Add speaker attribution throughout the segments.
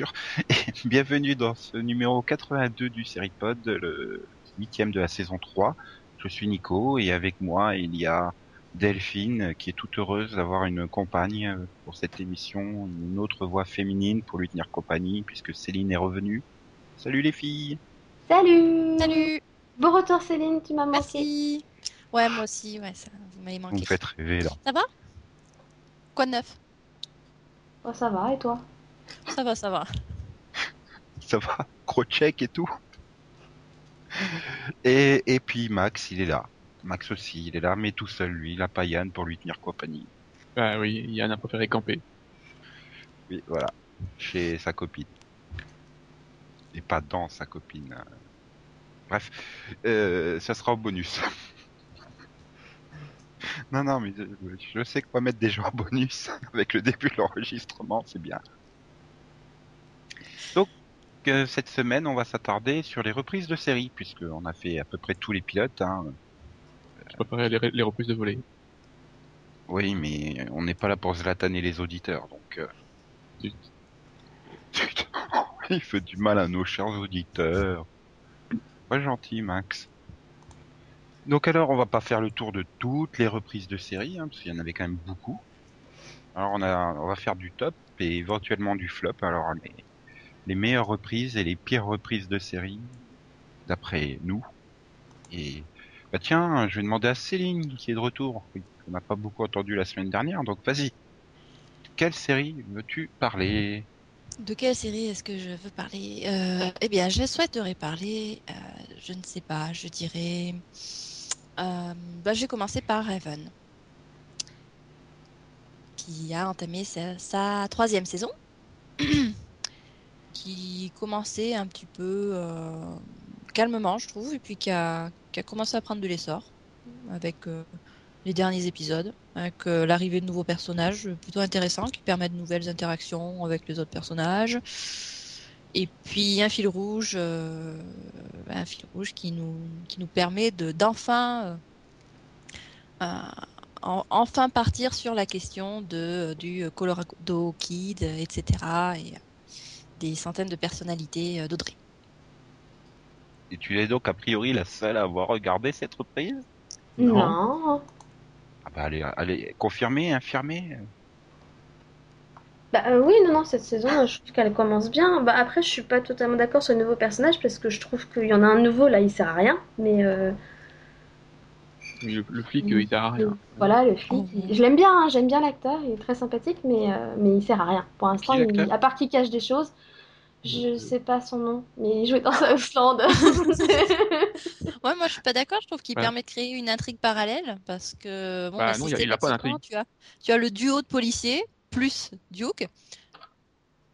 Speaker 1: sûr, et bienvenue dans ce numéro 82 du Seripod, le huitième de la saison 3. Je suis Nico et avec moi il y a Delphine qui est toute heureuse d'avoir une compagne pour cette émission, une autre voix féminine pour lui tenir compagnie puisque Céline est revenue. Salut les filles
Speaker 2: Salut
Speaker 3: Salut
Speaker 2: Bon retour Céline, tu m'as manqué.
Speaker 3: Merci Ouais, moi aussi, ouais, ça, vous m'avez manqué.
Speaker 1: Vous me faites rêver là.
Speaker 3: Ça va? Quoi de neuf?
Speaker 2: Oh, ça va, et toi?
Speaker 3: Ça va, ça va.
Speaker 1: Ça va Gros check et tout et, et puis Max, il est là. Max aussi, il est là, mais tout seul lui, il a pas Yann pour lui tenir compagnie.
Speaker 4: Ah oui, Yann a préféré camper.
Speaker 1: Oui, voilà, chez sa copine. Et pas dans sa copine. Bref, euh, ça sera au bonus. non, non, mais je, je sais quoi mettre des gens en bonus avec le début de l'enregistrement, c'est bien. Cette semaine, on va s'attarder sur les reprises de séries, puisqu'on a fait à peu près tous les pilotes. Hein.
Speaker 4: Je préférais les, les reprises de volée.
Speaker 1: Oui, mais on n'est pas là pour zlataner les auditeurs, donc... Euh...
Speaker 4: Zut.
Speaker 1: Zut. Il fait du mal à nos chers auditeurs. Pas gentil, Max. Donc alors, on va pas faire le tour de toutes les reprises de séries, hein, parce qu'il y en avait quand même beaucoup. Alors on, a, on va faire du top et éventuellement du flop. Alors les, les meilleures reprises et les pires reprises de séries, d'après nous. Et bah tiens, je vais demander à Céline qui est de retour. Oui, on n'a pas beaucoup entendu la semaine dernière, donc vas-y. Quelle série veux-tu parler?
Speaker 3: De quelle série est-ce que je veux parler? Euh, Eh bien, je souhaiterais parler, euh, je ne sais pas, je dirais... Euh, bah, je vais commencer par Raven, qui a entamé sa, sa troisième saison, qui commençait un petit peu euh, calmement, je trouve, et puis qui a, commencé à prendre de l'essor avec euh, les derniers épisodes, avec euh, l'arrivée de nouveaux personnages plutôt intéressants qui permettent de nouvelles interactions avec les autres personnages. Et puis un fil rouge, un fil rouge qui nous qui nous permet de d'enfin en, enfin partir sur la question de du Colorado Kid, etc. et des centaines de personnalités d'Audrey.
Speaker 1: Et tu es donc a priori la seule à avoir regardé cette reprise?
Speaker 2: Non. non.
Speaker 1: Ah bah allez, allez, confirmer, infirmer.
Speaker 2: Bah euh, oui, non, non, cette saison, je trouve qu'elle commence bien. Bah après, je suis pas totalement d'accord sur le nouveau personnage parce que je trouve qu'il y en a un nouveau là, il sert à rien. Mais euh...
Speaker 4: le, le, flic, il sert à rien.
Speaker 2: Voilà, le flic. Il... Je l'aime bien, hein, j'aime bien l'acteur, il est très sympathique, mais euh, mais il sert à rien. Pour l'instant, il... à part qu'il cache des choses. Je sais pas son nom, mais il jouait dans Southland.
Speaker 3: ouais, moi je suis pas d'accord. Je trouve qu'il ouais. permet de créer une intrigue parallèle parce que bon,
Speaker 4: bah, non, il a, a pas d'intrigue.
Speaker 3: Tu as, tu as le duo de policiers plus Duke.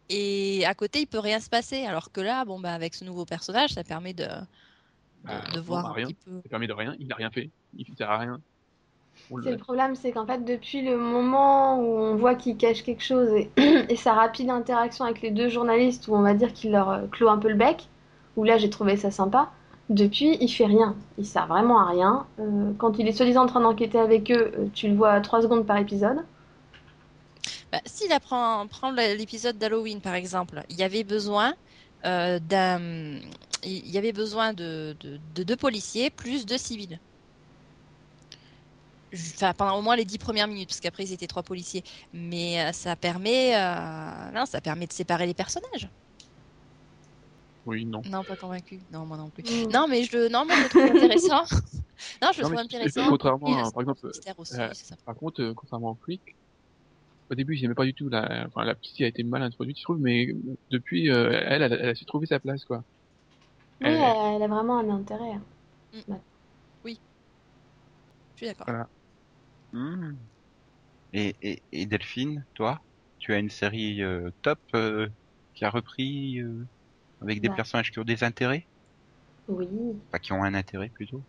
Speaker 3: Et à côté, il peut rien se passer. Alors que là, bon, bah, avec ce nouveau personnage, ça permet de, de,
Speaker 4: bah,
Speaker 3: de voir
Speaker 4: non,
Speaker 3: un
Speaker 4: rien.
Speaker 3: petit peu.
Speaker 4: Ça permet de rien. Il n'a rien fait. Il sert à rien.
Speaker 2: C'est le problème, c'est qu'en fait, depuis le moment où on voit qu'il cache quelque chose et, et, sa rapide interaction avec les deux journalistes, où on va dire qu'il leur euh, clôt un peu le bec, où là j'ai trouvé ça sympa, depuis il fait rien. Il sert vraiment à rien. Euh, quand il est soi-disant en train d'enquêter avec eux, euh, tu le vois 3 secondes par épisode.
Speaker 3: Bah, S'il apprend prend l'épisode d'Halloween par exemple, il y avait besoin euh, d'un. Il y avait besoin de, de, de deux policiers plus deux civils enfin pendant au moins les dix premières minutes parce qu'après ils étaient trois policiers. Mais euh, ça permet euh... non ça permet de séparer les personnages.
Speaker 4: Oui non.
Speaker 3: Non pas convaincu. Non moi non plus. Mmh. non mais je non moi je le trouve intéressant. Non je le trouve intéressant.
Speaker 4: contrairement à, par exemple
Speaker 3: aussi,
Speaker 4: euh, par contre euh, contrairement au flic au début j'aimais pas du tout la enfin la petite a été mal introduite je trouve mais depuis euh, elle, elle, elle a su trouver sa place quoi.
Speaker 2: Oui elle, elle a vraiment un intérêt
Speaker 3: mmh. oui. Je suis d'accord.
Speaker 4: Voilà.
Speaker 1: Mmh. Et, et, et, Delphine, toi, tu as une série euh, top euh, qui a repris euh, avec des
Speaker 2: ouais.
Speaker 1: personnages qui ont des intérêts?
Speaker 2: Oui.
Speaker 1: Enfin, qui ont un intérêt plutôt?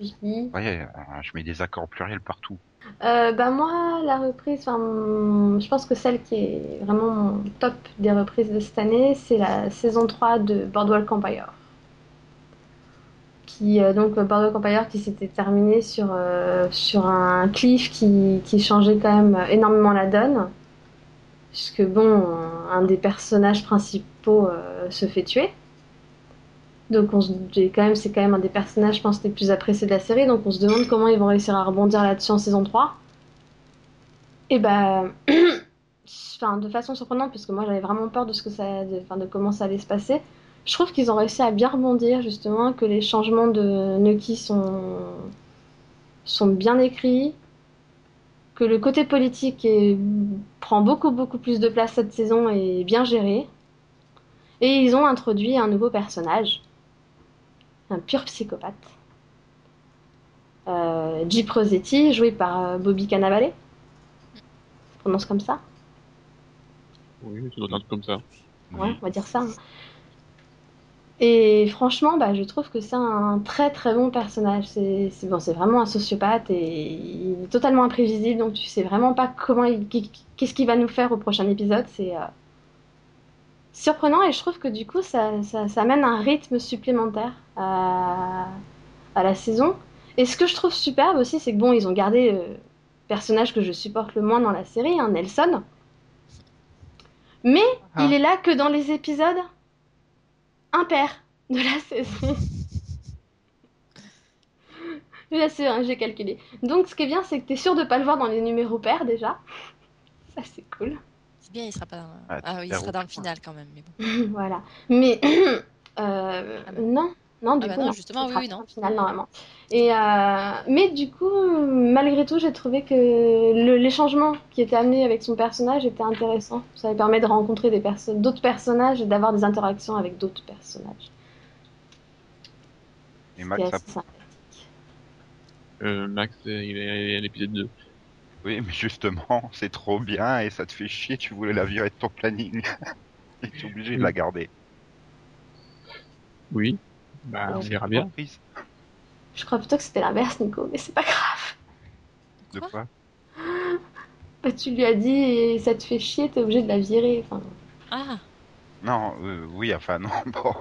Speaker 2: Oui.
Speaker 1: Ouais, je mets des accords pluriels partout.
Speaker 2: Bah moi, la reprise, je pense que celle qui est vraiment mon top des reprises de cette année, c'est la saison 3 de Boardwalk Empire qui euh, donc Bordeaux Empire qui s'était terminé sur euh, sur un cliff qui, qui changeait quand même énormément la donne puisque bon, un des personnages principaux euh, se fait tuer. Donc on se, quand même, c'est quand même un des personnages, je pense, les plus appréciés de la série. Donc on se demande comment ils vont réussir à rebondir là-dessus en saison 3. Et bah, de façon surprenante, parce que moi j'avais vraiment peur de ce que ça, de, de comment ça allait se passer. Je trouve qu'ils ont réussi à bien rebondir justement, que les changements de Nuki sont sont bien écrits, que le côté politique est- prend beaucoup beaucoup plus de place cette saison et est bien géré. Et ils ont introduit un nouveau personnage, un pur psychopathe. Euh, Jeep Rossetti, joué par euh, Bobby Cannavale. On prononce comme ça?
Speaker 4: Oui, un truc comme ça.
Speaker 2: Ouais, on va dire ça. hein. Et franchement, bah, je trouve que c'est un très très bon personnage. C'est bon, c'est vraiment un sociopathe et il est totalement imprévisible, donc tu sais vraiment pas comment qu'est-ce qu'il va nous faire au prochain épisode. C'est euh, surprenant et je trouve que du coup, ça, ça, ça amène un rythme supplémentaire à, à la saison. Et ce que je trouve superbe aussi, c'est que bon, ils ont gardé le personnage que je supporte le moins dans la série, hein, Nelson. Mais
Speaker 1: Ah.
Speaker 2: il est là que dans les épisodes impairs de la saison. Bien sûr, hein, j'ai calculé. Donc, ce qui est bien, c'est que tu es sûr de pas le voir dans les numéros pairs déjà. Ça, c'est cool.
Speaker 3: C'est bien, il sera pas dans...
Speaker 1: Ah,
Speaker 3: Ah, oui, il sera dans le final quand même. Mais bon.
Speaker 2: voilà. Mais euh, non, non, du
Speaker 3: Ah bah
Speaker 2: coup,
Speaker 3: non,
Speaker 2: non.
Speaker 3: justement, oui, non.
Speaker 2: au final normalement. Et euh, mais du coup, malgré tout, j'ai trouvé que le- les changements qui étaient amenés avec son personnage étaient intéressants. Ça lui permet de rencontrer des personnes, d'autres personnages et d'avoir des interactions avec d'autres personnages.
Speaker 1: Et Max, ça-.
Speaker 4: Euh, Max, il est à l'épisode 2.
Speaker 1: oui, mais justement, c'est trop bien et ça te fait chier, tu voulais la virer de ton planning. et tu es obligé de la garder.
Speaker 4: Oui. Bah, on verra bien.
Speaker 1: Reprise.
Speaker 2: Je crois plutôt que c'était l'inverse, Nico, mais c'est pas grave.
Speaker 1: De
Speaker 3: Quoi
Speaker 2: Bah, tu lui as dit et ça te fait chier, t'es obligé de la virer. Enfin,
Speaker 3: Ah,
Speaker 1: Non, euh, oui, enfin non, bon.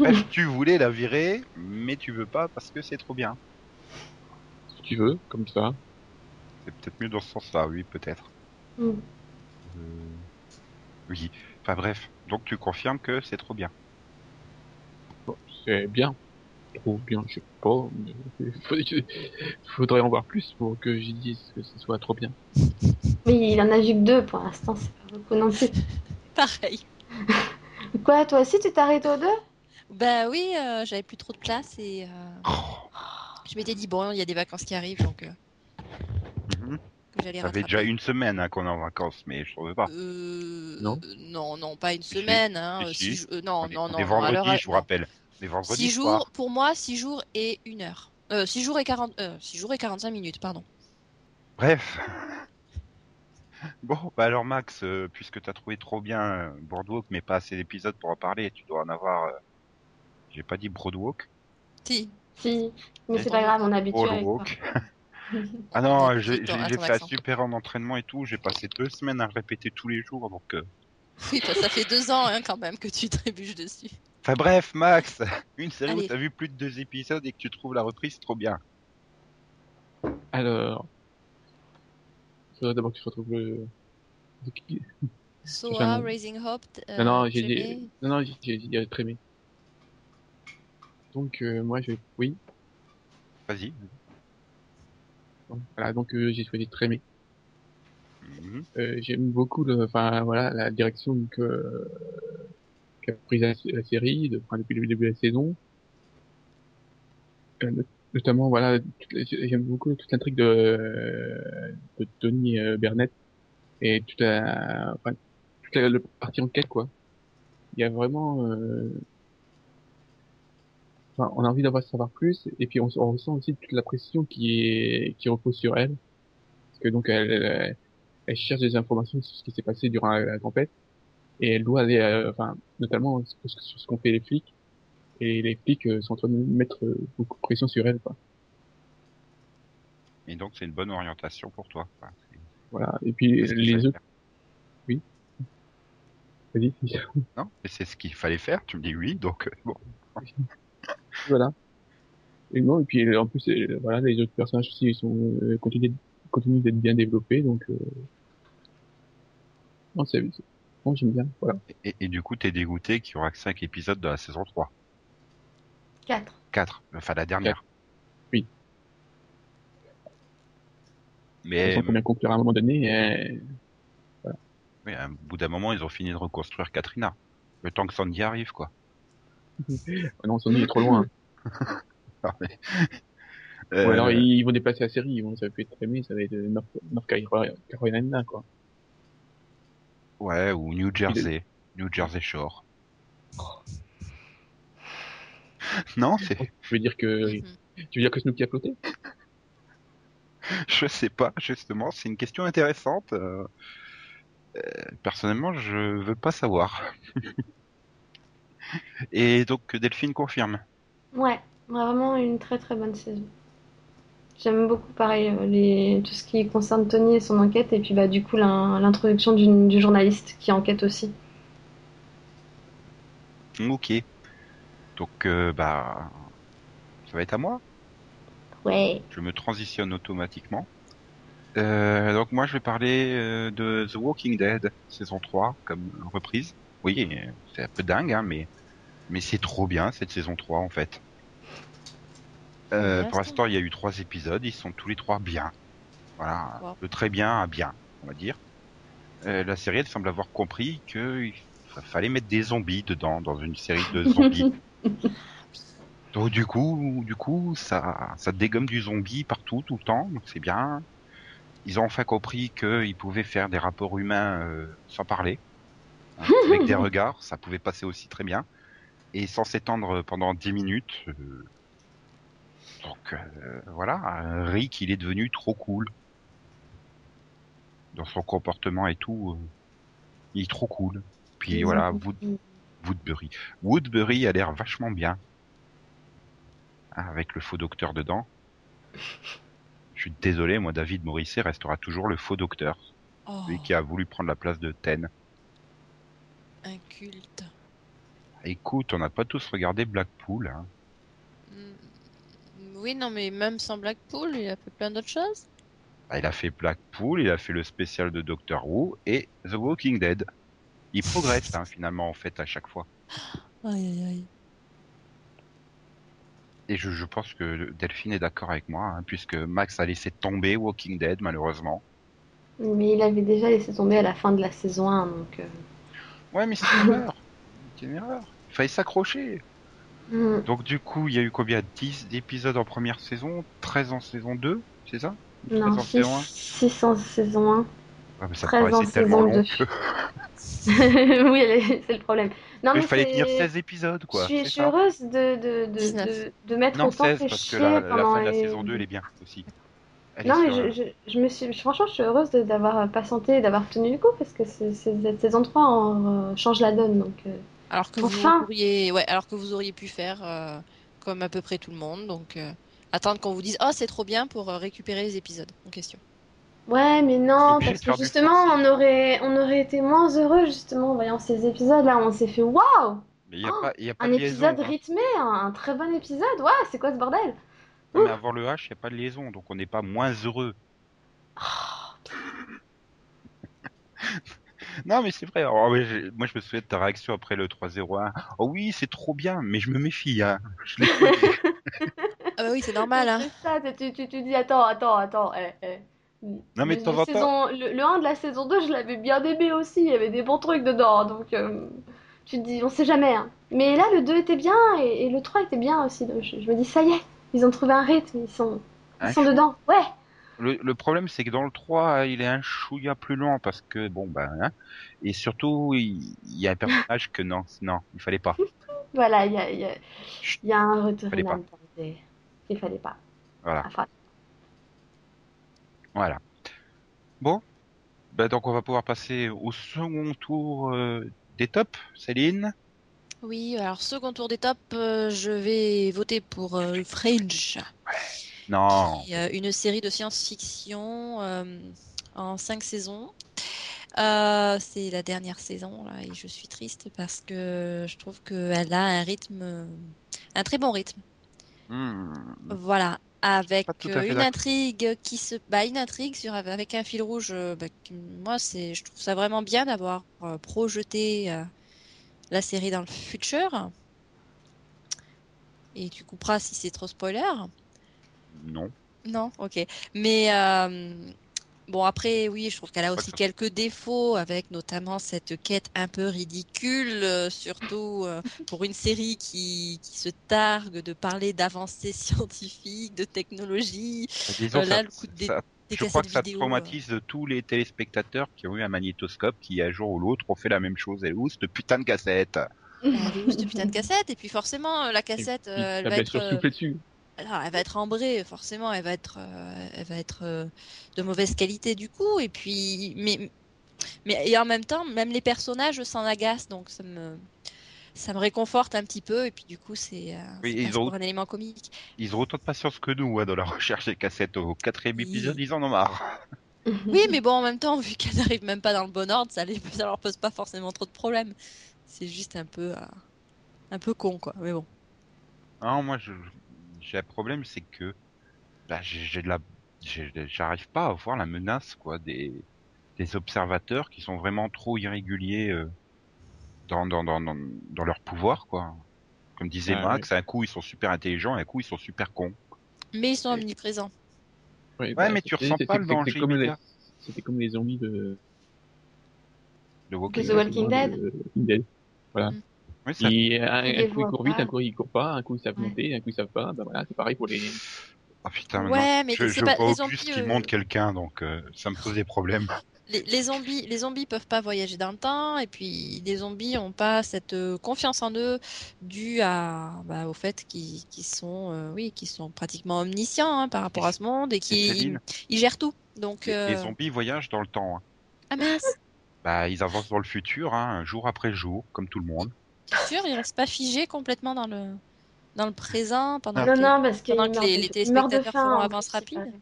Speaker 1: Bref, tu voulais la virer, mais tu veux pas parce que c'est trop bien.
Speaker 4: Si tu veux, comme ça.
Speaker 1: C'est peut-être mieux dans ce sens-là, oui, peut-être.
Speaker 2: hmm.
Speaker 1: Euh, Oui, enfin bref. Donc tu confirmes que c'est trop bien.
Speaker 4: C'est bien. Trop bien, je sais pas. mais faudrait, faudrait en voir plus pour que j'y dise que ce soit trop bien.
Speaker 2: Mais il en a vu que deux pour l'instant, c'est pas beaucoup non plus.
Speaker 3: pareil.
Speaker 2: Quoi, toi aussi, tu t'es arrêté aux deux?
Speaker 3: Bah oui, euh, j'avais plus trop de place et euh, je m'étais dit, bon, il y a des vacances qui arrivent, donc euh,
Speaker 1: Mhm. Ça fait déjà une semaine hein, qu'on est en vacances, mais je trouve pas.
Speaker 3: Euh,
Speaker 4: Non
Speaker 3: non, non, pas une
Speaker 1: Si.
Speaker 3: semaine. Hein,
Speaker 1: Si,
Speaker 3: non,
Speaker 1: On
Speaker 3: non,
Speaker 1: on
Speaker 3: non.
Speaker 1: est
Speaker 3: non,
Speaker 1: vendredi,
Speaker 3: alors,
Speaker 1: je vous
Speaker 3: non.
Speaker 1: rappelle. Mais vendredi
Speaker 3: Six
Speaker 1: soir.
Speaker 3: jours, pour moi, 6 jours et 1 heure. Euh, 6 jours et 40, euh, 6 jours et 45 minutes, pardon.
Speaker 1: Bref. Bon, bah alors Max, euh, puisque t'as trouvé trop bien euh, Boardwalk, mais pas assez d'épisodes pour en parler, tu dois en avoir. euh, J'ai pas dit Broadwalk.
Speaker 3: Si.
Speaker 2: Si, mais c'est pas grave, on est habitué avec.
Speaker 1: Boardwalk. ah non, j'ai fait un super en entraînement et tout. J'ai passé deux semaines à répéter tous les jours, donc. euh,
Speaker 3: Oui, bah, ça fait deux ans hein, quand même que tu trébuches dessus.
Speaker 1: Enfin bref, Max, une série où
Speaker 3: Allez.
Speaker 1: t'as vu plus de deux épisodes et que tu trouves la reprise trop bien.
Speaker 4: Alors. Faudrait d'abord que je retrouve le.
Speaker 3: Soa,
Speaker 4: Jamais.
Speaker 3: Raising Hope. euh,
Speaker 4: non, non, j'ai dit. Non, non, j'ai dit Trémé. Donc, euh, moi, je. Oui.
Speaker 1: Vas-y.
Speaker 4: Voilà, donc euh, j'ai choisi Trémé.
Speaker 1: Mhm.
Speaker 4: Euh, J'aime beaucoup le, enfin voilà, la direction que qu'a prise la, la série de, enfin, depuis le début de la saison. Euh, not- notamment voilà, j'aime beaucoup toute l'intrigue de, de Tony euh, Burnett et toute la, enfin, toute la, partie enquête quoi. Il y a vraiment, euh, enfin, on a envie d'avoir savoir plus et puis on, on ressent aussi toute la pression qui est qui repose sur elle parce que donc elle, elle, elle cherche des informations sur ce qui s'est passé durant la, la tempête et elle doit aller, euh, enfin, notamment sur ce qu'ont fait les flics et les flics euh, sont en train de mettre euh, beaucoup de pression sur elle quoi.
Speaker 1: Et donc c'est une bonne orientation pour toi. quoi.
Speaker 4: Voilà. Et puis les autres,
Speaker 1: faire.
Speaker 4: vas-y.
Speaker 1: Non, mais c'est ce qu'il fallait faire. Tu me dis oui, donc euh, bon.
Speaker 4: voilà. Et non, et puis en plus, voilà, les autres personnages aussi ils sont euh, continuent, continuent d'être bien développés, donc euh, Non, c'est, j'aime bien, voilà.
Speaker 1: Et, et du coup, t'es dégoûté qu'il y aura que 5 épisodes de la saison 3.
Speaker 2: 4.
Speaker 1: 4, enfin la dernière.
Speaker 4: Oui.
Speaker 1: Mais,
Speaker 4: faut bien conclure à un moment donné, euh,
Speaker 1: mais à un bout d'un moment, ils ont fini de reconstruire Katrina. Le temps que Sandy arrive, quoi.
Speaker 4: non, Sony est trop loin.
Speaker 1: Non, mais-
Speaker 4: Ou
Speaker 1: Euh,
Speaker 4: alors, ils vont déplacer la série, ils vont, ça va plus être Miami, ça va être North, North Carolina, quoi.
Speaker 1: Ouais, ou New Jersey. New Jersey Shore. non, c'est,
Speaker 4: Je veux dire que,
Speaker 3: Mhm.
Speaker 4: tu veux dire que Snooki a flotté?
Speaker 1: je sais pas, justement, c'est une question intéressante. euh, euh, personnellement, je veux pas savoir. Et donc, Delphine confirme.
Speaker 2: Ouais, vraiment une très très bonne saison. J'aime beaucoup pareil euh, les... tout ce qui concerne Tony et son enquête et puis bah du coup l'in- l'introduction du, journaliste qui enquête aussi.
Speaker 1: Ok. Donc, euh, bah, ça va être à moi.
Speaker 2: Ouais.
Speaker 1: Je me transitionne automatiquement. Euh, donc moi, je vais parler euh, de The Walking Dead saison 3 comme reprise. Oui, c'est un peu dingue, hein, mais mais c'est trop bien cette saison 3 en fait. Euh, pour l'instant, il y a eu trois épisodes, ils sont tous les trois bien. Voilà,
Speaker 3: Wow.
Speaker 1: de très bien à bien, on va dire. Euh, la série, elle semble avoir compris que il fa- fallait mettre des zombies dedans dans une série de zombies. Donc du coup, du coup, ça, ça dégomme du zombie partout, tout le temps, donc c'est bien. Ils ont enfin compris qu'ils pouvaient faire des rapports humains euh, sans parler, avec des regards, ça pouvait passer aussi très bien, et sans s'étendre pendant 10 minutes. euh, donc euh, voilà, Rick, il est devenu trop cool dans son comportement et tout. euh, il est trop cool. Puis voilà, Wood, Woodbury. Woodbury a l'air vachement bien. Hein, avec le faux docteur dedans. Je suis désolé, moi, David Morisset restera toujours le faux docteur.
Speaker 3: Oh,
Speaker 1: Celui qui a voulu prendre la place de Ten.
Speaker 3: un culte.
Speaker 1: Écoute, on n'a pas tous regardé Blackpool. Hein.
Speaker 3: Oui, non, mais même sans Blackpool, il a fait plein d'autres choses.
Speaker 1: Bah, il a fait Blackpool, il a fait le spécial de Doctor Who et The Walking Dead. Il progresse, hein, finalement, en fait, à chaque fois.
Speaker 3: Aïe, aïe, aïe.
Speaker 1: Et je, je pense que Delphine est d'accord avec moi, hein, puisque Max a laissé tomber Walking Dead, malheureusement.
Speaker 2: Mais il avait déjà laissé tomber à la fin de la saison 1 donc. euh,
Speaker 1: Ouais, mais c'est une erreur. C'est une erreur. Il fallait s'accrocher.
Speaker 2: Hmm.
Speaker 1: Donc du coup, il y a eu combien? 10 épisodes en première saison, 13 en saison 2, c'est ça? 13
Speaker 2: Non,
Speaker 1: en saison 1
Speaker 2: 6 en saison 1.
Speaker 1: ouais, mais ça
Speaker 2: 13 en
Speaker 1: tellement
Speaker 2: saison
Speaker 1: long
Speaker 2: 2.
Speaker 1: que...
Speaker 2: oui, est- c'est le problème. Non,
Speaker 1: Mais
Speaker 2: mais
Speaker 1: il fallait tenir 16 épides, quoi.
Speaker 2: Je suis, je heureuse de, de, de,
Speaker 3: 19.
Speaker 2: de, de m'être
Speaker 1: Non,
Speaker 2: autant
Speaker 1: 16,
Speaker 2: fait
Speaker 1: parce que la, la
Speaker 2: pendant
Speaker 1: fin de la
Speaker 2: les-
Speaker 1: saison 2, elle est bien aussi. Elle
Speaker 2: Non,
Speaker 1: est
Speaker 2: mais
Speaker 1: sur,
Speaker 2: je, je, je me suis, franchement, je suis heureuse d'avoir patienté et d'avoir tenu le coup parce que c'est- c'est- cette saison 3 en, euh, change la donne. Donc, euh,
Speaker 3: Alors que vous auriez, ouais, alors que vous auriez pu faire euh, comme à peu près tout le monde, donc euh, attendre qu'on vous dise oh c'est trop bien pour euh, récupérer les épisodes en question.
Speaker 2: Ouais, mais non, parce que justement, on aurait, on aurait été moins heureux justement en voyant ces épisodes-là. On s'est fait waouh,
Speaker 1: Mais a
Speaker 2: Oh,
Speaker 1: pas, il y a pas
Speaker 2: un
Speaker 1: de liaison.
Speaker 2: épisode
Speaker 1: hein.
Speaker 2: rythmé, un, un très bon épisode. Ouais, c'est quoi ce bordel?
Speaker 1: Non, mais avant le H, il n'y a pas de liaison, donc on n'est pas moins heureux. Non, mais c'est vrai. Oh, moi, je me souviens de ta réaction après le 3-0-1. Oh oui, c'est trop bien, mais je me méfie. Hein. Je.
Speaker 3: Ah bah oui c'est normal hein.
Speaker 2: C'est ça, tu, tu, tu dis attends, attends, attends. eh, eh.
Speaker 1: Non, mais
Speaker 2: Le- le saison- le, le 1 de la saison 2, je l'avais bien aimé aussi. Il y avait des bons trucs dedans. Donc, euh, tu te dis, on sait jamais. hein. Mais là, le 2 était bien et, et le 3 était bien aussi. Donc, je, je me dis, ça y est, ils ont trouvé un rythme. Ils sont, ils sont dedans. Ouais.
Speaker 1: Le, le problème, c'est que dans le 3, il est un chouïa plus lent parce que, bon, ben, hein, et surtout, il, il y a un personnage que non, non, il fallait pas.
Speaker 2: Voilà, il y a, il y a- il y a un retour
Speaker 1: Fallait pas.
Speaker 2: fallait pas.
Speaker 1: Voilà,
Speaker 2: Enfin,
Speaker 1: voilà. Bon, ben, donc on va pouvoir passer au second tour euh, des tops, Céline?
Speaker 3: Oui alors second tour des tops, euh, je vais voter pour euh, Fringe,
Speaker 1: Non,
Speaker 3: qui une série de science-fiction euh, en cinq saisons. Euh, c'est la dernière saison là et je suis triste parce que je trouve qu'elle a un rythme, un très bon rythme.
Speaker 1: Hmm.
Speaker 3: Voilà. avec euh, une intrigue qui se bah une intrigue sur avec un fil rouge bah, moi c'est je trouve ça vraiment bien d'avoir euh, projeté euh, la série dans le futur et tu couperas si c'est trop spoiler
Speaker 1: Non.
Speaker 3: non ok mais euh, bon après oui je trouve qu'elle a aussi
Speaker 1: que-
Speaker 3: quelques défauts avec notamment cette quête un peu ridicule euh, surtout euh, pour une série qui, qui se targue de parler d'avancées scientifiques de technologie
Speaker 1: Disons,
Speaker 3: Euh, là,
Speaker 1: ça-
Speaker 3: le coup de
Speaker 1: ça- je crois que ça
Speaker 3: vidéo, euh.
Speaker 1: traumatise tous les téléspectateurs qui ont eu un magnétoscope qui, un jour ou l'autre, ont fait la même chose. Et où, cette putain de cassette?
Speaker 3: Elle est où cette putain de cassette? Et puis forcément, la cassette,
Speaker 4: Et puis,
Speaker 3: elle, va être,
Speaker 4: dessus.
Speaker 3: Alors, elle va être ambrée, forcément, elle va être, euh, elle va être euh, de mauvaise qualité du coup. Et puis, mais, mais et en même temps, même les personnages s'en agacent, donc ça me, ça me réconforte un petit peu. Et puis du coup, c'est, euh,
Speaker 1: Oui, ils ont-
Speaker 3: un élément comique.
Speaker 1: Ils ont autant de patience que nous hein, dans la recherche des cassettes. Au quatrième
Speaker 3: Oui.
Speaker 1: épisode, ils en ont marre.
Speaker 3: Oui, mais bon, en même temps, vu qu'elles n'arrivent même pas dans le bon ordre, ça, les, ça leur pose pas forcément trop de problèmes. C'est juste un peu, euh, un peu con, quoi. Mais bon.
Speaker 1: Non, moi, je- un problème, c'est que bah, j'ai j'ai de la, j'ai- j'arrive pas à voir la menace quoi des des observateurs qui sont vraiment trop irréguliers euh, dans, dans dans dans dans leur pouvoir quoi. Comme disait
Speaker 4: Ah,
Speaker 1: Max, un coup ils sont super intelligents, et un coup ils sont super cons.
Speaker 3: Mais ils sont
Speaker 1: Et-
Speaker 3: omniprésents.
Speaker 4: Ouais,
Speaker 1: mais tu ressens pas le danger
Speaker 4: c'était comme les- zombies de
Speaker 1: The Walking
Speaker 2: The
Speaker 1: Dead.
Speaker 2: Walking Dead.
Speaker 4: de Walking Dead.
Speaker 1: Oui, ça-
Speaker 4: Et un, coup ils courent vite, un coup ils courent pas, un coup ils savent
Speaker 2: Ouais.
Speaker 4: monter, un coup ils savent pas. Bah voilà, c'est pareil pour les.
Speaker 1: Ah putain,
Speaker 3: Ouais,
Speaker 1: maintenant,
Speaker 3: mais
Speaker 1: je,
Speaker 3: c'est
Speaker 1: je
Speaker 3: pas-
Speaker 1: vois
Speaker 3: les zombies,
Speaker 1: qui
Speaker 3: euh,
Speaker 1: monte quelqu'un, donc euh, ça me pose des problèmes.
Speaker 3: Les, les zombies, les zombies peuvent pas voyager dans le temps, et puis les zombies ont pas cette euh, confiance en eux due à, bah, au fait qu'ils sont, euh, oui, qu'ils sont pratiquement omniscients hein, par rapport à ce monde et qu'ils ils gèrent tout. Donc,
Speaker 1: les, les zombies voyagent dans le temps. hein.
Speaker 3: ah mince,
Speaker 1: Bah, ils avancent dans le futur, hein, jour après jour, comme tout le monde.
Speaker 3: C'est sûr, ils restent pas figés complètement dans le, dans le présent pendant
Speaker 2: Non,
Speaker 3: que,
Speaker 2: non, parce
Speaker 3: pendant que les-
Speaker 2: de-
Speaker 3: les téléspectateurs
Speaker 2: faim,
Speaker 3: avance rapide.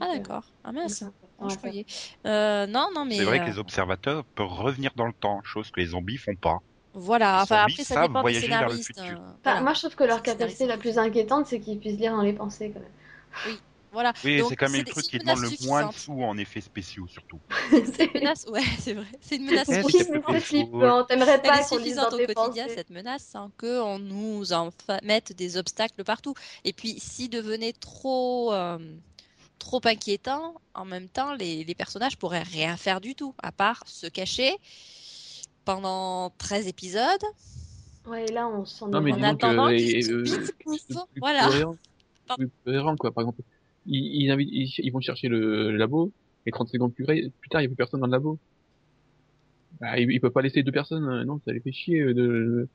Speaker 3: Ah d'accord, ah mince,
Speaker 2: ouais,
Speaker 3: je croyais. Euh, non, non, mais
Speaker 1: C'est vrai que
Speaker 3: euh,
Speaker 1: les observateurs peuvent revenir dans le temps, chose que les zombies font pas.
Speaker 3: voilà.
Speaker 1: les
Speaker 3: Enfin,
Speaker 1: zombies
Speaker 3: après, ça dépend des
Speaker 1: vers le
Speaker 3: scénaristes.
Speaker 1: futur.
Speaker 3: euh,
Speaker 2: Enfin,
Speaker 3: voilà.
Speaker 2: Moi, je trouve que leur capacité la plus inquiétante, c'est qu'ils puissent lire dans les pensées, quand même.
Speaker 3: Voilà.
Speaker 1: Oui, c'est quand même le truc qui demande le moins de sous en effets spéciaux, surtout.
Speaker 2: C'est
Speaker 3: Une menace, ouais, c'est vrai. C'est une menace
Speaker 1: Eh,
Speaker 2: c'est
Speaker 1: c'est
Speaker 3: suffisante.
Speaker 1: plus
Speaker 2: flippant. T'aimerais
Speaker 3: Elle
Speaker 2: pas
Speaker 3: est
Speaker 2: qu'on dise
Speaker 3: au quotidien, cette menace, sans qu'on nous en mette des obstacles partout. Et puis, si devenait trop, euh, trop inquiétant, en même temps, les, les personnages pourraient rien faire du tout, à part se cacher pendant 13 épisodes.
Speaker 2: Ouais, et là, on se sent
Speaker 4: Non, mais
Speaker 3: En attendant
Speaker 4: que euh, plus
Speaker 3: voilà.
Speaker 4: cohérent,
Speaker 3: Pardon.
Speaker 4: plus cohérent, quoi. Par exemple, ils, ils, invitent- ils, ils vont chercher le, le labo, et 30 secondes plus, tard, il n'y a plus personne dans le labo. Bah, ils, ils peuvent pas laisser deux personnes, euh, non, ça les fait chier euh, de,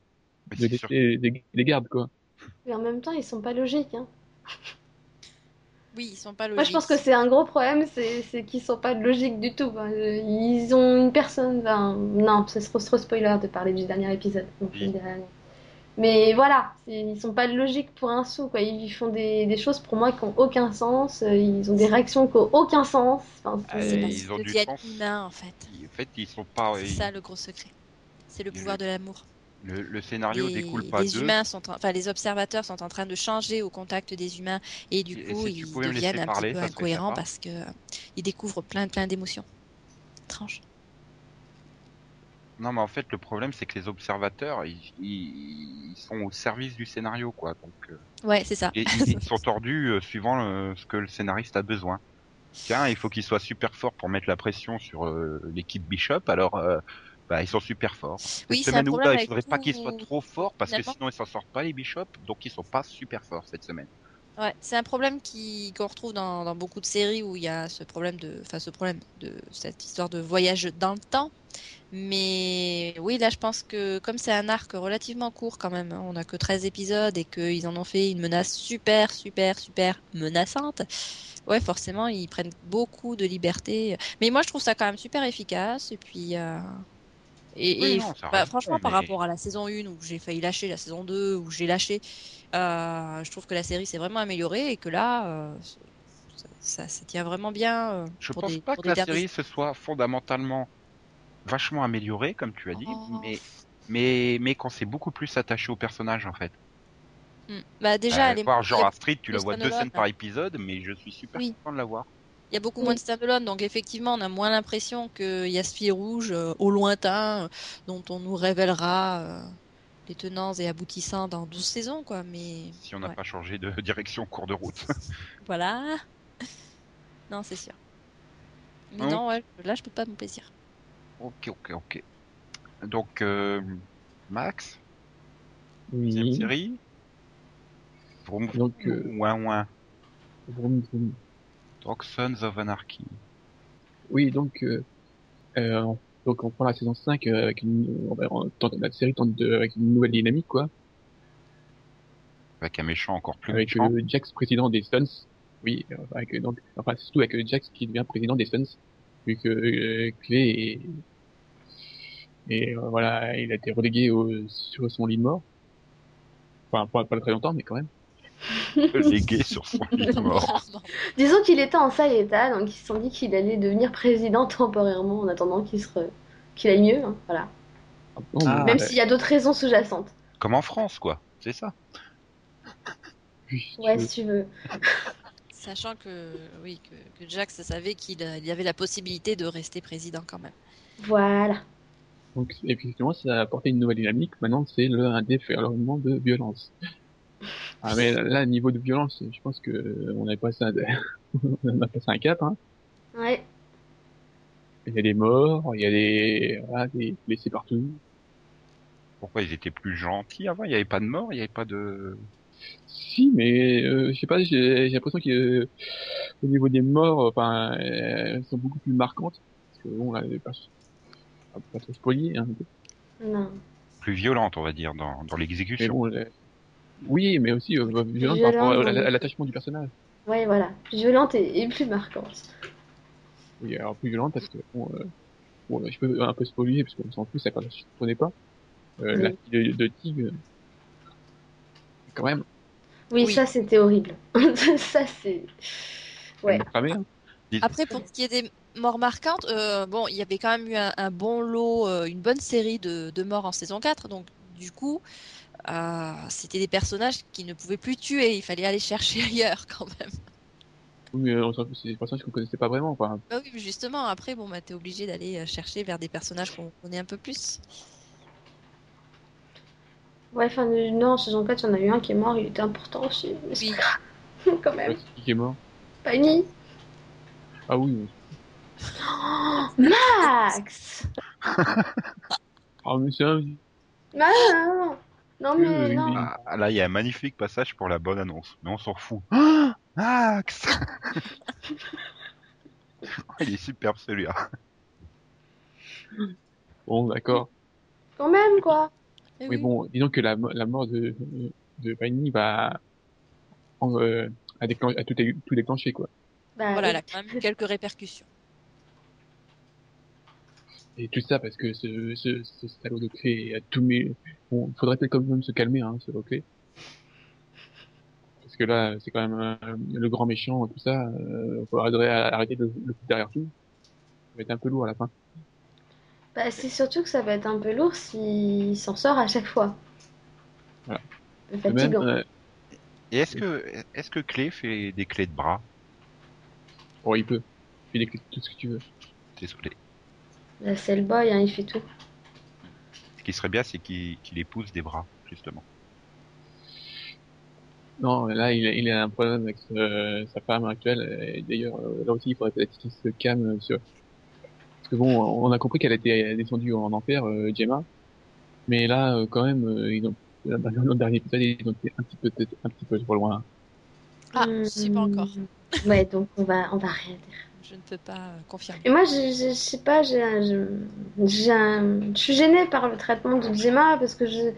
Speaker 4: de laisser des, des gardes, quoi.
Speaker 2: Mais en même temps, ils sont pas logiques. Hein.
Speaker 3: Oui, ils sont pas logiques.
Speaker 2: Moi, je pense que c'est un gros problème, c'est qu'ils sont pas logiques du tout. quoi. Euh, Ils ont une personne. non, c'est trop, trop spoiler de parler du dernier épisode. Donc
Speaker 1: Oui.
Speaker 2: Mais voilà, ils sont pas logiques pour un sou. Quoi. Ils font des, des choses pour moi qui ont aucun sens. euh, Ils ont des réactions qui ont aucun sens. Enfin,
Speaker 3: parce
Speaker 1: ils ont du
Speaker 3: deviennent
Speaker 1: sens.
Speaker 3: humains, en fait.
Speaker 1: En fait, ils sont pas.
Speaker 3: C'est ça le gros secret. C'est le pouvoir de l'amour.
Speaker 1: Le, le scénario
Speaker 3: les,
Speaker 1: découle pas
Speaker 3: les humains sont, en- enfin les observateurs sont en train de changer au contact des humains et du
Speaker 1: Et
Speaker 3: coup
Speaker 1: si
Speaker 3: ils deviennent un
Speaker 1: parler,
Speaker 3: petit peu incohérents parce que euh, ils découvrent plein plein d'émotions. Étrange.
Speaker 1: Non, mais en fait, le problème, c'est que les observateurs, ils, ils- ils sont au service du scénario, quoi. Donc, euh,
Speaker 3: Ouais, c'est ça.
Speaker 1: et ils, sont tordus euh, suivant euh, ce que le scénariste a besoin. Tiens, il faut qu'il soit super fort pour mettre la pression sur euh, l'équipe Bishop, alors euh, bah, ils sont super forts. Cette
Speaker 3: Oui, c'est un
Speaker 1: semaine où là, il faudrait pas qu'ils soient trop forts parce que sinon ils s'en sortent pas les Bishop, donc ils sont pas super forts cette semaine.
Speaker 3: Ouais, c'est un problème qui qu'on retrouve dans, dans beaucoup de séries où il y a ce problème de, enfin ce problème de cette histoire de voyage dans le temps. Mais oui, là, je pense que comme c'est un arc relativement court quand même, hein, on a que 13 épisodes et qu'ils en ont fait une menace super, super, super menaçante. Ouais, forcément, ils prennent beaucoup de liberté. Mais moi, je trouve ça quand même super efficace. Et puis, euh, et,
Speaker 1: Oui,
Speaker 3: et
Speaker 1: non,
Speaker 3: bah, franchement, par rapport à la saison 1 où j'ai failli lâcher, la saison 2 où j'ai lâché, euh, je trouve que la série s'est vraiment améliorée et que là, euh, ça, ça, ça tient vraiment bien. euh,
Speaker 1: Je
Speaker 3: pour
Speaker 1: pense
Speaker 3: des,
Speaker 1: pas
Speaker 3: pour
Speaker 1: que la
Speaker 3: derniers-
Speaker 1: série se soit fondamentalement vachement améliorée, comme tu as dit,
Speaker 3: Oh.
Speaker 1: mais mais mais qu'on s'est beaucoup plus attaché au personnage en fait.
Speaker 3: Hmm. Bah déjà, elle est-
Speaker 1: voir genre Astrid, tu la vois deux scènes par épisode, mais je suis super
Speaker 3: Oui.
Speaker 1: content de la voir.
Speaker 3: Il y a beaucoup
Speaker 2: Oui.
Speaker 3: moins de stand-alone, donc effectivement, on a moins l'impression qu'il y a ce fil rouge euh, au lointain euh, dont on nous révélera euh, les tenants et aboutissants dans 12 saisons, quoi. Mais
Speaker 1: Si on n'a
Speaker 3: ouais.
Speaker 1: pas changé de direction au cours de route.
Speaker 3: voilà. non, c'est sûr. Mais
Speaker 1: Ah,
Speaker 3: non, ouais, là, je peux pas mon plaisir.
Speaker 1: ok, ok, ok. Donc, euh, Max, deuxième
Speaker 4: Oui.
Speaker 1: série. Vroom,
Speaker 4: Donc, euh,
Speaker 1: ouin, ouin.
Speaker 4: vroom, vroom.
Speaker 1: Donc, Sons of Anarchy.
Speaker 4: Oui, donc, euh, euh, donc on prend la saison 5 euh, avec une, la série tente de, avec une nouvelle dynamique, quoi,
Speaker 1: Avec un méchant encore plus
Speaker 4: avec
Speaker 1: méchant.
Speaker 4: euh, Jax président des Suns. Oui, euh, avec donc, enfin c'est surtout avec Jax qui devient président des Suns, vu que euh, Clay est, et euh, voilà, il a été relégué au, sur son lit de mort. Enfin, pas, pas très longtemps, mais quand même.
Speaker 1: légué sur son lit de mort.
Speaker 2: Disons qu'il était en sale état, donc ils se sont dit qu'il allait devenir président temporairement en attendant qu'il se re- qu'il aille mieux. hein, voilà.
Speaker 4: Non,
Speaker 1: Ah,
Speaker 2: Même s'il y a d'autres raisons sous-jacentes.
Speaker 1: Comme en France, quoi. C'est ça.
Speaker 2: Ouais,
Speaker 4: euh,
Speaker 2: si tu veux.
Speaker 3: Sachant que, oui, que, que Jax savait qu'il y avait la possibilité de rester président quand même.
Speaker 2: Voilà.
Speaker 4: Donc, et puis finalement, ça a apporté une nouvelle dynamique. Maintenant, c'est le un déferlement de violence. Ah, mais là, niveau de violence, je pense que on a passé un, on a passé un cap. Hein.
Speaker 2: Ouais.
Speaker 4: Il y a des morts, il y a des, voilà, des blessés partout.
Speaker 1: Pourquoi ils étaient plus gentils avant? Il n'y avait pas de mort, il n'y avait pas de...
Speaker 4: Si, mais euh, je sais pas, j'ai l'impression que euh, au niveau des morts, enfin, elles sont beaucoup plus marquantes. Parce que bon, là, pas, pas trop spoiler, hein.
Speaker 2: Non.
Speaker 1: plus violentes, on va dire, dans, dans
Speaker 4: Mais
Speaker 1: l'exécution.
Speaker 4: bon, oui, mais aussi euh, violente par rapport à
Speaker 2: oui.
Speaker 4: l'attachement du personnage.
Speaker 2: Ouais, voilà. Plus violente et, et plus marquante.
Speaker 4: Oui, alors plus violente parce que bon, euh, bon, je peux un peu spoiler parce qu'on s'en fout, ça ne connaît pas. Euh,
Speaker 2: Oui.
Speaker 4: La fille de, de Tig, quand même,
Speaker 2: Oui,
Speaker 3: Oui.
Speaker 2: ça c'était horrible. ça c'est. Ouais.
Speaker 4: hein.
Speaker 3: Après, pour ce qui est des morts marquantes, euh, bon, il y avait quand même eu un, un bon lot, euh, une bonne série de, de morts en saison 4, donc du coup, euh, c'était des personnages qui ne pouvaient plus tuer, il fallait aller chercher ailleurs quand même.
Speaker 4: Oui, mais fout, c'est des personnages qu'on connaissait pas vraiment, enfin.
Speaker 3: Bah oui, mais justement, après, bon, bah, t'es obligé d'aller euh, chercher vers des personnages qu'on connaît un peu plus.
Speaker 2: Ouais, enfin, euh, non, en saison 4, il y en a eu un qui est mort, il était important aussi. Mais c'est
Speaker 3: Oui.
Speaker 2: pas grave. Quand même.
Speaker 4: Ouais, qui est mort?
Speaker 2: Fanny.
Speaker 4: Ah oui, oui.
Speaker 2: Oh, Max
Speaker 4: Ah, mais c'est un...
Speaker 2: Non, non, non, Mais non.
Speaker 4: oui.
Speaker 1: Ah, là, il y a un magnifique passage pour la bonne annonce, mais on s'en fout. Ah, Max Il est superbe celui-là.
Speaker 4: Bon, d'accord.
Speaker 2: Quand même, quoi.
Speaker 3: Eh
Speaker 4: Oui,
Speaker 3: oui.
Speaker 4: bon, disons que la, mo- la mort de, de va, en, euh, à, déclen- à tout, dé- tout déclencher, quoi.
Speaker 2: Bah,
Speaker 3: Voilà,
Speaker 2: oui.
Speaker 3: elle a quand même quelques répercussions.
Speaker 4: Et tout ça parce que ce, ce, ce salaud de clé a tout mis, bon, faudrait peut-être quand même se calmer, hein, ce clé. Parce que là, c'est quand même euh, le grand méchant tout ça, euh, faudrait arrêter de le derrière tout. Ça va être un peu lourd à la fin.
Speaker 2: Bah, c'est surtout que ça va être un peu lourd s'il s'en sort à chaque fois.
Speaker 4: Voilà. De même,
Speaker 2: fatigant.
Speaker 4: euh,
Speaker 1: Et est-ce que, est-ce que Clé fait des clés de bras?
Speaker 4: Bon, il peut. Il fait des clés, tout ce que tu veux.
Speaker 1: Désolé.
Speaker 2: Bah, c'est le boy, hein, il fait tout.
Speaker 1: Ce qui serait bien, c'est qu'il qu'il épouse des bras, justement.
Speaker 4: Non, là, il a, il a un problème avec euh, sa femme actuelle. Et d'ailleurs, euh, là aussi, il faudrait peut-être qu'il se calme sur... Parce que bon, on a compris qu'elle était descendue en enfer, euh, Gemma. Mais là, euh, quand même, euh, ils ont... Dans le dernier épisode, ils ont été un petit peu, peut-être un petit peu trop loin.
Speaker 3: Ah, je sais pas encore.
Speaker 2: Hmm. Ouais, donc on va, on va rien dire.
Speaker 3: Je ne peux pas confirmer.
Speaker 2: Et moi, je, je, je sais pas, j'ai, je, j'ai un- je suis gênée par le traitement de Gemma parce que je,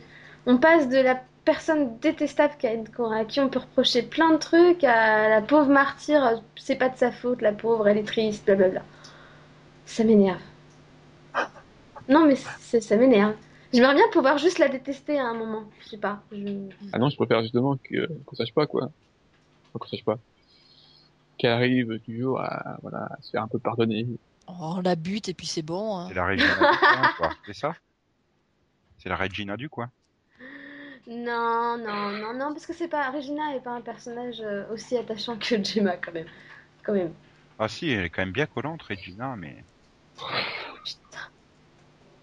Speaker 2: on passe de la personne détestable qui a- à qui on peut reprocher plein de trucs à la pauvre martyre, c'est pas de sa faute, la pauvre, elle est triste, blablabla. Ça m'énerve. Non, mais c'est, ça m'énerve. J'aimerais bien pouvoir juste la détester à un moment. Je sais pas. Je...
Speaker 4: Ah non, je préfère justement que qu'on sache pas, quoi. Qu'on sache pas. Qu'elle arrive toujours à, voilà, à se faire un peu pardonner.
Speaker 3: Oh, on la bute et puis c'est bon. hein.
Speaker 1: C'est la Regina du coin, quoi. C'est ça? C'est la Regina du coin.
Speaker 2: Non, non, non, non, parce que c'est pas Regina est pas un personnage euh, aussi attachant que Gemma quand même. Quand même.
Speaker 1: Ah si, elle est quand même bien collante, Regina, mais...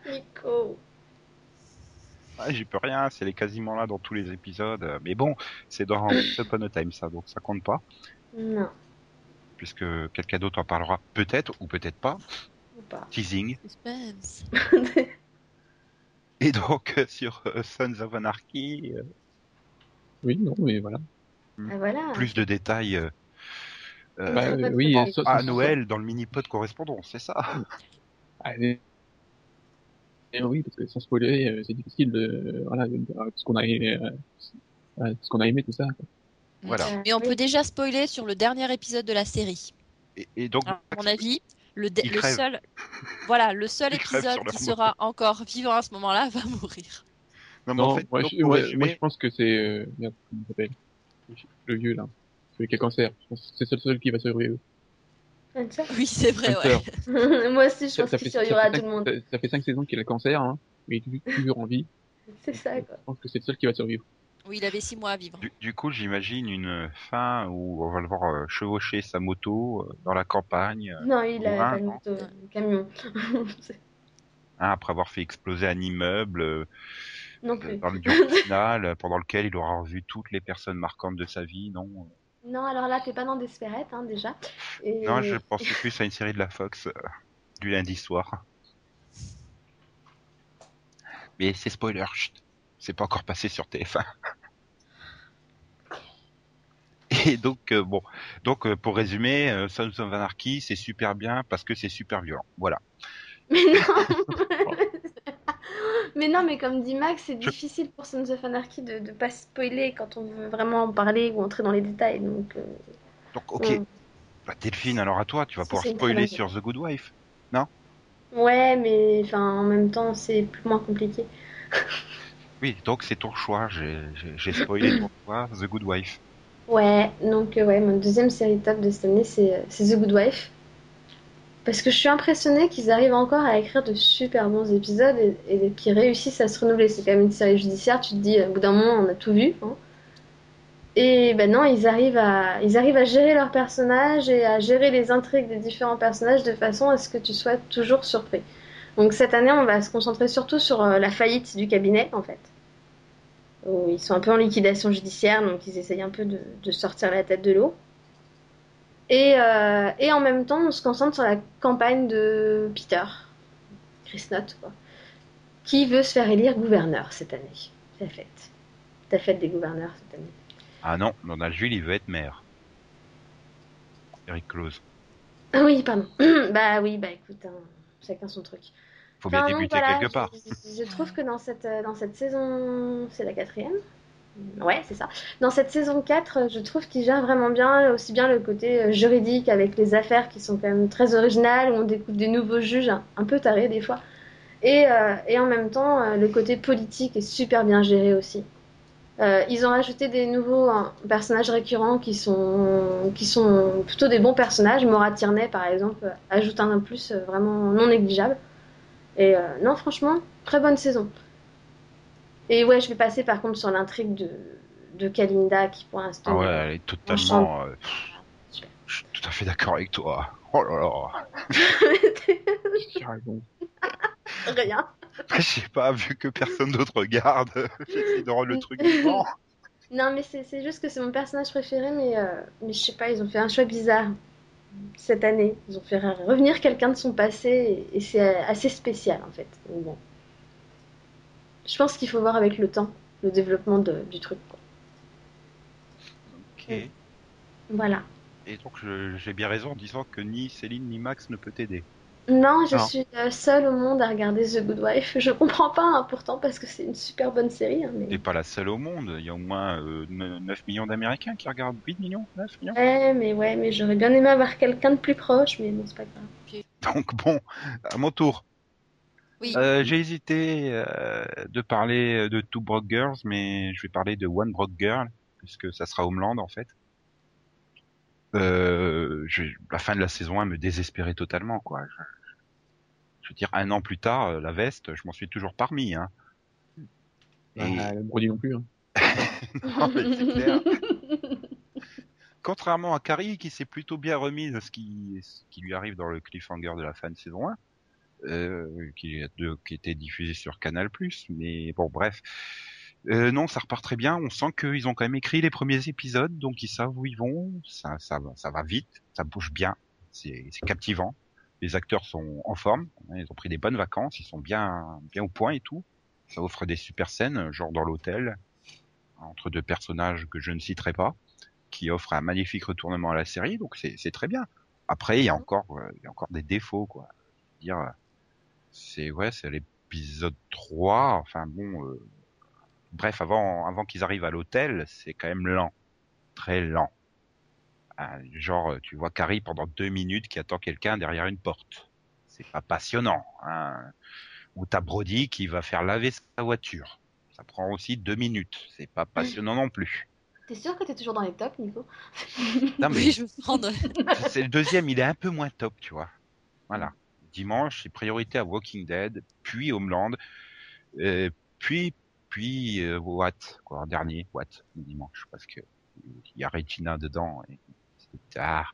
Speaker 2: Nico.
Speaker 1: Ah, J'y peux rien, c'est elle est quasiment là dans tous les épisodes. Mais bon, c'est dans Upon a Time, ça, donc ça compte pas.
Speaker 2: Non,
Speaker 1: Puisque quelqu'un d'autre en parlera peut-être, ou peut-être pas.
Speaker 2: ou pas.
Speaker 1: Teasing.
Speaker 3: Suspense.
Speaker 1: Et donc, euh, sur euh, Sons of Anarchy, euh,
Speaker 4: Oui, non, mais voilà.
Speaker 2: Ah, voilà.
Speaker 1: plus de détails euh,
Speaker 4: Bah, euh, oui,
Speaker 1: à Noël dans le mini-pod correspondance, c'est ça
Speaker 4: Ah, et- et oui, parce que sans spoiler, euh, c'est difficile de, voilà, de dire ce qu'on a, euh, euh, ce qu'on a aimé, tout ça. quoi.
Speaker 1: Voilà.
Speaker 2: Euh,
Speaker 3: Mais on peut déjà spoiler sur le dernier épisode de la série.
Speaker 1: Et, et donc,
Speaker 3: À mon avis, le, seul, voilà, le seul épisode qui sera encore vivant à ce moment-là va mourir.
Speaker 1: non, mais
Speaker 4: Non,
Speaker 1: en fait,
Speaker 4: moi,
Speaker 1: donc,
Speaker 4: je,
Speaker 1: pour
Speaker 4: ouais,
Speaker 1: résumer,
Speaker 4: moi, je pense que c'est, euh, merde, comment il s'appelle? Le vieux, là. Celui qui a cancer. Je pense que c'est le seul qui va survivre.
Speaker 3: Oui, c'est vrai, ouais.
Speaker 2: Moi aussi, je
Speaker 4: Ça,
Speaker 2: pense qu'il survivra à tout le monde.
Speaker 4: ça, ça fait cinq saisons qu'il a le cancer, hein, mais il est toujours en vie.
Speaker 2: C'est ça, quoi.
Speaker 4: Je pense que c'est le seul qui va survivre.
Speaker 3: Oui, il avait six mois à vivre.
Speaker 1: du, du coup, j'imagine une fin où on va le voir euh, chevaucher sa moto euh, dans la campagne, euh,
Speaker 2: Non, il a
Speaker 1: non.
Speaker 2: moto, un camion.
Speaker 1: Hein, après avoir fait exploser un immeuble
Speaker 2: non plus.
Speaker 1: dans le final, pendant lequel il aura revu toutes les personnes marquantes de sa vie, non
Speaker 2: Non, alors là, t'es pas dans Desperate, hein, déjà. Et...
Speaker 1: Non, je pensais plus à une série de la Fox euh, du lundi soir. Mais c'est spoiler, chut. C'est pas encore passé sur TF1. Et donc euh, bon, donc euh, pour résumer, euh, Sons of Anarchy c'est super bien parce que c'est super violent. Voilà.
Speaker 2: Mais non Mais non, mais comme dit Max, c'est
Speaker 1: Je-
Speaker 2: difficile pour Sons of Anarchy de ne pas spoiler quand on veut vraiment en parler ou entrer dans les détails. Donc, euh,
Speaker 1: Donc ok,
Speaker 2: ouais.
Speaker 1: bah, Delphine, alors à toi, tu vas pouvoir spoiler sur The Good Wife.
Speaker 2: Ouais, mais enfin, en même temps, c'est plus moins compliqué.
Speaker 1: Oui, donc c'est ton choix. J'ai spoilé pour toi The Good Wife.
Speaker 2: Ouais, donc euh, ouais, mon deuxième série top de cette année, c'est euh, c'est The Good Wife. Parce que je suis impressionnée qu'ils arrivent encore à écrire de super bons épisodes et, et qu'ils réussissent à se renouveler. C'est quand même une série judiciaire, tu te dis, au bout d'un moment, on a tout vu. hein. Et ben non, ils arrivent à, ils arrivent à gérer leurs personnages et à gérer les intrigues des différents personnages de façon à ce que tu sois toujours surpris. Donc cette année, on va se concentrer surtout sur euh, la faillite du cabinet, en fait. Où ils sont un peu en liquidation judiciaire, donc ils essayent un peu de, de sortir la tête de l'eau. Et, euh, et en même temps, on se concentre sur la campagne de Peter, Chris Knott, quoi, qui veut se faire élire gouverneur cette année. C'est la fête. La fête des gouverneurs cette année.
Speaker 1: Ah non, Donald Jules, il veut être maire. Eric Close.
Speaker 2: Ah oui, pardon. bah oui, bah écoute, hein, chacun son truc.
Speaker 1: Faut bien
Speaker 2: Enfin,
Speaker 1: débuter
Speaker 2: voilà,
Speaker 1: quelque part.
Speaker 2: Je, je trouve que dans cette, euh, dans cette saison, c'est la quatrième Ouais, c'est ça. Dans cette saison 4, euh, je trouve qu'il gère vraiment bien, aussi bien le côté euh, juridique avec les affaires qui sont quand même très originales, où on découvre des nouveaux juges un, peu tarés des fois. Et, euh, et en même temps, le côté politique est super bien géré aussi. Euh, ils ont rajouté des nouveaux hein, personnages récurrents qui sont, qui sont plutôt des bons personnages. Maura Tierney, par exemple, ajoute un plus vraiment non négligeable. Et euh, non, franchement, très bonne saison. Et ouais, je vais passer par contre sur l'intrigue de, de Kalinda qui pour l'instant.
Speaker 1: Ah ouais, elle est totalement. euh, je suis tout à fait d'accord avec toi. Oh là là.
Speaker 2: Rien.
Speaker 1: Je sais pas, vu que personne d'autre regarde, j'essaie de rendre le truc vivant.
Speaker 2: Non, mais c'est c'est juste que c'est mon personnage préféré, mais, euh, mais je sais pas, ils ont fait un choix bizarre cette année. Ils ont fait revenir quelqu'un de son passé et, c'est assez spécial en fait. Donc bon. Je pense qu'il faut voir avec le temps le développement de- du truc. quoi.
Speaker 1: Ok.
Speaker 2: Voilà.
Speaker 1: Et donc je- j'ai bien raison en disant que ni Céline ni Max ne peut t'aider.
Speaker 2: Non, je
Speaker 4: Non.
Speaker 2: suis euh, seule au monde à regarder The Good Wife. Je comprends pas hein, pourtant parce que c'est une super bonne série. hein, mais...
Speaker 1: T'es pas la seule au monde, il y a au moins euh, ne- 9 millions d'Américains qui regardent 8 millions? 9 millions?
Speaker 2: Ouais, mais ouais, mais j'aurais bien aimé avoir quelqu'un de plus proche, mais bon, c'est pas grave.
Speaker 1: Donc bon, à mon tour.
Speaker 3: Oui.
Speaker 1: Euh, j'ai hésité euh, de parler de Two Broke Girls, mais je vais parler de One Broke Girl, puisque ça sera Homeland en fait. Euh, je- la fin de la saison 1 me désespérait totalement, quoi. Je, je veux dire, un an plus tard, euh, la veste, je m'en suis toujours parmi. Hein. Et-
Speaker 4: Bah, le non plus. Hein.
Speaker 1: Non, mais c'est clair. Contrairement à Carrie, qui s'est plutôt bien remise de ce qui, ce qui lui arrive dans le cliffhanger de la fin de saison 1, euh, qui, est de- qui était diffusé sur Canal+. Mais bon, bref. Euh, non, ça repart très bien. On sent qu'ils ont quand même écrit les premiers épisodes, donc ils savent où ils vont. Ça, ça, va, ça va vite, ça bouge bien. C'est captivant. Les acteurs sont en forme. Ils ont pris des bonnes vacances. Ils sont bien, bien au point et tout. Ça offre des super scènes, genre dans l'hôtel, entre deux personnages que je ne citerai pas, qui offrent un magnifique retournement à la série. Donc c'est très bien. Après, il y a encore, euh, il y a encore des défauts, quoi. Je veux dire, euh, c'est ouais, c'est l'épisode 3. Enfin bon. euh, Bref, avant, avant qu'ils arrivent à l'hôtel, c'est quand même lent, très lent. Genre, tu vois Carrie pendant deux minutes qui attend quelqu'un derrière une porte. C'est pas passionnant. Hein. Ou t'as Brody qui va faire laver sa voiture. Ça prend aussi deux minutes. C'est pas passionnant non plus.
Speaker 2: T'es sûr que t'es toujours dans les tops, Nico?
Speaker 1: Non, mais
Speaker 3: Oui, je
Speaker 1: c'est le deuxième, il est un peu moins top, tu vois. Voilà. Dimanche, c'est priorité à Walking Dead, puis Homeland, euh, puis puis euh, What, quoi, en dernier What, dimanche, parce que il y a Regina dedans. Et ah.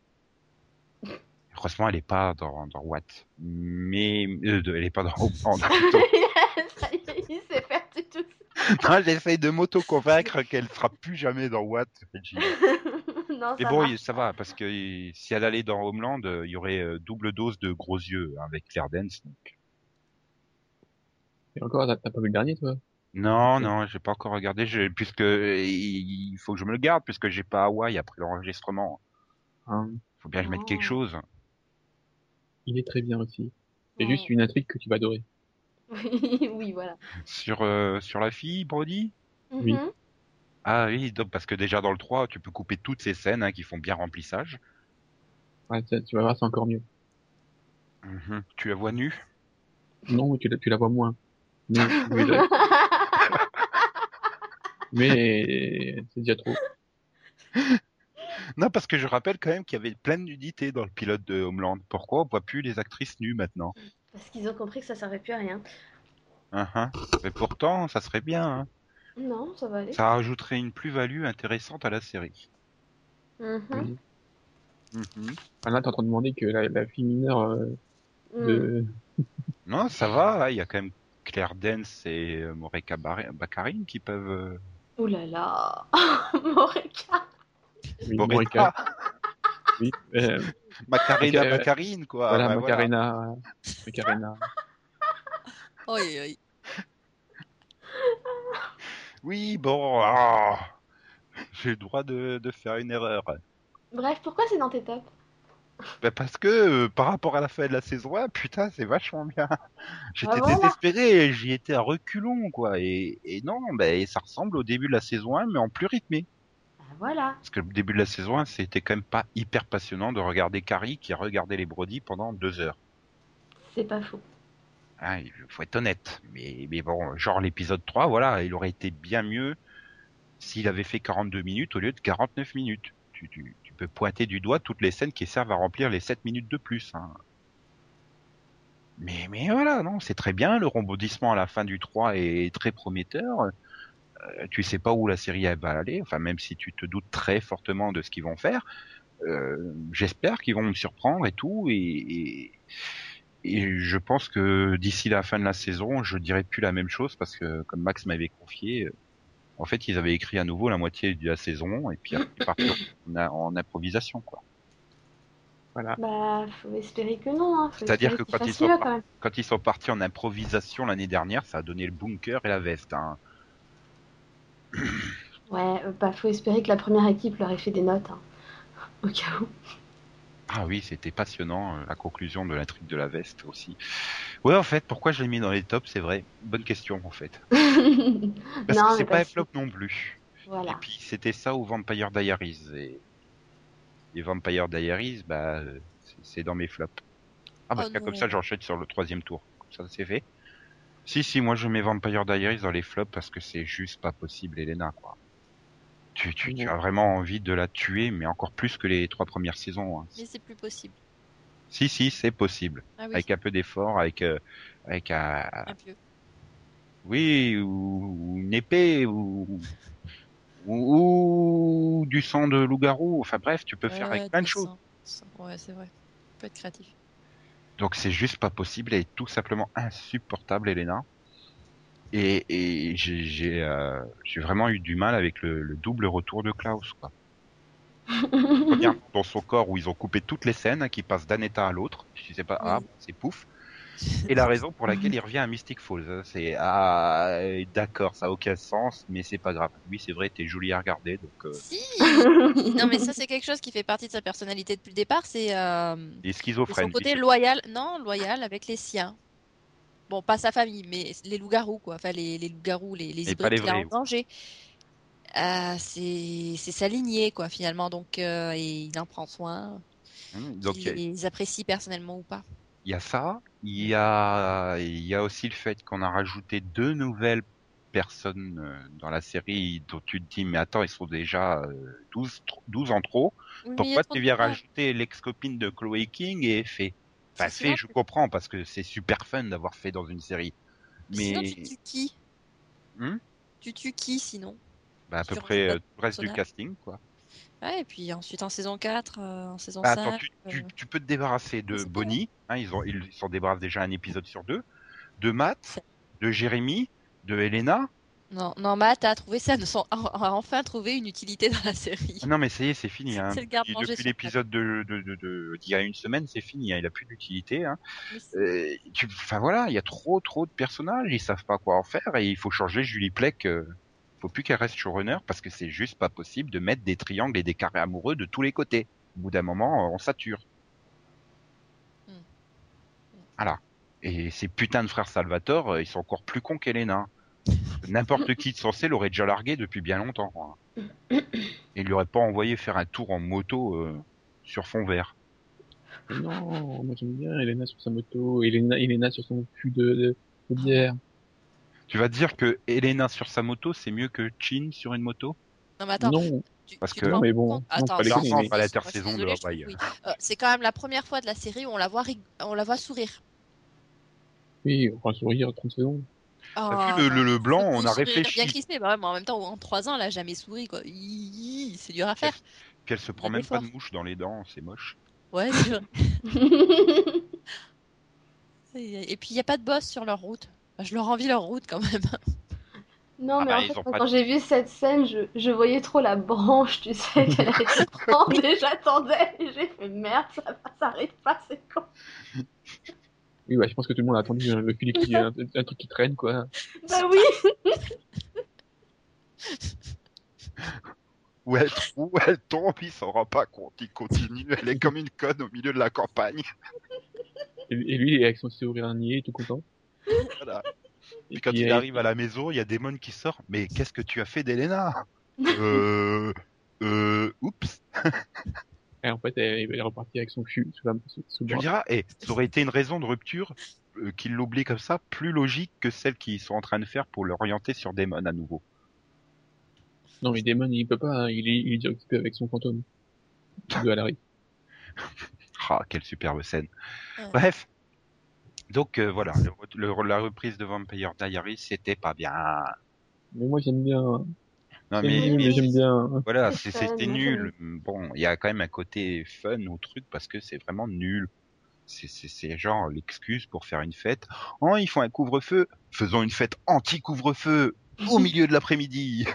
Speaker 1: Heureusement, elle est pas dans, dans What, mais euh, de- elle est pas dans Homeland.
Speaker 2: Ça y est, il s'est perdu tout
Speaker 1: non, j'essaye de m'auto-convaincre qu'elle sera plus jamais dans What, Regina.
Speaker 2: non,
Speaker 1: Mais
Speaker 2: ça
Speaker 1: bon,
Speaker 2: va.
Speaker 1: ça va, parce que si elle allait dans Homeland, euh, il y aurait euh, double dose de gros yeux hein, avec Claire Dance. Donc.
Speaker 4: Et encore, t'as pas vu le dernier, toi?
Speaker 1: Non, non, j'ai pas encore regardé, je- puisque il faut que je me le garde, puisque j'ai pas Hawaï après l'enregistrement.
Speaker 4: Hein
Speaker 1: Faut bien que je mette
Speaker 2: Oh.
Speaker 1: quelque chose.
Speaker 4: Il est très bien aussi. C'est juste une intrigue que tu vas adorer.
Speaker 2: Oui, oui, voilà.
Speaker 1: Sur euh, sur la fille, Brody?
Speaker 4: Oui.
Speaker 2: Mhm.
Speaker 1: Ah oui, donc, parce que déjà dans le 3, tu peux couper toutes ces scènes hein, qui font bien remplissage.
Speaker 4: Ouais, ça, tu vas voir, c'est encore mieux.
Speaker 1: Mhm. Tu la vois nue?
Speaker 4: Non, tu la, tu la vois moins. Mais, mais, la- mais c'est déjà trop.
Speaker 1: Non, parce que je rappelle quand même qu'il y avait plein de nudité dans le pilote de Homeland. Pourquoi on voit plus les actrices nues maintenant?
Speaker 2: Parce qu'ils ont compris que ça servait plus à rien.
Speaker 1: Mhm. Mais pourtant, ça serait bien. hein.
Speaker 2: Non, ça va aller.
Speaker 1: Ça rajouterait une plus-value intéressante à la série.
Speaker 4: Oui.
Speaker 1: Mhm.
Speaker 4: Ah, là, t'es en train de demander que la, la fille mineure euh, de...
Speaker 1: Non, ça va. hein, Il y a quand même Claire Dance et euh, Moreka Baccarin qui peuvent. euh,
Speaker 2: Ouh là là Moreka
Speaker 4: Oui,
Speaker 1: Moreka.
Speaker 4: Moreka. Oui, euh,
Speaker 1: Macarena
Speaker 4: Ok, ouais.
Speaker 1: Baccarine, quoi.
Speaker 4: voilà,
Speaker 1: Bah,
Speaker 4: Macarena. Macarena.
Speaker 3: Oi, oi.
Speaker 1: Oui, bon. ah, J'ai le droit de, de faire une erreur.
Speaker 2: Bref, pourquoi c'est dans tes tops?
Speaker 1: Bah, parce que euh, par rapport à la fin de la saison 1, putain, c'est vachement bien. J'étais
Speaker 2: Ah, voilà.
Speaker 1: désespéré, j'y étais à reculons, quoi. Et, et non, bah, ça ressemble au début de la saison 1, mais en plus rythmé.
Speaker 2: Voilà.
Speaker 1: Parce que le début de la saison 1, c'était quand même pas hyper passionnant de regarder Carrie qui a regardé les Brody pendant deux heures.
Speaker 2: C'est pas faux.
Speaker 1: Hein, il faut être honnête. Mais, mais bon, genre l'épisode 3, voilà, il aurait été bien mieux s'il avait fait 42 minutes au lieu de 49 minutes. Tu, tu, tu peux pointer du doigt toutes les scènes qui servent à remplir les 7 minutes de plus. Hein. Mais, mais voilà, non, c'est très bien. Le rebondissement à la fin du 3 est très prometteur. Euh, tu sais pas où la série va aller. Enfin, même si tu te doutes très fortement de ce qu'ils vont faire. Euh, J'espère qu'ils vont me surprendre et tout. Et, et, et je pense que d'ici la fin de la saison, je dirai plus la même chose parce que, comme Max m'avait confié, euh, en fait, ils avaient écrit à nouveau la moitié de la saison et puis ils en, en improvisation, quoi.
Speaker 4: Voilà.
Speaker 2: Bah, faut espérer que non. Hein.
Speaker 1: C'est-à-dire que quand ils sont
Speaker 2: mieux. Quand
Speaker 1: ils sont partis en improvisation l'année dernière, ça a donné le bunker et la veste. Hein.
Speaker 2: Ouais, euh, bah, faut espérer que la première équipe leur ait fait des notes. hein. Au cas où.
Speaker 1: Ah oui, c'était passionnant, euh, la conclusion de l'intrigue de la veste aussi. Ouais, en fait, pourquoi je l'ai mis dans les tops, c'est vrai. Bonne question, en fait. Parce
Speaker 2: non,
Speaker 1: que c'est pas un
Speaker 2: parce que-
Speaker 1: flop non plus. Et
Speaker 2: Voilà.
Speaker 1: puis c'était ça au Vampire Diaries. Et les Vampire Diaries, bah, euh, c'est- dans mes flops. Ah bah
Speaker 3: Oh
Speaker 1: tiens, comme ça j'enchaîne sur le troisième tour. Comme ça c'est fait. Si si, moi je mets Vampire Diaries dans les flops parce que c'est juste pas possible, Elena quoi. Tu, tu, tu as vraiment envie de la tuer, mais encore plus que les trois premières saisons. hein.
Speaker 3: Mais c'est plus possible.
Speaker 1: Si si, c'est possible.
Speaker 3: Ah oui,
Speaker 1: Avec un peu d'effort, avec euh, avec un,
Speaker 3: un peu.
Speaker 1: oui ou, ou une épée ou ou, ou du sang de loup-garou. Enfin bref, tu peux faire avec plein de choses.
Speaker 3: Ouais, c'est vrai. Peut être créatif.
Speaker 1: Donc c'est juste pas possible, elle est tout simplement insupportable, Elena. Et, et j'ai j'ai euh, j'ai vraiment eu du mal avec le, le double retour de Klaus. Quoi. Premièrement, dans son corps où ils ont coupé toutes les scènes, hein, qui passent d'un état à l'autre. Je sais pas, ah, c'est pouf. Et la raison pour laquelle il revient à Mystic Falls, hein, c'est ah d'accord, ça a aucun sens, mais c'est pas grave. Oui, c'est vrai, t'es jolie à regarder, donc euh,
Speaker 3: Si Non, mais ça, c'est quelque chose qui fait partie de sa personnalité depuis le départ. C'est euh,
Speaker 1: il est
Speaker 3: c'est
Speaker 1: schizophrène.
Speaker 3: son côté loyal. Non, loyal avec les siens. Bon, pas sa famille, mais les loups-garous, quoi. Enfin, les, les loups-garous, les, les hybrides
Speaker 1: les vrais.
Speaker 3: en danger. Euh, c'est sa lignée, quoi, finalement. Donc, euh, et il en prend soin.
Speaker 1: Hum, Donc il y a-
Speaker 3: les apprécie personnellement ou pas.
Speaker 1: Il y a ça, il y a, il y a aussi le fait qu'on a rajouté deux nouvelles personnes euh, dans la série dont tu te dis, mais attends, ils sont déjà euh, 12, tr- 12 en trop.
Speaker 3: Oui,
Speaker 1: Pourquoi tu viens rajouter l'ex-copine de Chloé King et fait Enfin,
Speaker 3: sûr
Speaker 1: je comprends parce que c'est super fun d'avoir fait dans une série.
Speaker 3: Sinon,
Speaker 1: Mais
Speaker 3: tu tues qui?
Speaker 1: Hmm?
Speaker 3: Tu tues qui, sinon?
Speaker 1: Bah, à peu près euh, tout le reste du casting, quoi.
Speaker 3: Ouais, et puis ensuite en saison 4, euh, en saison
Speaker 1: Bah,
Speaker 3: 5.
Speaker 1: attends, tu, tu,
Speaker 3: euh,
Speaker 1: tu peux te débarrasser de Bonnie, hein, ils ont, ils s'en débarrassent déjà un épisode sur deux, de Matt, de Jérémy, de Elena,
Speaker 3: Non, non, Matt a trouvé ça, a enfin trouvé une utilité dans la série.
Speaker 1: Ah non mais ça y est, c'est fini. Hein.
Speaker 3: C'est le
Speaker 1: Depuis l'épisode de, de, de, de- d'il y a une semaine, c'est fini. Hein. Il a plus d'utilité. Hein. Euh, tu, enfin voilà, il y a trop trop de personnages, ils savent pas quoi en faire et il faut changer Julie Plec. Euh, faut plus qu'elle reste showrunner parce que c'est juste pas possible de mettre des triangles et des carrés amoureux de tous les côtés. Au bout d'un moment, on sature.
Speaker 3: Hmm.
Speaker 1: Voilà. Et ces putains de frères Salvatore, euh, ils sont encore plus cons qu'Elena. N'importe qui de censé l'aurait déjà largué depuis bien longtemps. hein. Et il lui aurait pas envoyé faire un tour en moto euh, sur fond vert.
Speaker 4: Non, moi j'aime bien Elena sur sa moto, Elena, Elena sur son fût de, de, de bière.
Speaker 1: Tu vas dire que Elena sur sa moto, c'est mieux que Chin sur une moto?
Speaker 3: Non, mais attends,
Speaker 4: non,
Speaker 3: tu,
Speaker 1: parce
Speaker 3: tu
Speaker 1: que-
Speaker 4: mais bon,
Speaker 3: compte-
Speaker 4: non,
Speaker 3: Attends,
Speaker 4: pas les
Speaker 1: pas la
Speaker 3: moi, je suis
Speaker 1: intersaison de
Speaker 3: trouve, oui. Euh, c'est quand même la première fois de la série où on la voit, rig- on la voit sourire.
Speaker 4: oui, on prend sourire 30 secondes.
Speaker 1: T'as vu le, le, le blanc, on a
Speaker 3: sourire Bien
Speaker 1: réfléchi.
Speaker 3: crispé, bah ouais, mais en même temps, en 3 ans, elle a jamais souri, quoi. C'est dur à faire.
Speaker 1: Puis elle se prend même pas de mouche dans les dents, c'est moche.
Speaker 3: Ouais, c'est vrai. Et et puis, il n'y a pas de boss sur leur route. Bah, je leur envie leur route quand même.
Speaker 2: Non,
Speaker 1: Ah
Speaker 2: mais
Speaker 1: bah,
Speaker 2: en fait, quand
Speaker 1: de-
Speaker 2: j'ai vu cette scène, je, je voyais trop la branche, tu sais, qu'elle allait se prendre et j'attendais et j'ai fait merde, ça, va- ça arrive pas, c'est con.
Speaker 4: Oui, bah, je pense que tout le monde a attendu le Philippe qui un, un truc qui traîne, quoi.
Speaker 2: Bah oui,
Speaker 1: Où elle, où elle tombe, il s'en rend pas compte, il continue, elle est comme une conne au milieu de la campagne.
Speaker 4: Et, et lui, il est avec son sourire niais, tout content.
Speaker 1: Voilà.
Speaker 4: Et
Speaker 1: Puis quand
Speaker 4: puis,
Speaker 1: il
Speaker 4: euh,
Speaker 1: arrive à la maison, il y a Damon qui sort. Mais qu'est-ce que tu as fait d'Elena? Euh... Euh... Oups.
Speaker 4: et en fait, elle, est repartie avec son fût sous, la, sous,
Speaker 1: Tu diras, eh, ça aurait été une raison de rupture euh, qu'il l'oublie comme ça, plus logique que celle qu'ils sont en train de faire pour l'orienter sur Damon à nouveau.
Speaker 4: Non, mais Damon, il peut pas, hein, il est, il est occupé avec son fantôme. De Alary.
Speaker 1: Ah, quelle superbe scène.
Speaker 3: Ouais.
Speaker 1: Bref. Donc euh, voilà, le- le- la reprise de Vampire Diaries, c'était pas bien.
Speaker 4: Mais moi, j'aime bien.
Speaker 1: Non mais, mais
Speaker 4: mais j'aime bien.
Speaker 1: voilà, c'était nul. Bon, il y a quand même un côté fun au truc parce que c'est vraiment nul. C'est- C'est c'est genre l'excuse pour faire une fête. Oh, ils font un couvre-feu. Faisons une fête anti-couvre-feu au milieu de l'après-midi.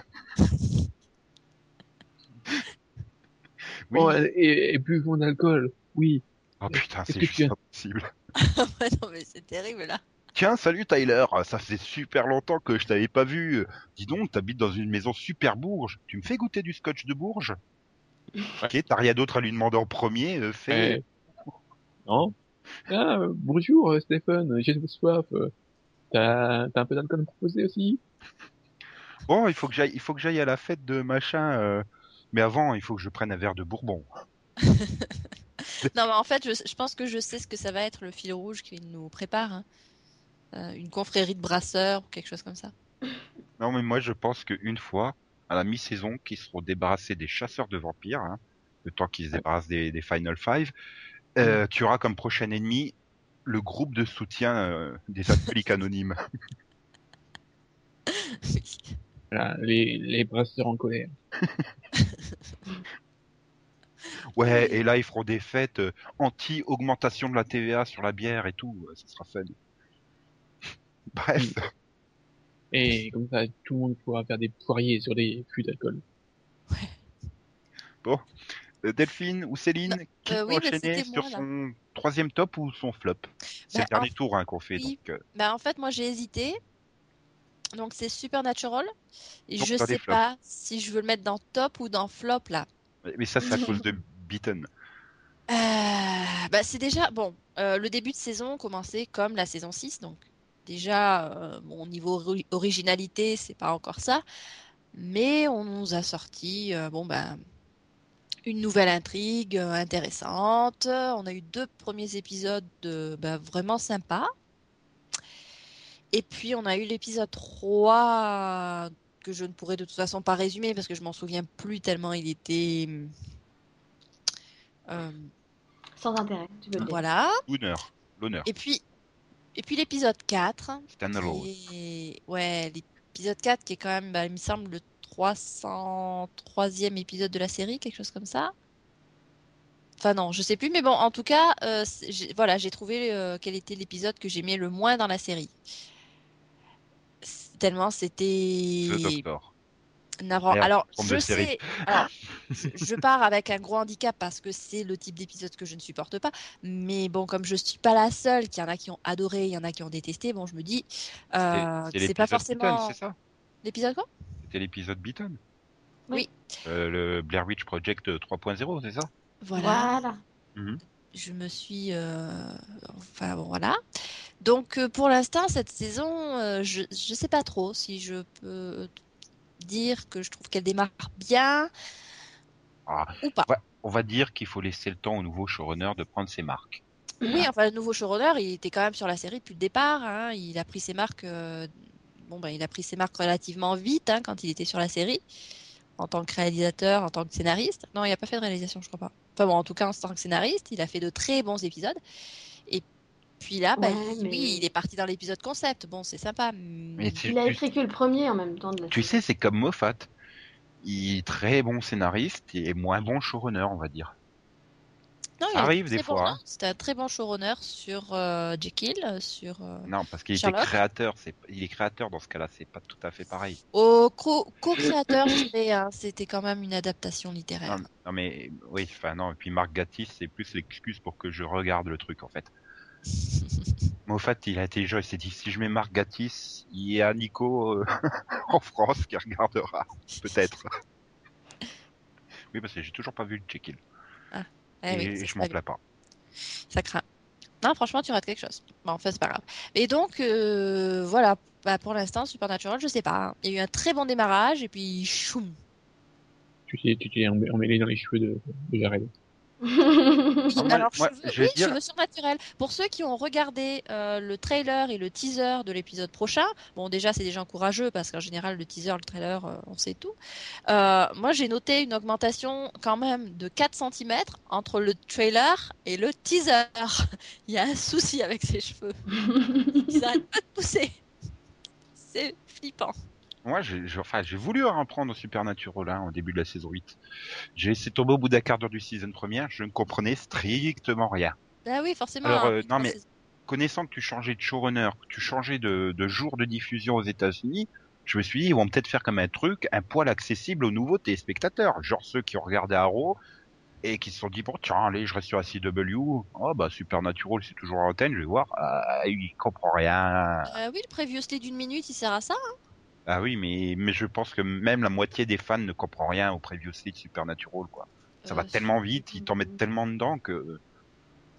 Speaker 1: Oui.
Speaker 4: Bon, et, et buvons d'alcool. Oui.
Speaker 1: Oh putain, c'est juste
Speaker 4: tu
Speaker 3: non, mais c'est terrible là.
Speaker 1: Tiens, salut Tyler, ça faisait super longtemps que je t'avais pas vu. Dis donc, t'habites dans une maison super bourge. Tu me fais goûter du scotch de bourge Ok, t'as rien d'autre à lui demander en premier, euh, fais.
Speaker 4: Eh, Non. Ah, bonjour, euh, Stéphane, j'ai soif. T'as t'as un peu d'alcool à me proposer aussi?
Speaker 1: Bon, il faut que j'aille, il faut que j'aille à la fête de machin. euh, Mais avant, il faut que je prenne un verre de Bourbon.
Speaker 3: Non, mais en fait, je, je pense que je sais ce que ça va être le fil rouge qu'il nous prépare. hein. Euh, une confrérie de brasseurs ou quelque chose comme ça.
Speaker 1: Non, mais moi, je pense qu'une fois, à la mi-saison, qu'ils seront débarrassés des chasseurs de vampires, hein, le temps qu'ils se débarrassent des, des Final Five, euh, tu auras comme prochain ennemi le groupe de soutien euh, des alcooliques anonymes.
Speaker 4: Voilà, les, les brasseurs en colère.
Speaker 1: Ouais, et là, ils feront des fêtes euh, anti-augmentation de la TVA sur la bière et tout. euh, Ça sera fun. Bref.
Speaker 4: Et comme ça, tout le monde pourra faire des poiriers sur des flux d'alcool.
Speaker 1: Euh, Delphine ou Céline, qui
Speaker 3: euh,
Speaker 1: peut
Speaker 3: oui, bah,
Speaker 1: enchaîner sur
Speaker 3: moi,
Speaker 1: son troisième top ou son flop? C'est
Speaker 3: Bah,
Speaker 1: le dernier
Speaker 3: en-
Speaker 1: tour hein, qu'on fait.
Speaker 3: oui.
Speaker 1: Donc, euh,
Speaker 3: Bah, en fait, moi j'ai hésité. Donc c'est Supernatural. Et
Speaker 1: Donc,
Speaker 3: je sais pas si je veux le mettre dans top ou dans flop là.
Speaker 1: Mais ça, c'est à cause de Beaton.
Speaker 3: Euh, bah, c'est déjà bon. euh, le début de saison commençait comme la saison 6, donc déjà euh, bon niveau ori- originalité, c'est pas encore ça, mais on nous a sorti euh, bon ben une nouvelle intrigue euh, intéressante. On a eu deux premiers épisodes de, bah, vraiment sympas. Et puis on a eu l'épisode 3 que je ne pourrais de toute façon pas résumer parce que je m'en souviens plus tellement il était euh,
Speaker 2: Sans intérêt, tu
Speaker 3: voilà.
Speaker 1: L'honneur. L'honneur.
Speaker 3: Et puis, et puis l'épisode 4,
Speaker 1: Standalone.
Speaker 3: qui est- ouais, l'épisode 4 qui est quand même, bah, il me semble, le 303e épisode de la série, quelque chose comme ça. Enfin non, je sais plus, mais bon, en tout cas, euh, voilà, j'ai trouvé euh, quel était l'épisode que j'aimais le moins dans la série. Tellement c'était
Speaker 1: Doctor.
Speaker 3: navrant.
Speaker 1: Merde,
Speaker 3: Alors, je sais, alors, je, je pars avec un gros handicap parce que c'est le type d'épisode que je ne supporte pas. Mais bon, comme je suis pas la seule, qu'il y en a qui ont adoré, il y en a qui ont détesté, bon, je me dis, euh,
Speaker 1: C'est
Speaker 3: pas
Speaker 1: l'épisode Beaton,
Speaker 3: forcément
Speaker 1: c'est ça?
Speaker 3: L'épisode quoi?
Speaker 1: C'était l'épisode Beaton.
Speaker 3: Oui.
Speaker 1: Euh, le Blair Witch Project 3.0, c'est ça?
Speaker 3: Voilà.
Speaker 2: Voilà.
Speaker 3: Je me suis, euh, enfin bon, voilà. Donc euh, pour l'instant, cette saison, euh, je je sais pas trop si je peux dire que je trouve qu'elle démarre bien
Speaker 1: Ah,
Speaker 3: ou pas.
Speaker 1: On va dire qu'il faut laisser le temps au nouveau showrunner de prendre ses marques.
Speaker 3: Oui, enfin, le nouveau showrunner, il était quand même sur la série depuis le départ. hein. Il a pris ses marques, euh, bon, ben, il a pris ses marques relativement vite hein, quand il était sur la série, en tant que réalisateur, en tant que scénariste. Non, il n'a pas fait de réalisation, je crois pas. Enfin bon, en tout cas, en tant que scénariste, il a fait de très bons épisodes. Et puis là, ben,
Speaker 2: Ouais,
Speaker 3: il-
Speaker 2: mais-
Speaker 3: oui, il est parti dans l'épisode concept. Bon, c'est sympa.
Speaker 1: Mais tu,
Speaker 2: Il a
Speaker 1: tu-
Speaker 2: écrit que le premier en même temps de la
Speaker 1: tu sais, c'est comme Moffat. Il est très bon scénariste et moins bon showrunner, on va dire.
Speaker 3: Non,
Speaker 1: ça
Speaker 3: il
Speaker 1: arrive des
Speaker 3: très bon,
Speaker 1: fois,
Speaker 3: hein. C'était un très bon showrunner sur euh, Jekyll, euh, sur euh,
Speaker 1: Non, parce qu'il était créateur. C'est, il est créateur dans ce cas-là. C'est pas tout à fait pareil.
Speaker 3: au co- co-créateur, je dirais. hein. C'était quand même une adaptation littéraire.
Speaker 1: Non, non, mais oui, enfin non. Et puis Marc Gatiss, c'est plus l'excuse pour que je regarde le truc en fait. Moffat, il a été intelligent. Il s'est dit si je mets Marc Gatiss, il y a Nico euh, en France qui regardera, peut-être. Oui, parce que j'ai toujours pas vu le check-in.
Speaker 3: Eh oui,
Speaker 1: et je m'en
Speaker 3: pas
Speaker 1: plains pas.
Speaker 3: Ça craint. Non, franchement, tu rates quelque chose. Bon, enfin, c'est pas grave. Et donc, euh, voilà. Bah, pour l'instant, Supernatural, je sais pas. Il y a eu un très bon démarrage et puis choum.
Speaker 4: Tu t'es, emmêlé dans les cheveux de, de Jared.
Speaker 3: Alors,
Speaker 1: moi, je
Speaker 3: oui,
Speaker 1: dire-
Speaker 3: surnaturels. Pour ceux qui ont regardé euh, le trailer et le teaser de l'épisode prochain, bon, déjà, c'est des gens courageux parce qu'en général, le teaser, le trailer, euh, on sait tout. Euh, moi, j'ai noté une augmentation quand même de 4 cm entre le trailer et le teaser. Il y a un souci avec ses cheveux. Ils arrêtent pas de pousser. C'est flippant.
Speaker 1: Moi, j'ai, j'ai- enfin, j'ai voulu en prendre au Supernatural hein, au début de la saison 8. J'ai laissé tomber au bout d'un quart d'heure du season première, je ne comprenais strictement rien.
Speaker 3: Ah oui, forcément.
Speaker 1: Alors,
Speaker 3: hein,
Speaker 1: euh, non, mais- Connaissant que tu changeais de showrunner, que tu changeais de, de jour de diffusion aux États-Unis, je me suis dit, ils vont peut-être faire comme un truc, un poil accessible aux nouveaux téléspectateurs, genre ceux qui ont regardé Arrow et qui se sont dit, bon, tiens, allez, je reste sur la CW, oh, bah, Supernatural, c'est toujours en antenne, je vais voir, ah, il comprend rien.
Speaker 3: Euh, oui, le previously d'une minute, il sert à ça.
Speaker 1: Ah oui, mais, mais je pense que même la moitié des fans ne comprend rien au previously de Supernatural, quoi. Ça va
Speaker 3: Euh,
Speaker 1: tellement vite, ils t'en mettent tellement dedans que...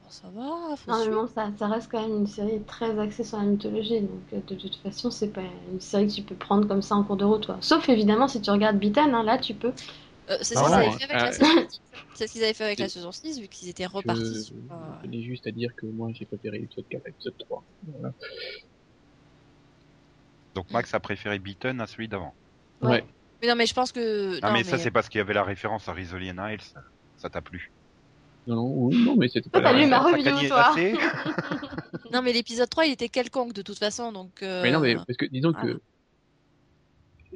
Speaker 3: ça va, faut
Speaker 2: Non, mais bon, ça, ça reste quand même une série très axée sur la mythologie, donc euh, de toute façon, c'est pas une série que tu peux prendre comme ça en cours de route, toi. Sauf évidemment si tu regardes Beaton, hein, là tu peux.
Speaker 3: Euh, c'est
Speaker 4: Ah
Speaker 3: ce qu'ils avaient fait avec la
Speaker 4: euh,
Speaker 3: saison 6. C'est ce qu'ils avaient fait avec la
Speaker 4: je-
Speaker 3: saison 6, vu qu'ils étaient
Speaker 4: Je,
Speaker 3: repartis sur. euh,
Speaker 4: je tenais juste à dire que moi, j'ai préféré l'épisode 4 à l'épisode 3. Voilà.
Speaker 1: Donc Max a préféré Beaton à celui d'avant.
Speaker 4: Ouais.
Speaker 3: Mais non, mais je pense que.
Speaker 1: Ah
Speaker 3: non,
Speaker 1: mais, ça c'est parce qu'il y avait la référence à Rizzoli and Isles. Ça t'a plu
Speaker 4: Non, non, non, mais c'était pas
Speaker 2: t'as lu ma review, toi.
Speaker 3: Non, mais l'épisode 3, il était quelconque de toute façon, donc. euh,
Speaker 4: Mais non, mais parce que disons
Speaker 3: voilà.
Speaker 4: que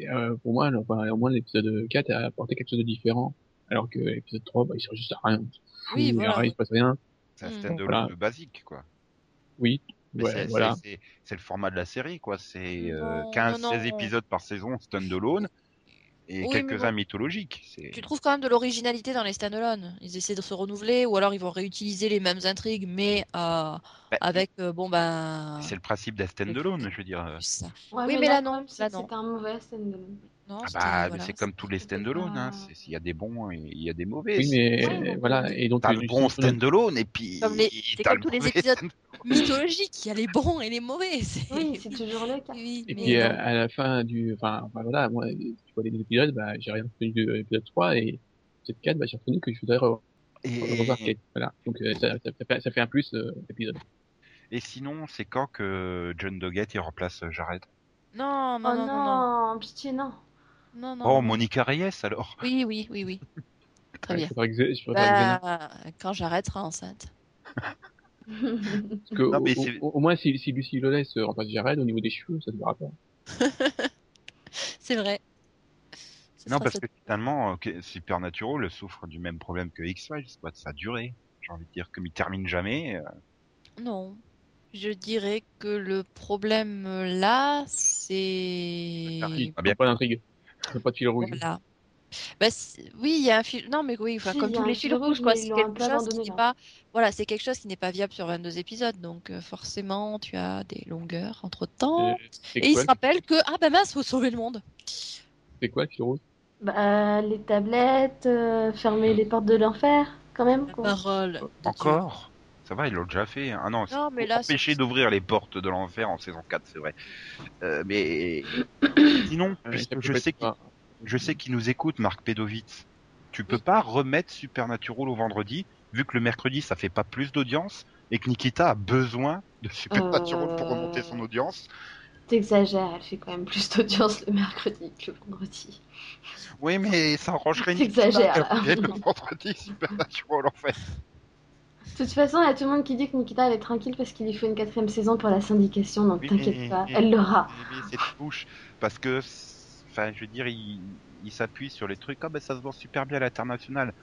Speaker 4: euh, pour moi, enfin, au moins l'épisode 4 a apporté quelque chose de différent. Alors que l'épisode 3, bah, il sert juste à rien.
Speaker 3: Oui,
Speaker 4: Fou,
Speaker 3: voilà.
Speaker 4: Il se passe rien.
Speaker 1: C'est un
Speaker 3: Mm.
Speaker 1: stand-alone
Speaker 4: Voilà.
Speaker 1: basique, quoi.
Speaker 4: Oui.
Speaker 1: Mais
Speaker 4: Ouais,
Speaker 1: c'est-
Speaker 4: voilà.
Speaker 1: le format de la série, quoi. C'est euh,
Speaker 3: Non,
Speaker 1: 15,
Speaker 3: non,
Speaker 1: 16
Speaker 3: non.
Speaker 1: épisodes par saison, stand-alone, et
Speaker 3: Oui,
Speaker 1: quelques-uns
Speaker 3: bon.
Speaker 1: mythologiques.
Speaker 3: Tu trouves quand même de l'originalité dans les stand-alone. Ils essaient de se renouveler ou alors ils vont réutiliser les mêmes intrigues mais euh,
Speaker 1: Bah,
Speaker 3: avec euh, bon ben
Speaker 1: C'est le principe d'un stand-alone, je veux dire. euh.
Speaker 2: Ouais,
Speaker 3: Oui,
Speaker 2: mais,
Speaker 3: mais
Speaker 2: là,
Speaker 3: là, non,
Speaker 2: c'est un mauvais stand-alone.
Speaker 3: Non,
Speaker 1: Ah bah,
Speaker 3: voilà,
Speaker 1: c'est comme tous les stand-alone, hein. S'il y a des bons et il y a des mauvais.
Speaker 4: Oui, mais
Speaker 2: Ouais,
Speaker 4: voilà. Et donc,
Speaker 1: T'as
Speaker 4: euh,
Speaker 1: le bon stand-alone et puis
Speaker 3: Comme les- c'est comme
Speaker 1: le
Speaker 3: tous les
Speaker 1: mauvais
Speaker 3: épisodes.
Speaker 1: stand-
Speaker 3: mythologique. Il y a les bons et les mauvais. c'est-
Speaker 2: Oui, c'est toujours le cas.
Speaker 3: Oui,
Speaker 4: Et
Speaker 3: mais
Speaker 4: puis euh, à la fin du, enfin, enfin, voilà, moi, tu vois les épisodes, bah, j'ai rien retenu de l'épisode 3 et l'épisode 4, bah, j'ai retenu que je voudrais re- revoir
Speaker 1: Et,
Speaker 4: Kate. Voilà. Donc euh, ça, ça, fait, ça fait un plus euh, épisode.
Speaker 1: et sinon, c'est quand que John Doggett il remplace Jared?
Speaker 3: Non, non,
Speaker 2: Oh
Speaker 3: non, non,
Speaker 2: non, pitié, non.
Speaker 3: Non, non.
Speaker 1: Oh. Monica Reyes alors
Speaker 3: Oui, oui, oui, oui. Très
Speaker 4: Ouais,
Speaker 3: bien. Bah, quand j'arrêterai enceinte.
Speaker 4: Parce que
Speaker 1: Non, mais
Speaker 4: au,
Speaker 1: c'est-
Speaker 4: au- au moins si, si Lucy Lawless remplace Jared au niveau des cheveux, ça se verra pas.
Speaker 3: C'est vrai. Ce
Speaker 1: Non, parce
Speaker 3: cette-
Speaker 1: que finalement, euh, Supernatural souffre du même problème que X-Files, quoi, de sa durée. J'ai envie de dire, comme il termine jamais. euh,
Speaker 3: Non. Je dirais que le problème euh, là, c'est.
Speaker 1: Ah,
Speaker 4: Il
Speaker 1: bien.
Speaker 4: n'y a pas d'intrigue. Il n'y a pas de fil rouge.
Speaker 3: Voilà. Bah, c'est- oui, il y a un fil. Non, mais oui, enfin,
Speaker 2: Si,
Speaker 3: comme
Speaker 2: il
Speaker 3: tous les
Speaker 2: fil
Speaker 3: fils
Speaker 2: rouge,
Speaker 3: rouges, quoi. C'est quelque chose qui n'est
Speaker 2: là.
Speaker 3: pas. Voilà, c'est quelque chose qui n'est pas viable sur 22 épisodes, donc euh, forcément, tu as des longueurs entre temps.
Speaker 4: Euh,
Speaker 3: Et il se rappelle que ah bah mince, faut sauver le monde.
Speaker 4: c'est quoi le fil rouge?
Speaker 2: Bah, les tablettes, euh, fermer les portes de l'enfer, quand même.
Speaker 3: La
Speaker 2: quoi.
Speaker 3: parole.
Speaker 1: Encore? Ça va, ils l'ont déjà fait. hein. Ah non,
Speaker 3: Non, mais là,
Speaker 1: d'ouvrir les portes de l'enfer en saison 4, c'est vrai. Euh, mais sinon,
Speaker 4: Ouais,
Speaker 1: puisque je sais qu'il
Speaker 4: pas-
Speaker 1: je sais qu'il nous écoute, Marc Pedovitz. Tu peux pas remettre Supernatural au vendredi, vu que le mercredi ça fait pas plus d'audience et que Nikita a besoin de Supernatural pour
Speaker 2: Euh.
Speaker 1: remonter son audience.
Speaker 2: T'exagères, elle fait quand même plus d'audience le mercredi que le vendredi.
Speaker 1: Oui, mais ça arrangerait
Speaker 2: T'exagères,
Speaker 1: le vendredi Supernatural en fait.
Speaker 2: De toute façon, il y a tout le monde qui dit que Nikita elle est tranquille parce qu'il lui faut une quatrième saison pour la syndication, donc
Speaker 1: Oui,
Speaker 2: t'inquiète pas,
Speaker 1: mais-
Speaker 2: elle l'aura.
Speaker 1: bouche parce que, enfin, je veux dire, il, il s'appuie sur les trucs. Ah ben ça se vend super bien à l'international.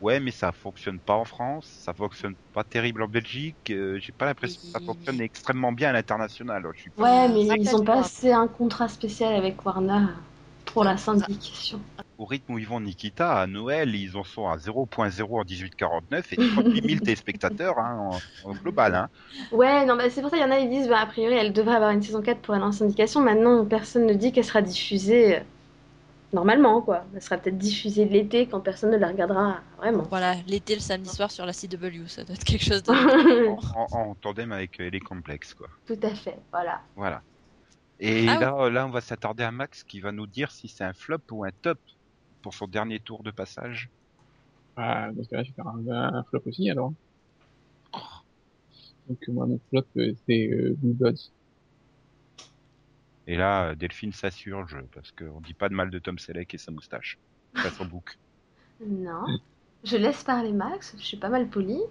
Speaker 1: Ouais, mais ça fonctionne pas en France, ça fonctionne pas terrible en Belgique. euh, J'ai pas l'impression que ça fonctionne extrêmement bien à l'international. alors Je suis pas-
Speaker 2: Ouais, mais ils ont
Speaker 3: pas.
Speaker 2: passé un contrat spécial avec Warner pour la syndication.
Speaker 1: Au rythme où ils vont Nikita, à Noël, ils en sont à 0.0 en 1849 et 38 000 téléspectateurs hein, en, en global. Hein.
Speaker 2: Ouais, non, bah, c'est pour ça qu'il y en a qui disent, bah, a priori, elle devrait avoir une saison 4 pour aller en syndication. Maintenant, personne ne dit qu'elle sera diffusée euh, normalement, quoi. Elle sera peut-être diffusée l'été quand personne ne la regardera vraiment.
Speaker 3: Voilà, l'été, le samedi soir sur la CW, ça doit être quelque chose de.
Speaker 1: En, en tandem avec euh, les complexes, quoi.
Speaker 2: Tout à fait, voilà.
Speaker 1: Voilà. Et
Speaker 3: Ah
Speaker 1: là, là, on va s'attarder à Max qui va nous dire si c'est un flop ou un top pour son dernier tour de passage.
Speaker 4: Ah, dans ce cas-là, je vais faire un, un flop aussi, alors. Donc, moi, mon flop, euh, c'est euh, Blue Bloods.
Speaker 1: Et là, euh, Delphine s'assurge parce qu'on dit pas de mal de Tom Selleck et sa moustache. Pas son bouc.
Speaker 2: Non. Je laisse parler Max, je suis pas mal polie.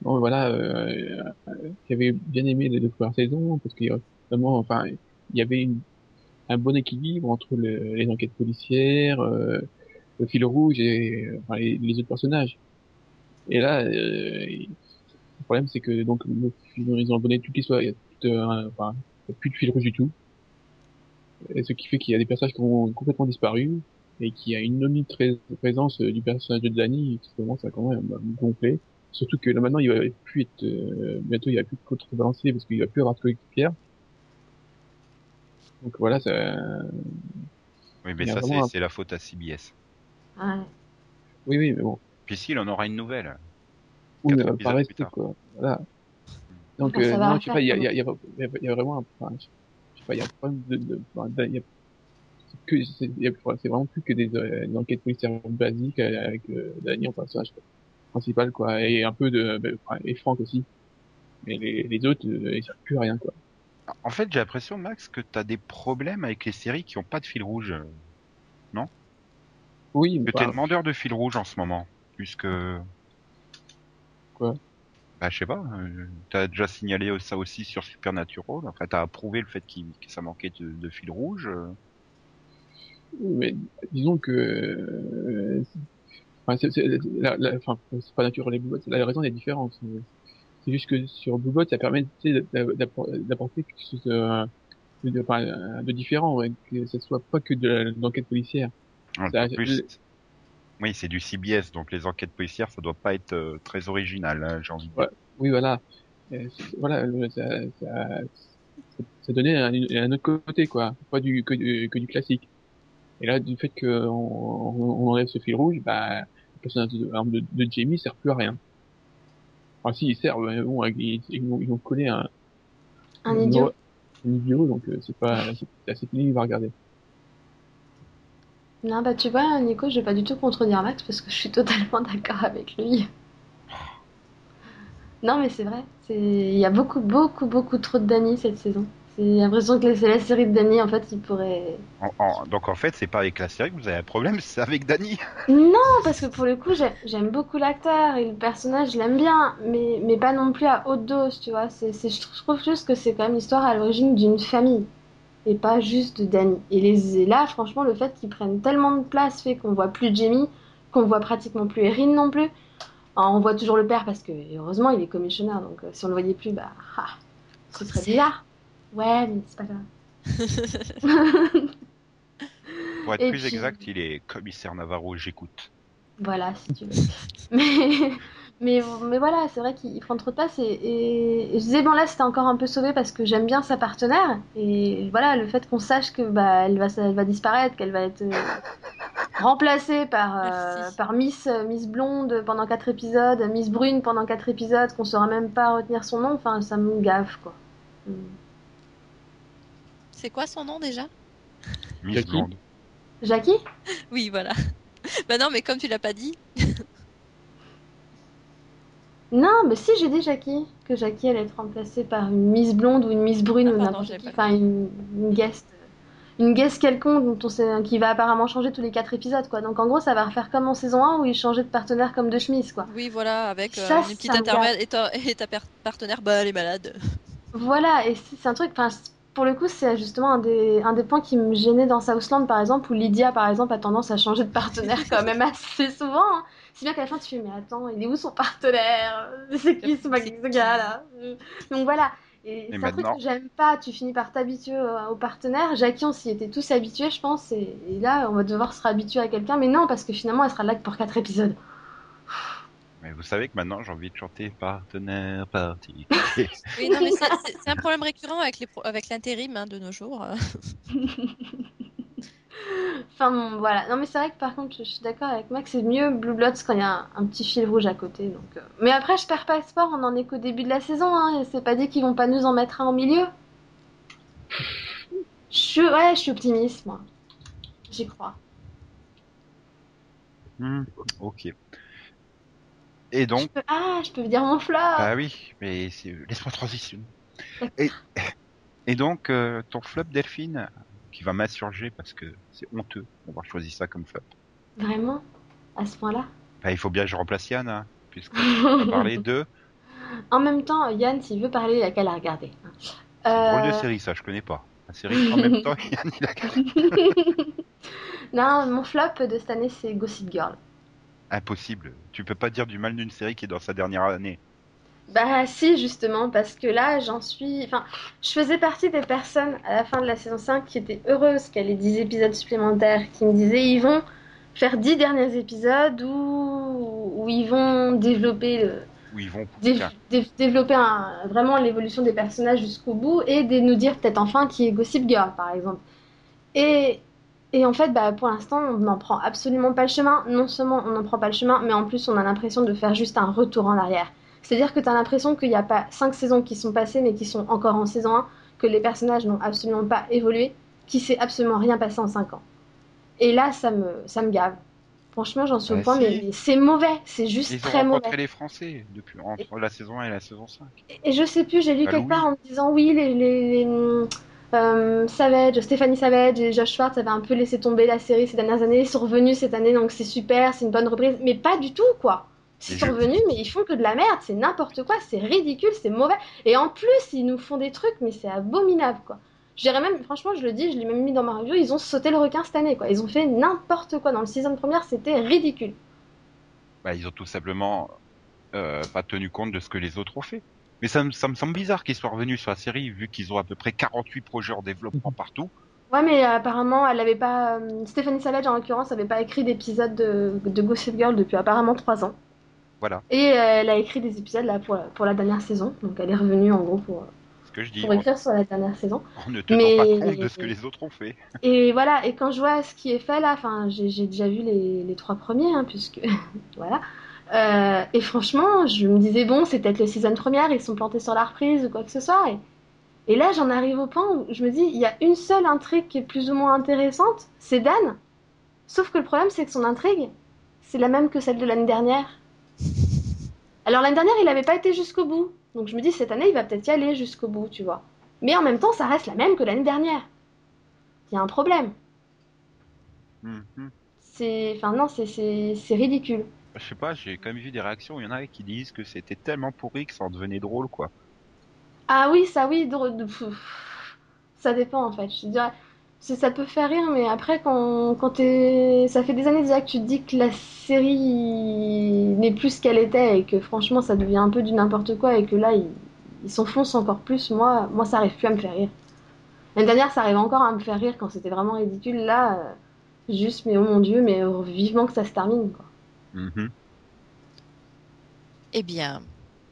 Speaker 4: Bon, voilà, euh, euh, j'avais bien aimé les deux premières saisons, parce qu'il y a vraiment, enfin, il y avait une, un bon équilibre entre le- les enquêtes policières, euh, le fil rouge et enfin, les, autres personnages. Et là, euh, le problème, c'est que donc ils ont abonné toute l'histoire, enfin, plus de fil rouge du tout. Et ce qui fait qu'il y a des personnages qui ont complètement disparu et qu'il y a une omniprésence euh, du personnage de Danny qui commence à quand même me gonfler. Surtout que là maintenant il va plus être euh, bientôt il va plus contrebalancer parce qu'il va plus avoir de coéquipière. Donc voilà, ça
Speaker 1: Oui, mais ça, c'est
Speaker 4: un-
Speaker 1: c'est la faute à CBS.
Speaker 2: Ouais.
Speaker 4: oui oui mais bon.
Speaker 1: Puis si, il en aura une nouvelle.
Speaker 4: Oui, mais
Speaker 1: épisodes
Speaker 4: par
Speaker 1: plus
Speaker 4: reste
Speaker 1: tard.
Speaker 4: quoi. Voilà. Donc
Speaker 2: Ah,
Speaker 4: euh, non, je sais pas, il y a, il y, a,
Speaker 2: faire,
Speaker 4: il y, y a- il y a vraiment un, enfin, je sais pas, il y a un problème de, de, enfin, de- il y a c'est que c'est il y a- c'est vraiment plus que des, euh, des enquêtes policières basiques avec euh, Danny en personnage principal quoi et un peu de ben, et Franck aussi. Mais les, les autres euh, ils servent plus à rien quoi.
Speaker 1: En fait, j'ai l'impression, Max, que t'as des problèmes avec les séries qui ont pas de fil rouge.
Speaker 4: Oui, mais
Speaker 1: Que t'es
Speaker 4: enfin,
Speaker 1: demandeur de fil rouge en ce moment. Puisque.
Speaker 4: Quoi?
Speaker 1: Bah, je sais pas. euh, T'as déjà signalé ça aussi sur Supernatural. Enfin, t'as approuvé le fait qu'il que ça manquait de, de fil rouge. euh.
Speaker 4: Mais disons que, euh, enfin, c'est, c'est, la, la, enfin, c'est pas naturel les Bluebots, la raison est différente. C'est juste que sur Bluebot, ça permet d'apporter quelque chose de, de, de différent, ouais, que ce soit pas que de l'enquête policière. Ça-
Speaker 1: plus. Oui, c'est du CBS, donc les enquêtes policières, ça doit pas être euh, très original, hein, j'ai envie de dire.
Speaker 4: Ouais. Oui, voilà. Euh, voilà, le- ça, ça, donnait un, un autre côté, quoi. Pas du, que, du, que du classique. Et là, du fait qu'on on, enlève ce fil rouge, bah, personnage de, de, de Jamie sert plus à rien. Enfin, si, il sert, mais bon, ils, ils, ont, ils ont collé un,
Speaker 2: Un idiot.
Speaker 4: Un idiot, donc euh, c'est pas, c'est assez pénible à regarder.
Speaker 2: Non, bah tu vois, Nico, je vais pas du tout contredire Max parce que je suis totalement d'accord avec lui. Non, mais c'est vrai. Il y a beaucoup, beaucoup, beaucoup trop de Danny cette saison. J'ai l'impression que c'est la série de Danny, en fait, il pourrait...
Speaker 1: En- en- donc en fait, c'est pas avec la série que vous avez un problème, c'est avec Danny.
Speaker 2: Non, parce que pour le coup, j'ai- j'aime beaucoup l'acteur et le personnage, je l'aime bien, mais, mais pas non plus à haute dose, tu vois. C'est, je trouve juste que c'est quand même l'histoire à l'origine d'une famille et pas juste de Danny. Et, les, et là, franchement, le fait qu'ils prennent tellement de place fait qu'on voit plus Jamie, qu'on voit pratiquement plus Erin non plus. Alors, on voit toujours le père parce que, heureusement, il est commissionnaire, donc euh, si on le voyait plus, bah, ah, ce serait bizarre. Ouais, mais c'est pas grave.
Speaker 1: Pour être
Speaker 2: Et
Speaker 1: plus
Speaker 2: puis-
Speaker 1: exact, il est commissaire Navarro, j'écoute.
Speaker 2: Voilà, si tu veux. mais, mais, mais voilà, c'est vrai qu'il prend trop de place. Et, et, et je disais, bon, là, c'était encore un peu sauvé parce que j'aime bien sa partenaire. Et voilà, le fait qu'on sache que bah, elle, va, elle va disparaître, qu'elle va être euh, remplacée par, euh, par Miss, Miss Blonde pendant quatre épisodes, Miss Brune pendant quatre épisodes, qu'on saura même pas retenir son nom, enfin, ça me gave, quoi. Mm.
Speaker 3: C'est quoi son nom déjà?
Speaker 1: Miss
Speaker 4: Jackie
Speaker 1: Blonde.
Speaker 2: Jackie?
Speaker 3: Oui, voilà. bah non, mais comme tu l'as pas dit.
Speaker 2: Non, mais si, j'ai dit Jackie. Que Jackie allait être remplacée par une Miss Blonde ou une Miss Brune
Speaker 3: Ah,
Speaker 2: ou n'importe qui. Enfin, une, une guest. Une guest quelconque dont on sait, qui va apparemment changer tous les quatre épisodes, quoi. Donc en gros, ça va refaire comme en saison 1 où il changeait de partenaire comme de chemise, quoi.
Speaker 3: Oui, voilà, avec euh,
Speaker 2: Ça,
Speaker 3: une petite intermède et ta, et ta partenaire, bah elle est malade.
Speaker 2: Voilà, et c'est un truc, enfin, pour le coup, c'est justement un des, un des points qui me gênait dans Southland, par exemple, où Lydia, par exemple, a tendance à changer de partenaire quand même assez souvent. hein. Si bien qu'à la fin, tu fais, mais attends, il est où son partenaire? C'est qui ce,
Speaker 3: C'est
Speaker 2: ce gars-là? Donc voilà. Et
Speaker 1: Et
Speaker 2: c'est un truc que j'aime pas, tu finis par t'habituer au, au partenaire. Jackie, on s'y était tous habitués, je pense, et, et là, on va devoir se réhabituer à quelqu'un, mais non, parce que finalement, elle sera là que pour quatre épisodes.
Speaker 1: Mais vous savez que maintenant, j'ai envie de chanter partenaire particulier.
Speaker 3: Oui, non, mais c'est- un problème récurrent avec les pro- avec l'intérim hein, de nos jours.
Speaker 2: Enfin bon, voilà. Non mais c'est vrai que par contre, je, suis d'accord avec Max, c'est mieux Blue Bloods quand il y a un, un petit fil rouge à côté. Donc, euh. Mais après, je perds pas espoir, on en est qu'au début de la saison. Hein, et c'est pas dit qu'ils vont pas nous en mettre un au milieu. Je suis, ouais, je suis optimiste, moi. J'y crois.
Speaker 1: Hmm, ok. Et
Speaker 2: Je
Speaker 1: donc,
Speaker 2: peux- Ah, je peux dire mon flop.
Speaker 1: bah oui, mais laisse-moi transition. Et, et donc, euh, ton flop Delphine, qui va m'insurger parce que c'est honteux d'avoir choisi ça comme flop.
Speaker 2: Vraiment? À ce point-là?
Speaker 1: Bah, il faut bien que je remplace Yann, hein, puisqu'on va parler de
Speaker 2: En même temps, Yann, s'il veut parler, il a qu'à la regarder. hein.
Speaker 1: drôle de
Speaker 2: Euh,
Speaker 1: série, ça, je connais pas. La série, en même temps, Yann, il a
Speaker 2: non, mon flop de cette année, c'est Gossip Girl.
Speaker 1: Impossible. Tu peux pas dire du mal d'une série qui est dans sa dernière année.
Speaker 2: Bah si justement parce que là j'en suis enfin je faisais partie des personnes à la fin de la saison 5 qui étaient heureuses qu'elle ait 10 épisodes supplémentaires qui me disaient ils vont faire 10 derniers épisodes où, où ils vont développer le
Speaker 1: Où ils vont
Speaker 2: dé-
Speaker 1: Tiens,
Speaker 2: dé- développer un- vraiment l'évolution des personnages jusqu'au bout et de nous dire peut-être enfin qui est Gossip Girl par exemple. Et, et en fait, bah, pour l'instant, on n'en prend absolument pas le chemin. Non seulement on n'en prend pas le chemin, mais en plus on a l'impression de faire juste un retour en arrière. C'est-à-dire que tu as l'impression qu'il n'y a pas cinq saisons qui sont passées mais qui sont encore en saison 1, que les personnages n'ont absolument pas évolué, qu'il s'est absolument rien passé en 5 ans. Et là, ça me, ça me gave. Franchement, j'en suis au
Speaker 1: Bah
Speaker 2: point,
Speaker 1: si.
Speaker 2: mais c'est mauvais, c'est juste
Speaker 1: ils ont
Speaker 2: très
Speaker 1: rencontré
Speaker 2: mauvais.
Speaker 1: les Français depuis entre la saison 1 et la saison 5.
Speaker 2: Et je sais plus, j'ai lu
Speaker 1: Ah,
Speaker 2: quelque
Speaker 1: Louis.
Speaker 2: part en me disant oui, les, les, les, euh, Savage, Stéphanie Savage et Josh Schwartz avaient un peu laissé tomber la série ces dernières années, ils sont revenus cette année, donc c'est super, c'est une bonne reprise, mais pas du tout, quoi. S'ils
Speaker 1: Et
Speaker 2: sont revenus, mais ils font que de la merde, c'est n'importe quoi, c'est ridicule, c'est mauvais. Et en plus, ils nous font des trucs, mais c'est abominable, quoi. Je dirais même, franchement, je le dis, je l'ai même mis dans ma review, ils ont sauté le requin cette année, quoi. Ils ont fait n'importe quoi. Dans le season première, c'était ridicule.
Speaker 1: Bah, ils ont tout simplement euh, pas tenu compte de ce que les autres ont fait. Mais ça, me- ça me semble bizarre qu'ils soient revenus sur la série, vu qu'ils ont à peu près 48 projets en développement partout.
Speaker 2: Ouais, mais euh, apparemment, elle avait pas. euh, Stephanie Savage, en l'occurrence, avait pas écrit d'épisode de, de Gossip Girl depuis apparemment 3 ans.
Speaker 1: Voilà
Speaker 2: Et euh, elle a écrit des épisodes là pour, la- pour la dernière saison. Donc elle est revenue en gros pour,
Speaker 1: Ce que je dis,
Speaker 2: pour écrire sur la dernière saison.
Speaker 1: en ne tenant
Speaker 2: Mais-
Speaker 1: pas compte de ce que les autres ont fait.
Speaker 2: Et voilà, et quand je vois ce qui est fait là, enfin, j'ai déjà vu les, les trois premiers, hein, puisque. voilà. Euh, et franchement, je me disais, bon, c'est peut-être le season première, ils sont plantés sur la reprise ou quoi que ce soit. Et, et là, j'en arrive au point où je me dis, il y a une seule intrigue qui est plus ou moins intéressante, c'est Dan. Sauf que le problème, c'est que son intrigue, c'est la même que celle de l'année dernière. Alors l'année dernière, il n'avait pas été jusqu'au bout. Donc je me dis, cette année, il va peut-être y aller jusqu'au bout, tu vois. Mais en même temps, ça reste la même que l'année dernière. Il y a un problème.
Speaker 1: Mhm.
Speaker 2: C'est, enfin non, c'est ridicule.
Speaker 1: Je sais pas, j'ai quand même vu des réactions. Il y en a qui disent que c'était tellement pourri que ça en devenait drôle, quoi.
Speaker 2: Ah oui, ça oui, drôle ça dépend en fait. Je dirais, ça peut faire rire, mais après quand quand ça fait des années déjà que tu te dis que la série n'est plus ce qu'elle était et que franchement ça devient un peu du n'importe quoi et que là ils ils s'enfoncent encore plus. Moi, moi ça arrive plus à me faire rire. L'année dernière, ça arrivait encore à me faire rire quand c'était vraiment ridicule. Là, euh, juste mais oh mon dieu, mais euh, vivement que ça se termine quoi.
Speaker 1: Mhm.
Speaker 3: Eh bien,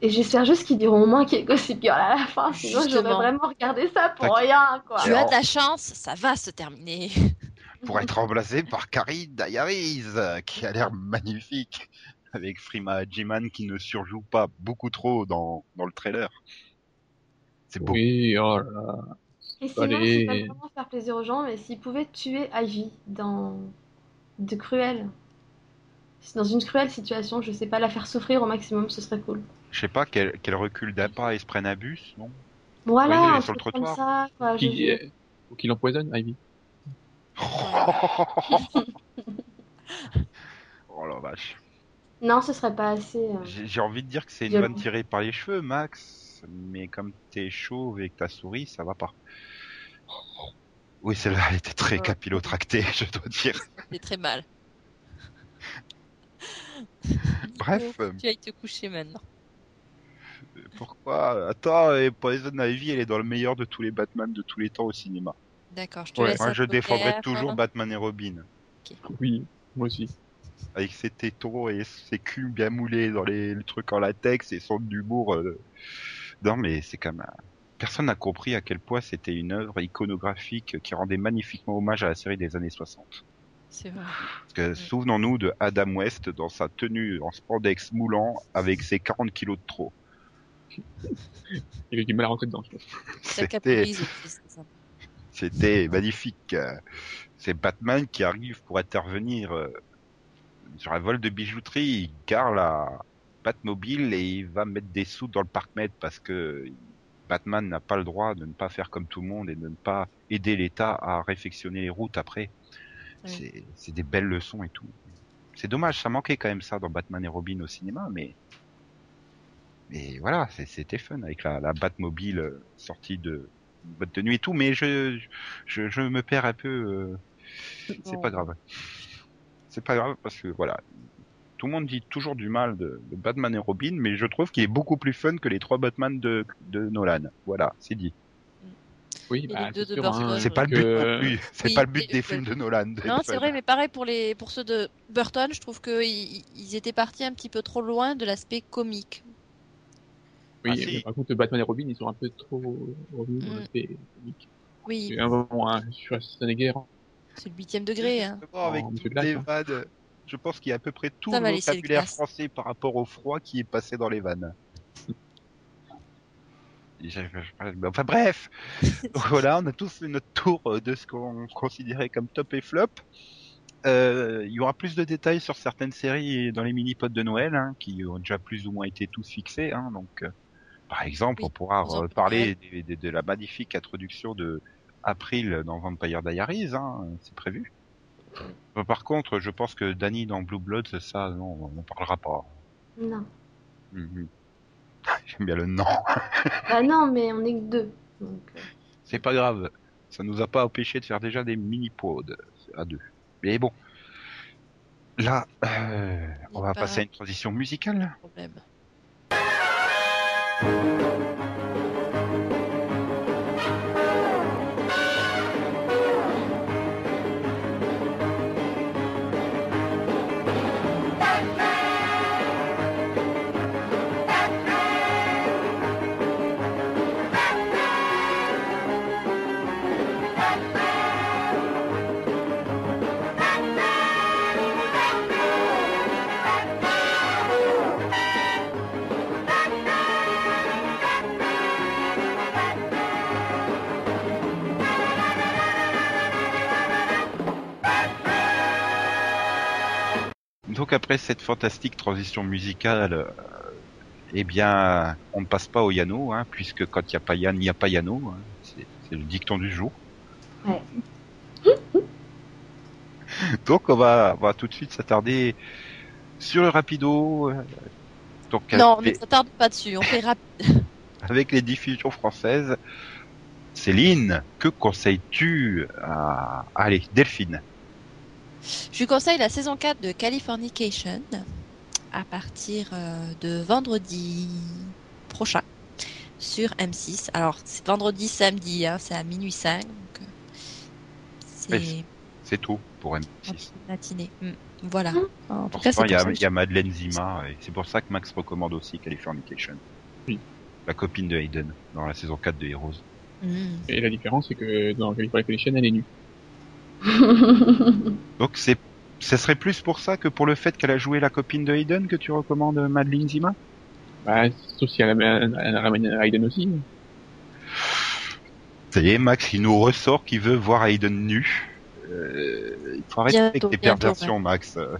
Speaker 2: Et j'espère juste qu'ils diront au moins Gossip Girl à la fin, sinon j'aurais
Speaker 3: Justement.
Speaker 2: vraiment regardé ça pour
Speaker 1: Tac.
Speaker 2: rien, quoi.
Speaker 3: tu as de la chance, ça va se terminer.
Speaker 1: Pour être remplacé par Carrie Diaries, euh, qui a l'air magnifique. Avec Frima Jiman qui ne surjoue pas beaucoup trop dans, dans le trailer. C'est beau.
Speaker 4: Oui, oh là là.
Speaker 2: Et sinon,
Speaker 4: Allez.
Speaker 2: c'est pas vraiment faire plaisir aux gens, mais s'ils pouvaient tuer Ivy dans de cruel, dans une cruelle situation, je sais pas, la faire souffrir au maximum, ce serait cool.
Speaker 1: Je sais pas, qu'elle qu'elle recule d'un pas et se prenne un bus, non?
Speaker 2: Voilà, un
Speaker 1: sur le
Speaker 2: comme
Speaker 1: trottoir.
Speaker 2: ça, quoi. je
Speaker 4: Qui,
Speaker 2: veux-
Speaker 4: euh, qu'il empoisonne Ivy?
Speaker 1: oh la vache.
Speaker 2: Non, ce serait pas assez. euh,
Speaker 1: J'ai envie de dire que c'est une vanne tirée par les cheveux, Max, mais comme t'es chauve et que t'as souris, ça va pas. Oui, celle-là, elle était très
Speaker 3: Ouais.
Speaker 1: capillotractée, je dois dire.
Speaker 3: C'est très mal.
Speaker 1: Bref,
Speaker 3: Faut que Tu ailles te coucher maintenant.
Speaker 1: pourquoi? Attends, et Poison Ivy, elle est dans le meilleur de tous les Batman de tous les temps au cinéma.
Speaker 3: D'accord, je te
Speaker 4: Ouais,
Speaker 3: laisse.
Speaker 1: Moi, je défendrai
Speaker 3: faire.
Speaker 1: toujours Batman et Robin.
Speaker 4: Oui, moi aussi.
Speaker 1: Avec ses tétons et ses culs bien moulés dans les, les trucs en latex et son humour. euh, Non, mais c'est quand même... Personne n'a compris à quel point c'était une œuvre iconographique qui rendait magnifiquement hommage à la série des années 60.
Speaker 3: C'est vrai.
Speaker 1: Parce que souvenons-nous de Adam West dans sa tenue en spandex moulant avec ses 40 kilos de trop.
Speaker 4: Il a du mal à rentrer dedans, je pense.
Speaker 3: Ça
Speaker 1: C'était, magnifique. C'est Batman qui arrive pour intervenir euh, sur un vol de bijouterie. Il gare la Batmobile et il va mettre des sous dans le parc-mètre parce que Batman n'a pas le droit de ne pas faire comme tout le monde et de ne pas aider l'État à réfectionner les routes après. C'est- des belles leçons et tout. C'est dommage, ça manquait quand même ça dans Batman et Robin au cinéma, mais mais voilà, c'était fun avec la, la Batmobile euh, sortie de boîte de nuit et tout, mais je je, je me perds un peu. euh, c'est pas grave. C'est pas grave parce que voilà, tout le monde dit toujours du mal de, de Batman et Robin, mais je trouve qu'il est beaucoup plus fun que les trois Batman de, de Nolan. Voilà, c'est dit.
Speaker 4: Oui, bah, c'est hein,
Speaker 1: C'est pas le but
Speaker 4: que-
Speaker 1: non plus. C'est
Speaker 3: Oui,
Speaker 1: pas le but
Speaker 3: et-
Speaker 1: des films de Nolan.
Speaker 3: Non, c'est vrai, mais pareil pour les pour ceux de Burton, je trouve qu'ils ils étaient partis un petit peu trop loin de l'aspect comique.
Speaker 4: Oui,
Speaker 1: Ah, si.
Speaker 4: mais par contre, Batman et Robin, ils sont un peu trop revenus dans
Speaker 3: Mm.
Speaker 4: l'aspect comique.
Speaker 3: Oui,
Speaker 4: C'est un moment, hein, sur Schwarzenegger.
Speaker 3: c'est le huitième degré. Hein.
Speaker 1: Avec
Speaker 4: Oh,
Speaker 1: toutes les
Speaker 4: hein.
Speaker 1: vannes, je pense qu'il y a à peu près tout
Speaker 3: Ça
Speaker 1: le vocabulaire français par rapport au froid qui est passé dans les vannes. Enfin bref, voilà, on a tous fait notre tour euh, de ce qu'on considérait comme top et flop. Euh, il y aura plus de détails sur certaines séries dans les mini-pods de Noël, hein, qui ont déjà plus ou moins été tous fixés. Hein, donc, euh, par exemple,
Speaker 3: Oui,
Speaker 1: on pourra parler de, la magnifique introduction de April dans Vampire Diaries, hein, c'est prévu. Par contre, je pense que Danny dans Blue Bloods, ça, non, on parlera pas.
Speaker 2: Non.
Speaker 1: Mhm. J'aime bien le nom.
Speaker 2: Bah non, mais on est que deux. Donc, euh,
Speaker 1: C'est pas grave. Ça nous a pas empêché de faire déjà des mini-pods à deux. Mais bon. Là, euh, on va
Speaker 3: pas-
Speaker 1: passer à une transition musicale.
Speaker 3: Problème.
Speaker 1: Donc après cette fantastique transition musicale, euh, eh bien, on ne passe pas au Yano, hein, puisque quand il n'y a pas Yann, il n'y a pas Yano. hein. C'est c'est le dicton du jour.
Speaker 2: Ouais.
Speaker 1: Donc on va, on va tout de suite s'attarder sur le rapido. euh, Donc
Speaker 3: Non, on
Speaker 1: avec,
Speaker 3: ne s'attarde pas dessus. On fait rapide.
Speaker 1: avec les diffusions françaises. Céline, que conseilles-tu à... Allez, Delphine.
Speaker 3: Je lui conseille la saison 4 de Californication à partir euh, de vendredi prochain sur M6. Alors, c'est vendredi, samedi, hein, c'est à minuit 5. Donc, euh, c'est
Speaker 1: Oui, C'est tout pour
Speaker 3: en
Speaker 1: M6.
Speaker 3: matinée. Mm, Voilà.
Speaker 2: Mm.
Speaker 3: En tout cas,
Speaker 1: Pourtant,
Speaker 3: c'est
Speaker 1: il y, a- y Madeleine Zima, et c'est pour ça que Max recommande aussi Californication.
Speaker 4: Oui.
Speaker 1: La copine de Hayden, dans la saison 4 de Heroes.
Speaker 3: que- Mm.
Speaker 4: Et la différence, c'est que dans Californication, elle est nue.
Speaker 1: Donc c'est, ce serait plus pour ça que pour le fait qu'elle a joué la copine de Hayden que tu recommandes Madeleine Zima?
Speaker 4: Bah, sauf si elle, amène- elle ramène Raiden aussi.
Speaker 1: Ça y est, Max, il nous ressort qu'il veut voir Hayden nu. Euh, il faut arrêter
Speaker 3: Bientôt,
Speaker 1: avec tes
Speaker 3: bientôt,
Speaker 1: perversions, Max. Euh.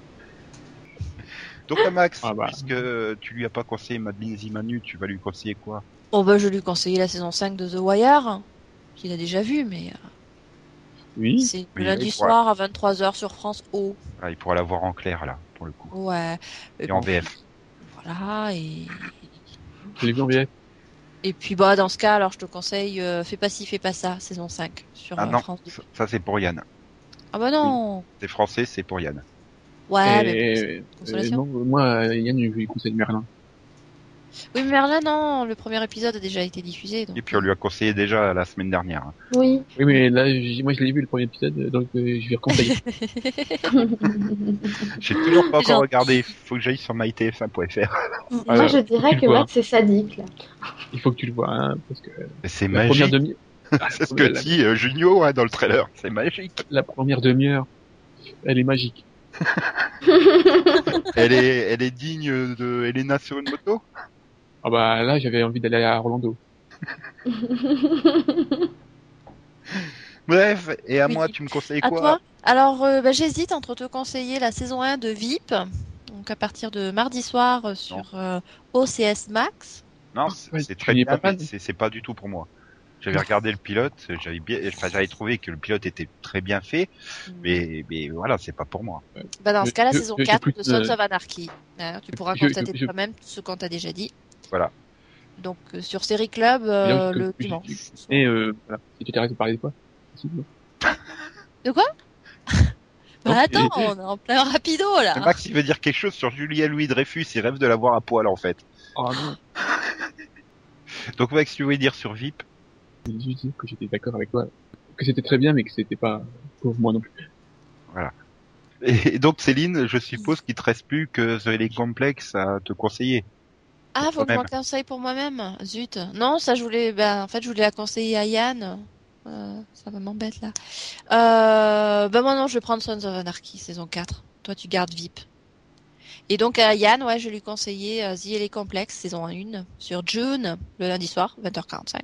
Speaker 1: Donc à Max,
Speaker 4: Ah bah.
Speaker 1: puisque tu lui as pas conseillé Madeleine Zima nu, tu vas lui conseiller quoi?
Speaker 3: Bon, bah, je lui conseille la saison 5 de The Wire, qu'il a déjà vu, mais euh,
Speaker 4: Oui.
Speaker 3: c'est
Speaker 1: Oui,
Speaker 3: lundi
Speaker 1: oui,
Speaker 3: soir à 23h sur France O.
Speaker 1: ah, Il pourra la voir en clair là, pour le coup.
Speaker 3: Ouais. Mais
Speaker 1: Et en VF.
Speaker 3: Voilà, et. Et puis bah dans ce cas, alors je te conseille euh, Fais pas ci, fais pas ça, saison 5 sur
Speaker 1: Ah
Speaker 3: euh,
Speaker 1: non,
Speaker 3: France 2.
Speaker 1: ça, ça, c'est pour Yann.
Speaker 3: Ah bah non.
Speaker 1: C'est français, c'est pour Yann.
Speaker 3: Ouais, mais
Speaker 4: Et,
Speaker 3: bon, consolation.
Speaker 4: euh, non, moi, Yann, je lui conseille Merlin.
Speaker 3: Oui, mais Merlin, non, le premier épisode a déjà été diffusé. Donc...
Speaker 1: Et puis on lui a conseillé déjà la semaine dernière. hein.
Speaker 2: Oui.
Speaker 4: Oui, mais là, moi, je l'ai vu le premier épisode, donc euh, je vais conseiller.
Speaker 1: J'ai toujours pas encore regardé. Faut que j'aille sur mytf1.fr.
Speaker 2: Moi, je dirais que c'est sadique, là.
Speaker 4: Il faut que tu le vois, hein, parce que
Speaker 1: Mais C'est magique.
Speaker 4: première demi,
Speaker 1: C'est ce que
Speaker 4: la,
Speaker 1: dit euh, Junio hein, dans le trailer. C'est magique.
Speaker 4: la première demi-heure, elle est magique.
Speaker 1: Elle est, elle est digne de Elena sur une moto.
Speaker 4: Ah bah là, j'avais envie d'aller à Orlando.
Speaker 1: Bref, et à
Speaker 3: Oui.
Speaker 1: moi, tu me conseilles
Speaker 3: À
Speaker 1: quoi
Speaker 3: toi Alors, euh, bah, j'hésite entre te conseiller la saison 1 de VIP, donc à partir de mardi soir euh, sur euh, OCS Max.
Speaker 1: Non, c'est
Speaker 4: Ouais,
Speaker 1: c'est très bien,
Speaker 4: pas
Speaker 1: mais c'est pas du tout pour moi. J'avais regardé le pilote, j'avais bien, enfin, j'avais trouvé que le pilote était très bien fait, mais, mais voilà, c'est pas pour moi.
Speaker 3: Bah, dans ce cas, la
Speaker 4: je-
Speaker 3: saison
Speaker 4: je- je
Speaker 3: 4
Speaker 4: plus-
Speaker 3: de Sons
Speaker 4: euh,
Speaker 3: of Anarchy. Tu pourras constater toi-même ce qu'on t'a déjà dit.
Speaker 1: Voilà.
Speaker 3: Donc, euh, sur Série Club, euh, le
Speaker 4: je-
Speaker 3: dimanche.
Speaker 4: Et euh, voilà, si tu t'arrêtes de parler de quoi.
Speaker 3: De quoi Bah
Speaker 4: Donc,
Speaker 3: attends,
Speaker 4: et-
Speaker 3: on est en plein rapido là.
Speaker 1: Max, il veut dire quelque chose sur Julien Louis Dreyfus, il rêve de la voir à poil en fait.
Speaker 4: Oh non,
Speaker 1: Donc Max, tu voulais dire sur VIP
Speaker 4: j'ai juste dit que j'étais d'accord avec toi. Que c'était très bien, mais que c'était pas pour moi non plus.
Speaker 1: Et donc Céline, je suppose qu'il te reste plus que The Elite Complex à te conseiller.
Speaker 3: Ah, faut que je conseille pour moi-même. Zut. Non, ça je voulais. Ben, en fait, je voulais la conseiller à Yann. Euh, ça va m'embête là. Euh, ben moi non, je vais prendre Sons of Anarchy saison 4. Toi, tu gardes VIP. Et donc à Yann, ouais, je vais lui conseiller euh, The Elite Complex saison 1 sur June le lundi soir 20h45.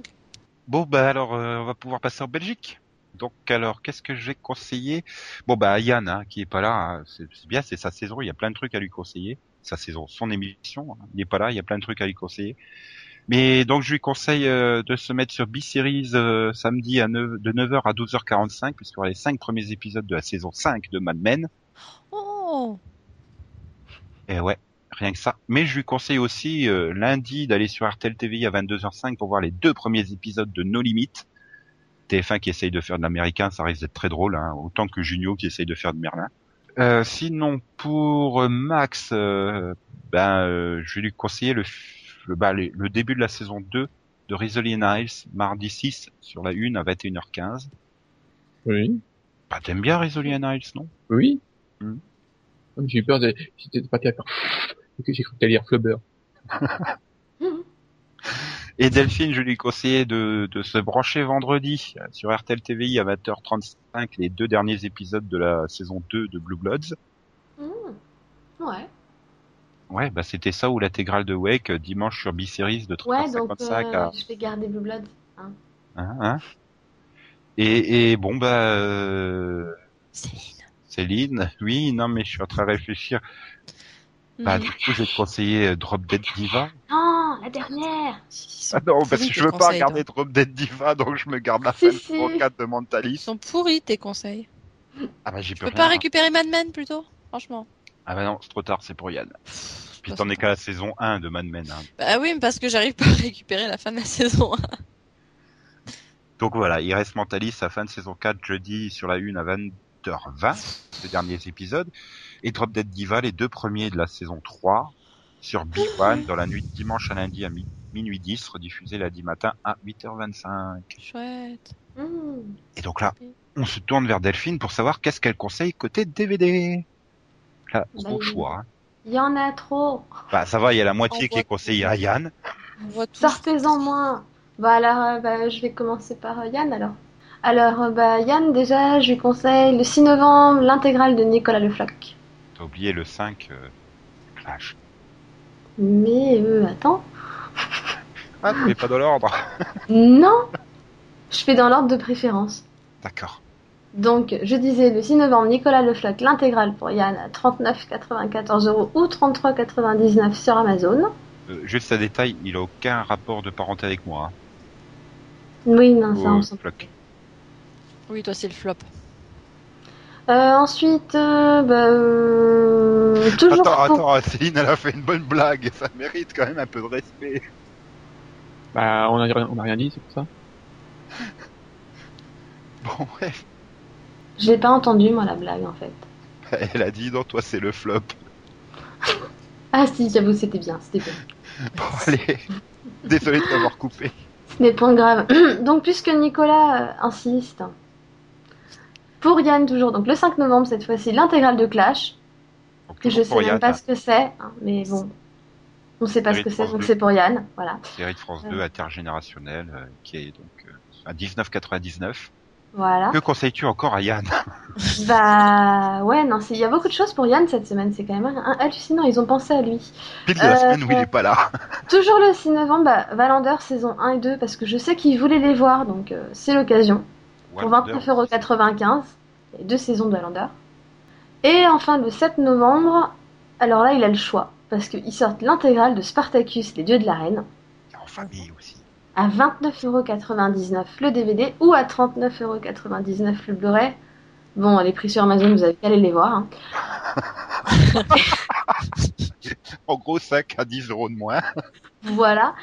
Speaker 1: Bon bah alors euh, on va pouvoir passer en Belgique. Donc alors qu'est-ce que je vais conseiller? Bon bah Yann hein, qui est pas là, hein, c'est bien, c'est sa saison, il y a plein de trucs à lui conseiller. Sa saison, son émission, il est pas là, il y a plein de trucs à lui conseiller. Mais donc je lui conseille euh, de se mettre sur B-Series euh, samedi à 9, de 9h à 12h45 puisqu'il y aura les cinq premiers épisodes de la saison 5 de Mad Men.
Speaker 3: Oh,
Speaker 1: Et ouais, rien que ça. Mais je lui conseille aussi euh, lundi d'aller sur RTL TV à 22h05 pour voir les deux premiers épisodes de No Limit. TF1 qui essaye de faire de l'américain, ça risque d'être très drôle, hein, autant que Junio qui essaye de faire de Merlin. Euh, sinon, pour euh, Max, euh, ben, euh, je vais lui conseiller le, le, bah, le, le début de la saison 2 de Rizzoli and Isles, mardi 6 sur la 1 à 21h15.
Speaker 4: Oui.
Speaker 1: Bah, t'aimes bien Rizzoli and Isles, non?
Speaker 4: Oui.
Speaker 1: Hmm.
Speaker 4: J'ai eu peur de, j'étais faire, Ok, j'ai cru que t'allais dire Flubber.
Speaker 1: Et Delphine, je lui conseillais de, de se brancher vendredi euh, sur RTL TVI à 20h35 les deux derniers épisodes de la saison 2 de Blue Bloods.
Speaker 2: Hmm. Ouais.
Speaker 1: Ouais, bah c'était ça ou l'intégrale de Wake euh, dimanche sur B-Series de
Speaker 2: Ouais, donc
Speaker 1: 13h55
Speaker 2: euh,
Speaker 1: à
Speaker 2: je vais garder Blue Blood.
Speaker 1: hein, hein. Et, et bon bah euh,
Speaker 3: Céline.
Speaker 1: Céline, oui, non mais je suis en train de réfléchir. Bah du coup, j'ai conseillé euh, Drop Dead Diva.
Speaker 2: La dernière
Speaker 3: Ils
Speaker 1: Ah non, parce que je veux pas regarder
Speaker 3: toi.
Speaker 1: Drop Dead Diva, donc je me garde la
Speaker 2: Si,
Speaker 1: fin
Speaker 2: si.
Speaker 1: de 4 de
Speaker 3: Ils
Speaker 1: Mentalist.
Speaker 3: sont pourris tes conseils.
Speaker 1: Ah bah j'y peux
Speaker 3: peux
Speaker 1: rien.
Speaker 3: pas récupérer Mad Men plutôt? Franchement.
Speaker 1: Ah bah non, c'est trop tard, c'est pour Yann. Puis t'en es
Speaker 3: c'est
Speaker 1: qu'à la saison 1 de Mad Men. hein.
Speaker 3: Bah oui, mais parce que j'arrive pas à récupérer la fin de la saison 1.
Speaker 1: Donc voilà, il reste Mentalist à fin de saison 4 jeudi sur la 1 à 20h20, les derniers épisodes. Et Drop Dead Diva, les deux premiers de la saison 3 sur B1 dans la nuit de dimanche à lundi à mi- minuit 10, rediffusé lundi matin à 8h25.
Speaker 3: Chouette.
Speaker 2: Hmm.
Speaker 1: Et donc là, on se tourne vers Delphine pour savoir qu'est-ce qu'elle conseille côté DVD. Là, gros
Speaker 2: Bah,
Speaker 1: choix. hein.
Speaker 2: Il y en a trop.
Speaker 1: Bah ça va, il y a la moitié
Speaker 3: On
Speaker 1: qui est conseillée à Yann.
Speaker 2: Sortez-en moins. Bah alors, bah, je vais commencer par euh, Yann alors. Alors, euh, bah, Yann, déjà, je lui conseille le 6 novembre, l'intégrale de Nicolas Le Floch.
Speaker 1: T'as oublié le 5 euh, Clash.
Speaker 2: Mais, euh, attends.
Speaker 1: Ah, mais pas dans l'ordre.
Speaker 2: Non Je fais dans l'ordre de préférence.
Speaker 1: D'accord.
Speaker 2: Donc, je disais le 6 novembre, Nicolas Le Floch, l'intégrale pour Yann à 39,94 euros ou 33,99 sur Amazon.
Speaker 1: Euh, juste à détail, il a aucun rapport de parenté avec moi. hein.
Speaker 2: Oui, non, ça, on s'en.
Speaker 3: Oui, toi c'est le flop.
Speaker 2: Euh, ensuite, euh, bah, euh, toujours
Speaker 1: Attends,
Speaker 2: pour-
Speaker 1: attends, Céline, elle a fait une bonne blague. Ça mérite quand même un peu de respect.
Speaker 4: Bah, on a, rien- on a rien dit, c'est pour ça.
Speaker 1: Bon, bref.
Speaker 2: Je l'ai pas entendu, moi, la blague, en fait.
Speaker 1: Elle a dit, non, toi, c'est le flop.
Speaker 2: Ah si, j'avoue, c'était bien, c'était bien.
Speaker 1: Bon, allez. Désolé de t'avoir coupé.
Speaker 2: Ce n'est point grave. donc, puisque Nicolas euh, insiste, pour Yann toujours, donc le 5 novembre, cette fois-ci, l'intégrale de Clash. Et je sais même
Speaker 1: Yann,
Speaker 2: pas
Speaker 1: hein.
Speaker 2: ce que c'est, hein, mais bon. On sait pas ce que c'est, donc
Speaker 1: 2.
Speaker 2: c'est pour Yann, voilà.
Speaker 1: série de France 2 intergénérationnelle euh, qui est donc euh, à 19,99.
Speaker 2: Voilà.
Speaker 1: Que conseilles-tu encore à Yann?
Speaker 2: Bah ouais, non, il y a beaucoup de choses pour Yann cette semaine, c'est quand même hallucinant, ils ont pensé à lui.
Speaker 1: Pile de la
Speaker 2: Euh,
Speaker 1: semaine où il
Speaker 2: euh,
Speaker 1: est pas là.
Speaker 2: Toujours le 6 novembre, bah, Valander saison 1 et 2, parce que je sais qu'il voulait les voir, donc euh, c'est l'occasion. Pour
Speaker 1: Wander.
Speaker 2: 29,95€, les deux saisons de Valander. Et enfin le 7 novembre, alors là il a le choix, parce qu'ils sortent l'intégrale de Spartacus, les dieux de l'arène,
Speaker 1: En famille aussi.
Speaker 2: à 29,99€ le DVD ou à 39,99€ le Blu-ray. Bon, les prix sur Amazon, vous avez qu'à aller les voir. hein.
Speaker 1: En gros, 5 à 10 euros de moins.
Speaker 2: Voilà.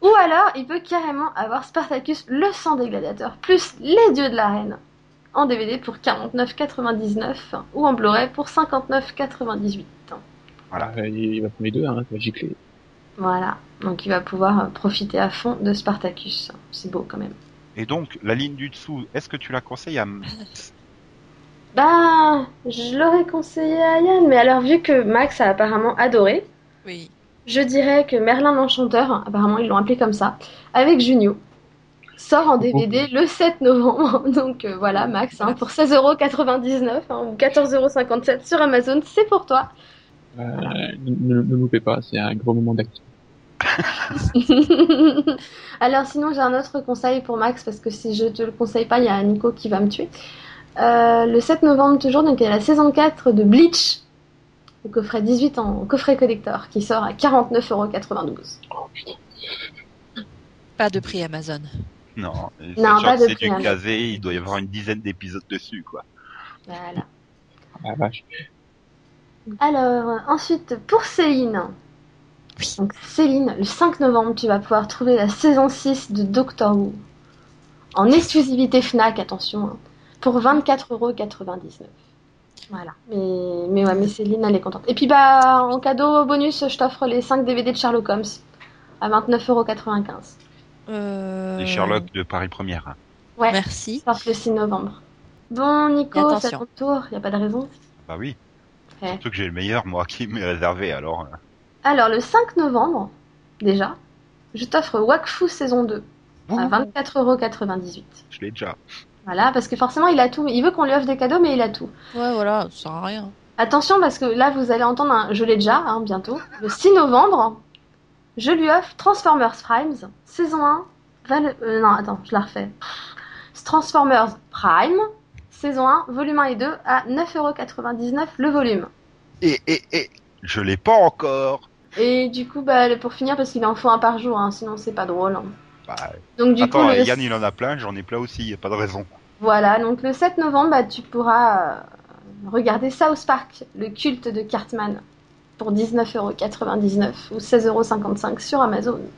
Speaker 2: Ou alors, il peut carrément avoir Spartacus, le sang des gladiateurs, plus les dieux de l'arène, en DVD pour 49,99€ ou en Blu-ray pour 59,98€.
Speaker 1: Voilà.
Speaker 4: Euh, il va prendre les deux, hein, va gicler.
Speaker 2: Voilà. Donc il va pouvoir euh, profiter à fond de Spartacus. C'est beau quand même.
Speaker 1: Et donc, la ligne du dessous, est-ce que tu la conseilles à...
Speaker 2: Bah, je l'aurais conseillé à Yann, mais alors vu que Max a apparemment adoré,
Speaker 3: Oui.
Speaker 2: Je dirais que Merlin l'Enchanteur, apparemment ils l'ont appelé comme ça, avec Junio, sort en DVD le 7 novembre. Donc euh, voilà, Max, hein, pour 16,99€ hein, ou 14,57€ sur Amazon, c'est pour toi.
Speaker 4: Euh, ne, ne, loupez pas, c'est un gros moment d'actu.
Speaker 2: Alors sinon j'ai un autre conseil pour Max parce que si je te le conseille pas, il y a Nico qui va me tuer. Euh, le 7 novembre toujours, donc il y a la saison 4 de Bleach, le coffret 18 en coffret collector qui sort à 49,92€.
Speaker 4: Oh putain.
Speaker 3: Pas de prix Amazon.
Speaker 1: Non,
Speaker 2: pas de
Speaker 1: c'est
Speaker 2: prix,
Speaker 1: du
Speaker 2: hein.
Speaker 1: casé, il doit y avoir une dizaine d'épisodes dessus, quoi.
Speaker 2: Voilà.
Speaker 4: Ah, la vache.
Speaker 2: Alors, ensuite, pour Céline.
Speaker 3: Oui.
Speaker 2: Donc, Céline, le 5 novembre, tu vas pouvoir trouver la saison 6 de Doctor Who. En exclusivité Fnac, attention, hein, pour 24,99€. Voilà. Mais, mais ouais, mais Céline, elle est contente. Et puis, bah, en cadeau bonus, je t'offre les 5 DVD de Sherlock Holmes à 29,95€.
Speaker 3: Euh,
Speaker 1: Les Sherlock de Paris Première.
Speaker 2: Ouais,
Speaker 3: Merci.
Speaker 2: sortent le 6 novembre. Bon, Nico, c'est ton tour, y a pas de raison.
Speaker 1: Bah oui.
Speaker 2: Ouais.
Speaker 1: Surtout que j'ai le meilleur, moi, qui m'est réservé, alors. euh,
Speaker 2: Alors, le 5 novembre, déjà, je t'offre Wakfu saison 2 à 24,98€.
Speaker 1: Je l'ai déjà.
Speaker 2: Voilà, parce que forcément, il a tout. Il veut qu'on lui offre des cadeaux, mais il a tout.
Speaker 3: Ouais, voilà, ça sert à rien.
Speaker 2: Attention, parce que là, vous allez entendre un. Je l'ai déjà, hein, bientôt. Le 6 novembre, je lui offre Transformers Primes, saison 1. val- euh, non, attends, je la refais. Transformers Prime, saison 1, volume 1 et 2 à 9,99€ le volume.
Speaker 1: Et, et, et, je l'ai pas encore.
Speaker 2: Et du coup, bah, pour finir, parce qu'il en faut un par jour, hein, sinon c'est pas drôle. hein.
Speaker 1: Bah,
Speaker 2: Donc du
Speaker 1: attends,
Speaker 2: coup, le-
Speaker 1: Yann, il en a plein, j'en ai plein aussi, y a pas de raison.
Speaker 2: Voilà, donc le 7 novembre, bah, tu pourras euh, regarder South Park, le culte de Cartman, pour 19,99€ ou 16,55€ sur Amazon.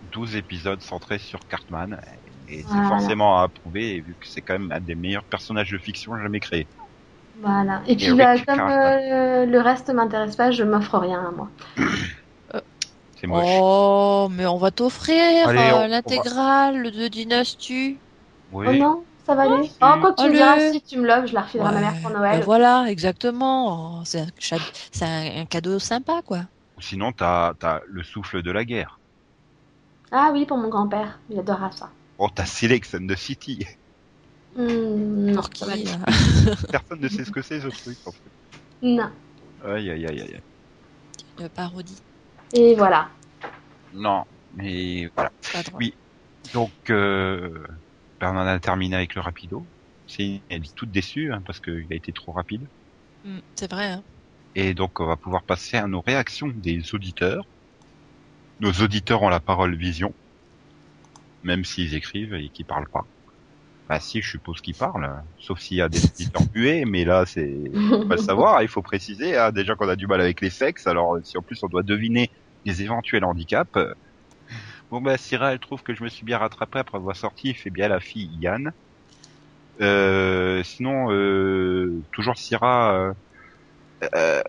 Speaker 1: 12 épisodes centrés sur Cartman. Et c'est
Speaker 2: Voilà.
Speaker 1: forcément à approuver, vu que c'est quand même un des meilleurs personnages de fiction jamais créés.
Speaker 2: Voilà. Et puis, bah, comme euh, le reste m'intéresse pas, je m'offre rien à moi.
Speaker 1: C'est moche.
Speaker 3: Oh, mais on va t'offrir euh,
Speaker 1: va-
Speaker 3: l'intégrale de Dynasty.
Speaker 1: Oui.
Speaker 2: Oh non, ça va aller.
Speaker 3: si.
Speaker 2: Oh, quand tu me diras si tu me l'offres, je la refilerai à ma
Speaker 3: Ouais,
Speaker 2: mère pour
Speaker 3: ben
Speaker 2: Noël.
Speaker 3: voilà, exactement. Oh, c'est un, cadeau sympa, quoi.
Speaker 1: Sinon, t'as as le souffle de la guerre.
Speaker 2: Ah oui, pour mon grand-père, il adorera ça.
Speaker 1: Oh, t'as Select and the City.
Speaker 2: Hmm, non,
Speaker 3: Pour qui
Speaker 2: ça va aller.
Speaker 3: euh,
Speaker 1: Personne ne sait ce que c'est, ce truc, en fait.
Speaker 2: Non.
Speaker 1: Aïe, aïe, aïe, aïe.
Speaker 3: Une parodie.
Speaker 2: Et voilà.
Speaker 1: Non, mais voilà. Oui. Donc, euh, ben, on en a terminé avec le rapido. C'est, elle est toute déçue, hein, parce qu'il a été trop rapide.
Speaker 3: Mm, c'est vrai, hein.
Speaker 1: Et donc, on va pouvoir passer à nos réactions des auditeurs. Nos auditeurs ont la parole vision. Même s'ils écrivent et qu'ils parlent pas. Bah si, je suppose qu'ils parlent. Sauf s'il y a des auditeurs muets, mais là, c'est, pas le savoir, il faut préciser, hein, déjà qu'on a du mal avec les sexes, alors si en plus on doit deviner les éventuels handicaps. euh, Bon bah Syrah, elle trouve que je me suis bien rattrapé après avoir sorti, il fait bien la fille Yann. Euh, sinon, euh, toujours Syrah, euh, euh,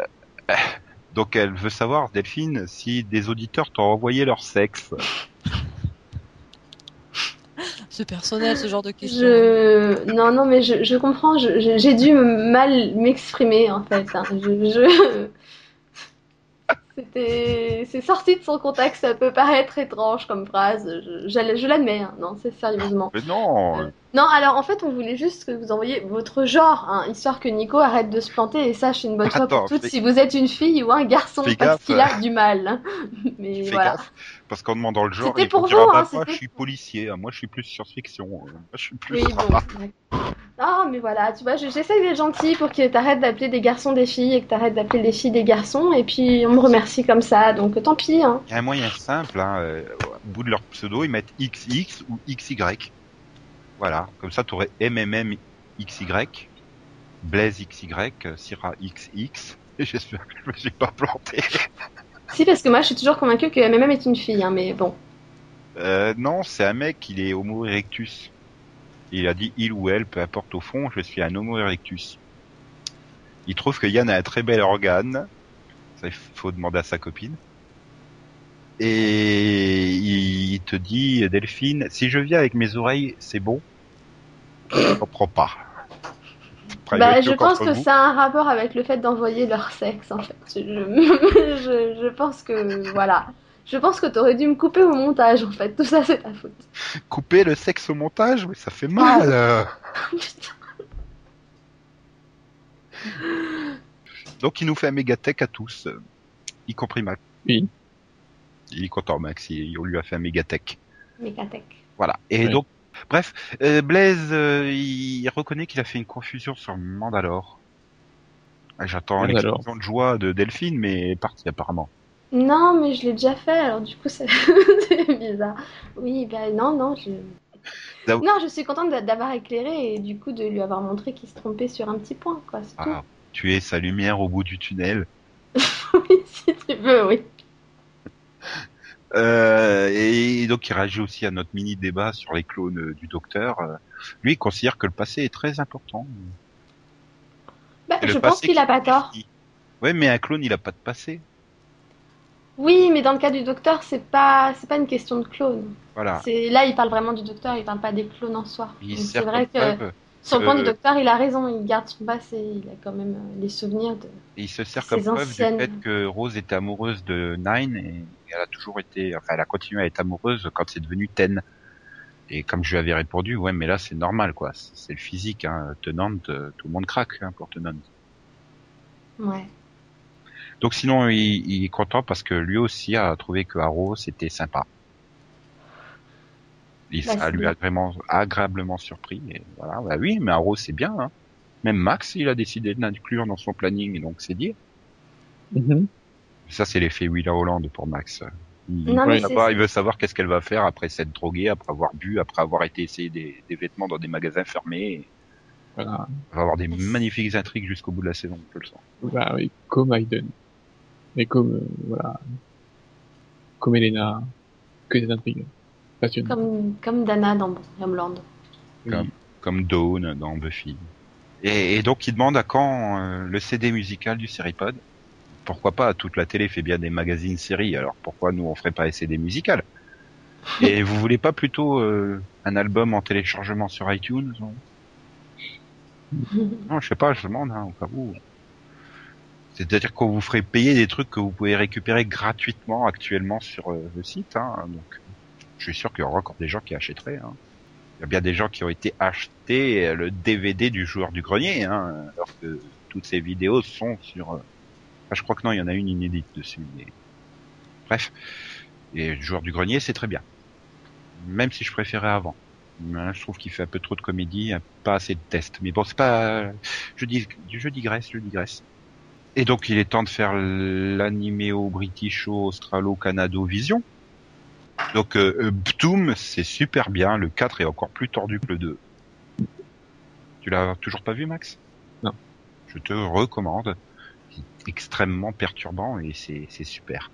Speaker 1: donc elle veut savoir, Delphine, si des auditeurs t'ont envoyé leur sexe.
Speaker 3: C'est personnel, ce genre de questions.
Speaker 2: Je... Non, non, mais je, je comprends, j'ai dû mal m'exprimer en fait. hein. Je. C'est sorti de son contexte, ça peut paraître étrange comme phrase, je, je, je l'admets, hein. non, c'est sérieusement.
Speaker 1: Mais non,
Speaker 2: Euh, Non, alors en fait, on voulait juste que vous envoyiez votre genre, hein, histoire que Nico arrête de se planter et sache une bonne fois pour toutes
Speaker 1: fais-
Speaker 2: si vous êtes une fille ou un garçon,
Speaker 1: Fais
Speaker 2: parce qu'il a du mal. hein. Mais
Speaker 1: fais
Speaker 2: voilà.
Speaker 1: gaffe, parce qu'en demandant le genre, vont
Speaker 2: pour
Speaker 1: dire,
Speaker 2: vous,
Speaker 1: ah bah,
Speaker 2: hein,
Speaker 1: moi je suis policier, ah, moi je suis plus science-fiction, moi je suis plus...
Speaker 2: Oui, bon. Non, mais voilà, tu vois, je- j'essaye d'être gentille pour que t'arrêtes d'appeler des garçons des filles et que t'arrêtes d'appeler les filles des garçons, et puis on me remercie comme ça, donc tant pis, hein.
Speaker 1: Il y a un moyen simple, hein, euh, au bout de leur pseudo, ils mettent XX ou XY. Voilà, comme ça tu aurais MMM XY, Blaze XY, Syrah XX, et j'espère que je me suis pas planté.
Speaker 2: Si, parce que moi, je suis toujours convaincue que MMM est une fille, hein, mais bon.
Speaker 1: Euh, non, c'est un mec, il est Homo erectus. Il a dit il ou elle, peu importe au fond, je suis un Homo erectus. Il trouve que Yann a un très bel organe. Ça, il faut demander à sa copine. Et il te dit, Delphine, si je viens avec mes oreilles, c'est bon? Je comprends pas.
Speaker 2: Bah,
Speaker 1: le
Speaker 2: je pense que
Speaker 1: vous.
Speaker 2: ça a un rapport avec le fait d'envoyer leur sexe, en fait. Je, je, je pense que, voilà. Je pense que t'aurais dû me couper au montage, en fait. Tout ça, c'est ta faute.
Speaker 1: Couper le sexe au montage, mais ça fait mal. euh. Donc il nous fait un mégatech à tous, euh, y compris Max.
Speaker 4: Oui.
Speaker 1: Il est content Max, il- on lui a fait un mégatech.
Speaker 2: Mécatech.
Speaker 1: Voilà. Et
Speaker 4: Oui.
Speaker 1: donc, bref, euh, Blaise, euh, il reconnaît qu'il a fait une confusion sur Mandalore. Ah, J'attends l'explosion de joie de Delphine, mais elle est partie apparemment.
Speaker 2: Non, mais je l'ai déjà fait, alors du coup, c'est bizarre. Oui, bah non, non, je... Non, je suis contente d'a- d'avoir éclairé et du coup de lui avoir montré qu'il se trompait sur un petit point, quoi, tout.
Speaker 1: Ah, tu es sa lumière au bout du tunnel.
Speaker 2: oui, si tu veux, oui.
Speaker 1: Euh, et donc il réagit aussi à notre mini débat sur les clones euh, du docteur. Euh, lui, il considère que le passé est très important.
Speaker 2: Bah, je pense qu'il a
Speaker 1: qui
Speaker 2: pas tort.
Speaker 1: Ouais, mais un clone, il a pas de passé.
Speaker 2: Oui, mais dans le cas du docteur, c'est pas, c'est pas une question de clone.
Speaker 1: Voilà.
Speaker 2: C'est là, il parle vraiment du docteur, il parle pas des clones en soi. C'est vrai que
Speaker 1: preuve.
Speaker 2: Sur le point
Speaker 1: Euh,
Speaker 2: du docteur, il a raison, il garde son passé, il a quand même euh, les souvenirs de.
Speaker 1: Et il se sert comme preuve
Speaker 2: anciennes-
Speaker 1: du fait que Rose était amoureuse de Nine et elle a toujours été, enfin, elle a continué à être amoureuse quand c'est devenu Ten. Et comme je lui avais répondu, ouais, mais là c'est normal, quoi. C'est le physique, hein. Tenant, euh, tout le monde craque hein, pour Tenant.
Speaker 2: Ouais.
Speaker 1: Donc sinon, il, il est content parce que lui aussi a trouvé que Arrow c'était sympa. Et
Speaker 2: Bah,
Speaker 1: ça lui a vraiment agréablement surpris. Et voilà, bah oui, mais Arrow c'est bien. Hein. Même Max, il a décidé de l'inclure dans son planning, donc c'est dire.
Speaker 4: Mhm.
Speaker 1: Ça, c'est l'effet Willa Holland pour Max. Il,
Speaker 2: Non,
Speaker 1: veut savoir, il veut savoir qu'est-ce qu'elle va faire après s'être droguée, après avoir bu, après avoir été essayer des, des vêtements dans des magasins fermés.
Speaker 4: Voilà.
Speaker 1: Elle va avoir des magnifiques intrigues jusqu'au bout de la saison, je le sens.
Speaker 4: Bah oui, comme Hayden. Et comme, euh, voilà. Comme Elena. Que des intrigues.
Speaker 2: Comme, comme Dana dans Homeland.
Speaker 4: Oui.
Speaker 1: Comme, comme Dawn dans Buffy. Et, et donc, il demande à quand euh, le CD musical du Seripod. Pourquoi pas Toute la télé fait bien des magazines séries, alors pourquoi nous on ferait pas un CD musical Et vous voulez pas plutôt euh, un album en téléchargement sur iTunes Non, je sais pas, je demande, hein, au cas où. C'est-à-dire qu'on vous ferait payer des trucs que vous pouvez récupérer gratuitement actuellement sur euh, le site. Hein, donc, je suis sûr qu'il y aura encore des gens qui achèteraient. Hein. Il y a bien des gens qui ont été achetés euh, le DVD du joueur du grenier, hein, alors que toutes ces vidéos sont sur. euh, enfin, je crois que non, il y en a une inédite dessus. Mais... Bref, et le joueur du grenier, c'est très bien. Même si je préférais avant. Mais je trouve qu'il fait un peu trop de comédie, pas assez de tests. Mais bon, c'est pas. Je dis, je digresse, je digresse. Et donc, il est temps de faire l'animéo britisho australo canado vision. Donc, euh, euh, Ptoum, c'est super bien. Le 4 est encore plus tordu que le 2. Tu l'as toujours pas vu, Max?
Speaker 4: Non.
Speaker 1: Je te recommande. C'est extrêmement perturbant et c'est super.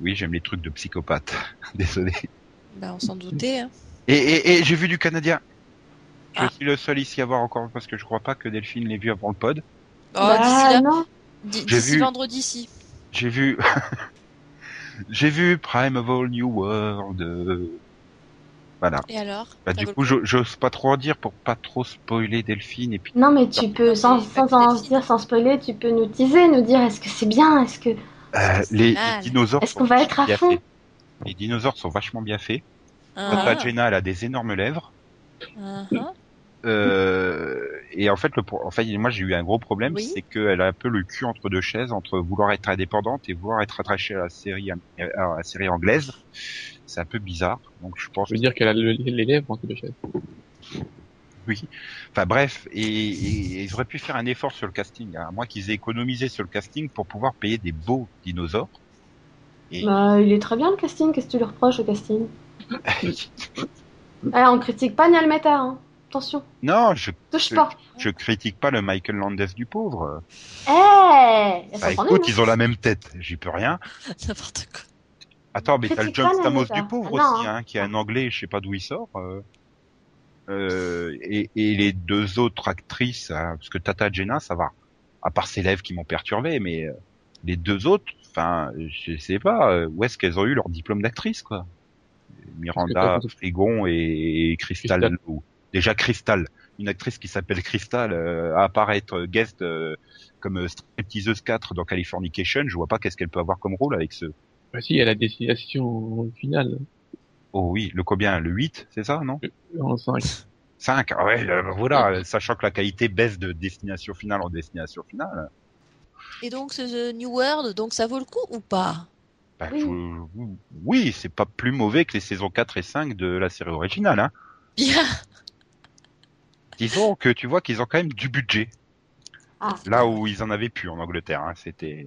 Speaker 1: Oui, j'aime les trucs de psychopathe. Désolé.
Speaker 3: Bah, on s'en doutait. Hein.
Speaker 1: Et, et, et j'ai vu du Canadien. Je
Speaker 3: Ah.
Speaker 1: suis le seul ici à voir encore parce que je crois pas que Delphine l'ait vu avant le pod.
Speaker 3: Oh,
Speaker 2: Bah,
Speaker 3: d'ici
Speaker 1: vu-
Speaker 3: vendredi, si.
Speaker 1: J'ai vu, j'ai vu Prime of All New World. euh, Voilà.
Speaker 3: Et alors?
Speaker 1: Bah, du coup, j'ose pas trop en dire pour pas trop spoiler Delphine et puis.
Speaker 2: Non, mais tu peux, sans, sans en dire, sans spoiler, tu peux nous teaser, nous dire est-ce que c'est bien, est-ce que.
Speaker 1: Euh, les, les dinosaures
Speaker 2: Est-ce qu'on va être à fond?
Speaker 1: Faits. Les dinosaures sont vachement bien faits.
Speaker 3: Ah,
Speaker 1: Tata Jenna, elle a des énormes lèvres.
Speaker 3: ah, ah.
Speaker 1: Euh, et en fait, le, pro- en fait, moi j'ai eu un gros problème,
Speaker 3: Oui.
Speaker 1: c'est qu'elle a un peu le cul entre deux chaises, entre vouloir être indépendante et vouloir être attachée à la série, à la série anglaise. C'est un peu bizarre. Donc je pense
Speaker 4: Je veux dire qu'elle a le- les lèvres entre deux chaises?
Speaker 1: Oui. Enfin bref, et, et- et ils auraient pu faire un effort sur le casting, hein, à moins qu'ils aient économisé sur le casting pour pouvoir payer des beaux dinosaures. Et
Speaker 2: Bah, il est très bien le casting, qu'est-ce que tu lui reproches au casting? Eh, on critique pas Niall Mehta, hein. Attention,
Speaker 1: non, je,
Speaker 2: touche
Speaker 1: je,
Speaker 2: pas.
Speaker 1: je critique pas le Michael Landes du pauvre.
Speaker 2: Eh
Speaker 1: Bah écoute, ils ont la même tête, j'y peux rien.
Speaker 3: N'importe quoi.
Speaker 1: Attends, mais t'as le John Stamos du pauvre
Speaker 2: Ah non,
Speaker 1: aussi, hein, qui est un anglais, je sais pas d'où il sort. euh, euh, et, et les deux autres actrices, hein, parce que Tata Jenna, ça va. À part ses lèvres qui m'ont perturbé, mais euh, les deux autres, enfin, je sais pas, euh, où est-ce qu'elles ont eu leur diplôme d'actrice, quoi? Miranda, Frigon et, et Crystal.
Speaker 4: Crystal.
Speaker 1: Déjà Crystal, une actrice qui s'appelle Crystal, euh, à apparaître guest euh, comme stripteaseuse 4 dans Californication, je vois pas qu'est-ce qu'elle peut avoir comme rôle avec ce,
Speaker 4: Bah si, elle a destination finale.
Speaker 1: Oh oui, le combien? Le 8, c'est ça, non?
Speaker 4: En 5.
Speaker 1: 5, ah ouais, euh, voilà, sachant que la qualité baisse de destination finale en destination finale.
Speaker 3: Et donc, ce ce New World, donc ça vaut le coup ou pas?
Speaker 1: Bah,
Speaker 2: Oui.
Speaker 1: je- oui, c'est pas plus mauvais que les saisons 4 et 5 de la série originale. Hein.
Speaker 3: Bien.
Speaker 1: Disons que tu vois qu'ils ont quand même du budget,
Speaker 2: Ah,
Speaker 1: là où ils en avaient plus en Angleterre. Hein, C'était...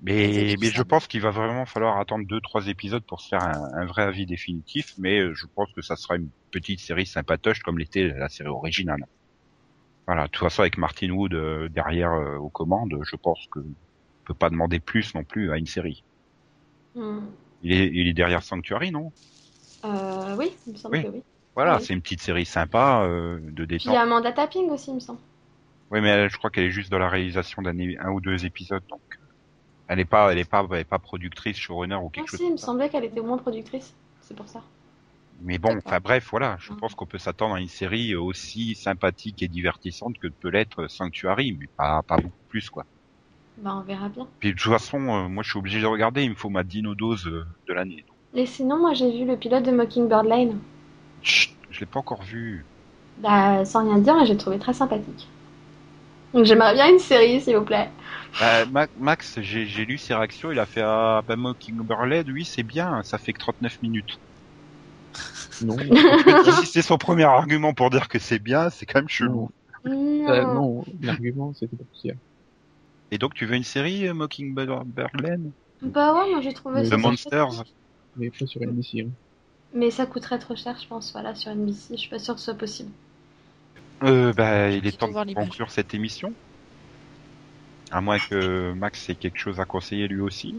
Speaker 1: Mais, mais je pense qu'il va vraiment falloir attendre deux trois épisodes pour se faire un, un vrai avis définitif, mais euh, je pense que ça sera une petite série sympatoche comme l'était la série originale. Voilà, de toute façon avec Martin Wood euh, derrière euh, aux commandes, je pense que on peut pas demander plus non plus à une série.
Speaker 2: Hmm.
Speaker 1: Il est, il est derrière Sanctuary, non?
Speaker 2: Euh, oui, il me semble
Speaker 1: Oui.
Speaker 2: que oui.
Speaker 1: Voilà,
Speaker 2: Oui.
Speaker 1: c'est une petite série sympa euh, de
Speaker 2: Puis il y
Speaker 1: détente.
Speaker 2: a Amanda Tapping aussi, il me semble.
Speaker 1: Oui, mais elle, je crois qu'elle est juste dans la réalisation d'un un ou deux épisodes, donc euh, elle est pas, elle est pas, elle est pas productrice, showrunner ou
Speaker 2: Ah
Speaker 1: quelque chose.
Speaker 2: si, il me semblait qu'elle était au moins productrice. C'est pour ça.
Speaker 1: Mais bon, enfin bref, voilà, je
Speaker 2: Mhm.
Speaker 1: pense qu'on peut s'attendre à une série aussi sympathique et divertissante que peut l'être Sanctuary, mais pas, pas beaucoup plus quoi.
Speaker 2: Bah, on verra bien.
Speaker 1: Puis de toute façon, euh, moi je suis obligé de regarder, il me faut ma dino dose euh, de l'année.
Speaker 2: Et sinon, moi, j'ai vu le pilote de Mockingbird Lane.
Speaker 1: Chut, je l'ai pas encore vu.
Speaker 2: Bah, sans rien dire, mais j'ai trouvé très sympathique. Donc, j'aimerais bien une série, s'il vous plaît.
Speaker 1: Euh, Ma- Max, j'ai lu ses réactions, il a fait ah, bah, Mockingbird, oui c'est bien, ça fait que 39 minutes.
Speaker 4: Non,
Speaker 1: si c'est son premier argument pour dire que c'est bien, c'est quand même chelou.
Speaker 4: non,
Speaker 2: Non.
Speaker 4: euh, non, l'argument c'était pas possible.
Speaker 1: Et donc tu veux une série euh, Mockingbird Lane
Speaker 2: Bah ouais, moi j'ai trouvé
Speaker 4: The
Speaker 2: ça
Speaker 1: The. Monsters
Speaker 4: Mais pas sur NBC. Hein.
Speaker 2: Mais ça coûterait trop cher, je pense, voilà, sur NBC. Je suis pas sûre que ce soit possible.
Speaker 1: Euh, bah, il est temps de conclure cette émission. À moins que Max ait quelque chose à conseiller lui aussi.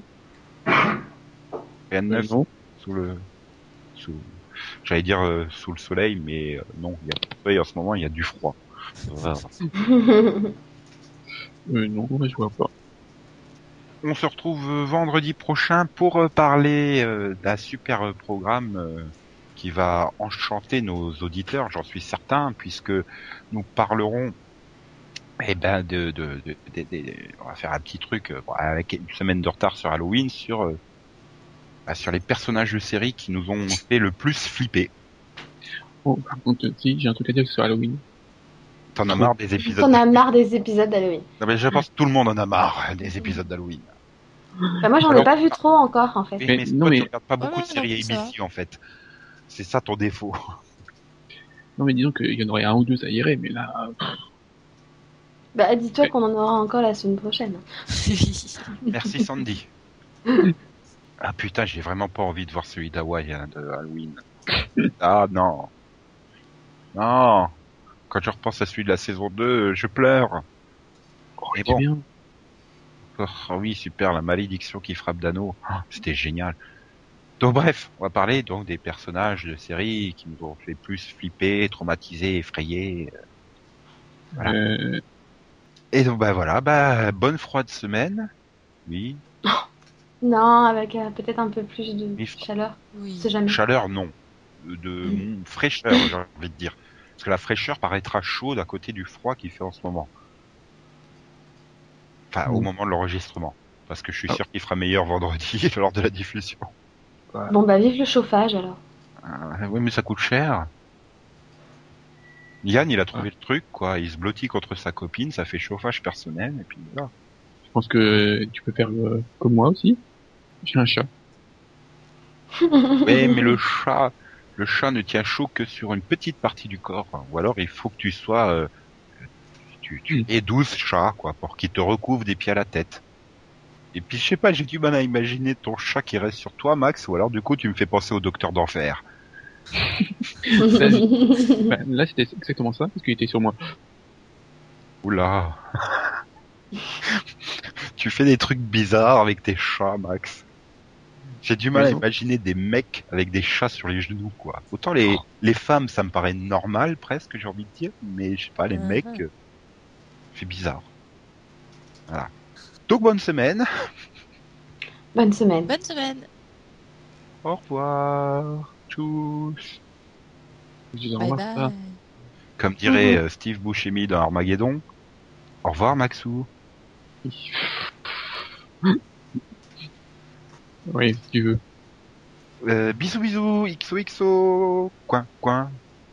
Speaker 1: Rien de neuf sous le, sous, j'allais dire euh, sous le soleil, mais euh, non, il y a pas de soleil en ce moment, il y a du froid. Voilà.
Speaker 4: non, je vois pas.
Speaker 1: On se retrouve euh, vendredi prochain pour euh, parler euh, d'un super programme qui va enchanter nos auditeurs, j'en suis certain, puisque nous parlerons eh ben de, de, de- on va faire un petit truc avec une semaine de retard sur Halloween sur bah, sur les personnages de série qui nous ont fait le plus flipper.
Speaker 4: Oh, par contre, si, j'ai un truc à dire sur Halloween.
Speaker 1: T'en as marre des épisodes
Speaker 2: marre des épisodes d'Halloween.
Speaker 1: Non, mais je pense que tout le monde en a marre des épisodes d'Halloween.
Speaker 2: Bah, moi j'en ai pas vu trop encore, en fait.
Speaker 1: Mais,
Speaker 4: Mais
Speaker 1: mais
Speaker 4: non,
Speaker 1: toi,
Speaker 4: mais-
Speaker 1: tu regardes pas beaucoup
Speaker 3: Ouais,
Speaker 1: de séries. ABC en fait. C'est ça ton défaut.
Speaker 4: Non, mais disons qu'il y en aurait un ou deux, ça irait, mais là,
Speaker 2: Bah dis-toi qu'on en aura encore la semaine prochaine.
Speaker 1: Merci Sandy. Ah putain, j'ai vraiment pas envie de voir celui d'Hawaï hein, de Halloween. Ah non. Non. Quand je repense à celui de la saison 2, je pleure. Mais
Speaker 4: c'est
Speaker 1: bon.
Speaker 4: bien.
Speaker 1: Oh, oui, super, la malédiction qui frappe Dano. Ah, C'était génial. Donc bref, on va parler donc des personnages de série qui nous ont fait plus flipper, traumatiser, effrayer. Voilà.
Speaker 4: Euh,
Speaker 1: Et donc bah voilà, bah bonne froide semaine. Oui.
Speaker 2: Non, avec euh, peut-être un peu plus de
Speaker 1: Mais
Speaker 2: chaleur.
Speaker 3: oui.
Speaker 2: Jamais.
Speaker 1: Chaleur, non. De, fraîcheur, j'ai envie de dire. Parce que la fraîcheur paraîtra chaude à côté du froid qu'il fait en ce moment. Enfin, au
Speaker 4: Mm.
Speaker 1: moment de l'enregistrement. Parce que je suis
Speaker 4: Ah.
Speaker 1: sûr qu'il fera meilleur vendredi lors de la diffusion.
Speaker 2: Bon bah vive le chauffage alors.
Speaker 1: Ah, oui, mais ça coûte cher. Yann, il a trouvé le truc, quoi. Il se blottit contre sa copine, ça fait chauffage personnel, et puis voilà.
Speaker 4: je pense que tu peux faire euh, comme moi aussi. J'ai un chat.
Speaker 1: Ouais, mais le chat, le chat ne tient chaud que sur une petite partie du corps. Ou alors, il faut que tu sois, euh, tu, tu
Speaker 4: Mm.
Speaker 1: aies 12 chats, quoi, pour qu'il te recouvre des pieds à la tête. Et puis, je sais pas, j'ai du mal à imaginer ton chat qui reste sur toi, Max, ou alors, du coup, tu me fais penser au docteur d'enfer.
Speaker 4: Bah, là, c'était exactement ça, parce qu'il était sur moi.
Speaker 1: Oula. tu fais des trucs bizarres avec tes chats, Max. J'ai du mal à imaginer des mecs avec des chats sur les genoux, quoi. Autant les, les femmes, ça me paraît normal, presque, j'ai envie de dire, mais je sais pas, les mecs, euh, c'est bizarre. Voilà. Donc, bonne semaine.
Speaker 2: Bonne semaine.
Speaker 3: Bonne semaine.
Speaker 1: Au revoir.
Speaker 4: Dis,
Speaker 3: Bye bye.
Speaker 1: Comme dirait
Speaker 2: Mhm.
Speaker 1: euh, Steve Buscemi dans Armageddon. Au revoir, Maxou.
Speaker 4: Oui, si tu veux.
Speaker 1: Euh, bisous bisous, XOXO, coin coin,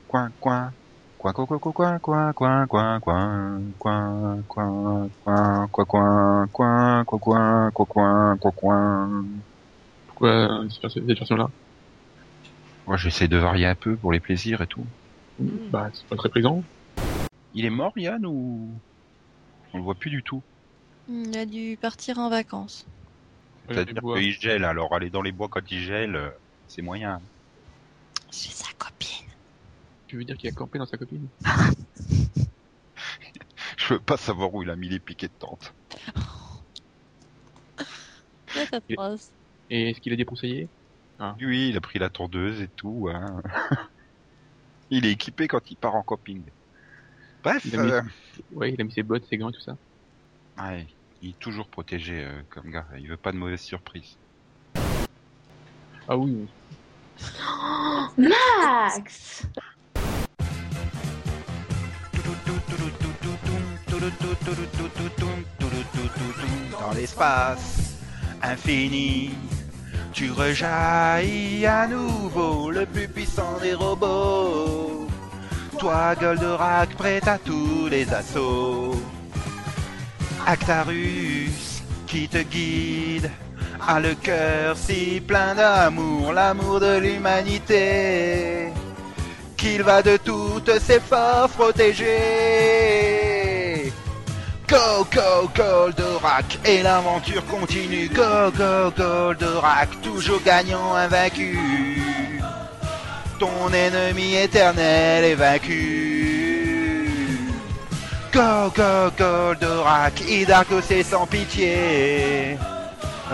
Speaker 1: coin coin, coin coin coin coin coin coin coin coin coin coin coin coin coin coin coin coin coin coin coin.
Speaker 4: Pourquoi euh, cette version- cette version-là
Speaker 1: Moi j'essaie de varier un peu pour les plaisirs et tout.
Speaker 4: Bah, c'est pas très présent.
Speaker 1: Il est mort Yann ou on le voit plus du tout.
Speaker 3: Il a dû partir en vacances.
Speaker 1: C'est-à-dire qu'il gèle, alors aller dans les bois quand il gèle, euh, c'est moyen.
Speaker 3: C'est sa copine.
Speaker 4: Tu veux dire qu'il a campé dans sa copine
Speaker 1: Je veux pas savoir où il a mis les piquets de tente.
Speaker 4: Et est-ce qu'il a débroussaillé
Speaker 1: Oui, il a pris la tondeuse et tout. Hein. il est équipé quand il part en camping. Bref,
Speaker 4: Il a mis-
Speaker 1: euh,
Speaker 4: Ouais, il a mis ses bottes, ses gants et tout ça.
Speaker 1: ouais, il est toujours protégé euh, comme gars. Il veut pas de mauvaises surprises.
Speaker 4: Ah oui, oui.
Speaker 2: Oh, Max
Speaker 1: Dans l'espace infini, tu rejaillis à nouveau le plus puissant des robots. Toi, Goldorak, prêt à tous les assauts. Actarus, qui te guide, a le cœur si plein d'amour, l'amour de l'humanité, qu'il va de toutes ses forces protéger. Go, go, Goldorak, et l'aventure continue. Go, go, Goldorak, toujours gagnant, invaincu. Ton ennemi éternel est vaincu. Go, go, Goldorak, Hidarko c'est sans pitié.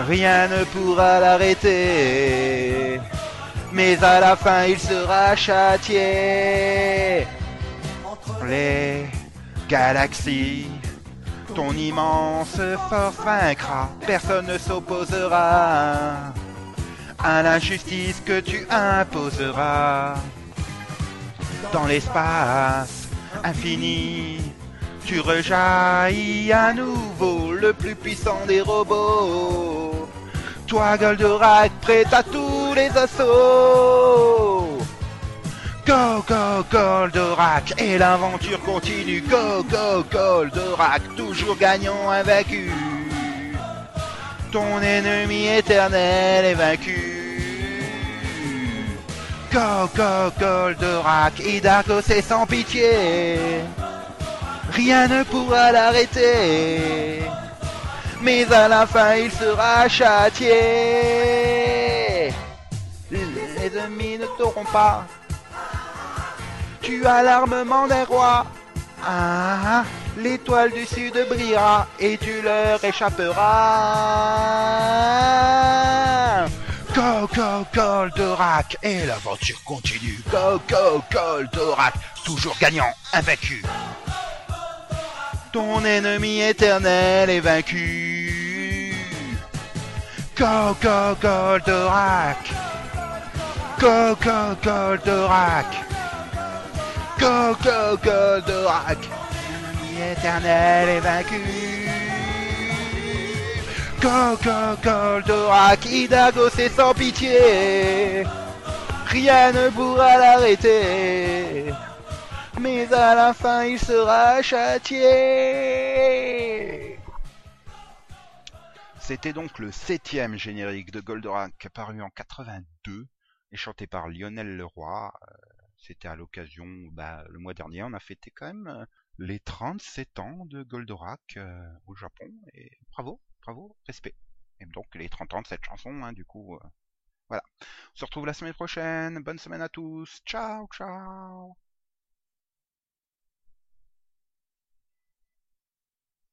Speaker 1: Rien ne pourra l'arrêter. Mais à la fin il sera châtié. Les galaxies, ton immense force vaincra. Personne ne s'opposera à l'injustice que tu imposeras. Dans l'espace infini, tu rejaillis à nouveau le plus puissant des robots. Toi, Goldorak, prêt à tous les assauts. Go, go, Goldorak, et l'aventure continue. Go, go, Goldorak, toujours gagnant, invaincu. Ton ennemi éternel est vaincu. Go, go, Goldorak, Hidarko c'est sans pitié. Rien ne pourra l'arrêter. Mais à la fin il sera châtié. Les ennemis ne t'auront pas. Tu as l'armement des rois. Ah, l'étoile du sud brillera et tu leur échapperas. Go, go, Goldorak et l'aventure continue. Go, go, Goldorak, toujours gagnant, invaincu. Ton ennemi éternel est vaincu. Go, go, Goldorak. Go, go, Goldorak. Go, go, Goldorak. L'ennemi éternel est vaincu. Go, go, Goldorak. Hidago, c'est sans pitié. Rien ne pourra l'arrêter. Mais à la fin, il sera châtié. C'était donc le septième générique de Goldorak paru en 82 et chanté par Lionel Leroy. Euh, C'était à l'occasion, bah, le mois dernier, on a fêté quand même euh, les 37 ans de Goldorak euh, au Japon. Et bravo, bravo, respect. Et donc les 30 ans de cette chanson, hein, du coup. voilà. On se retrouve la semaine prochaine. Bonne semaine à tous. Ciao, ciao.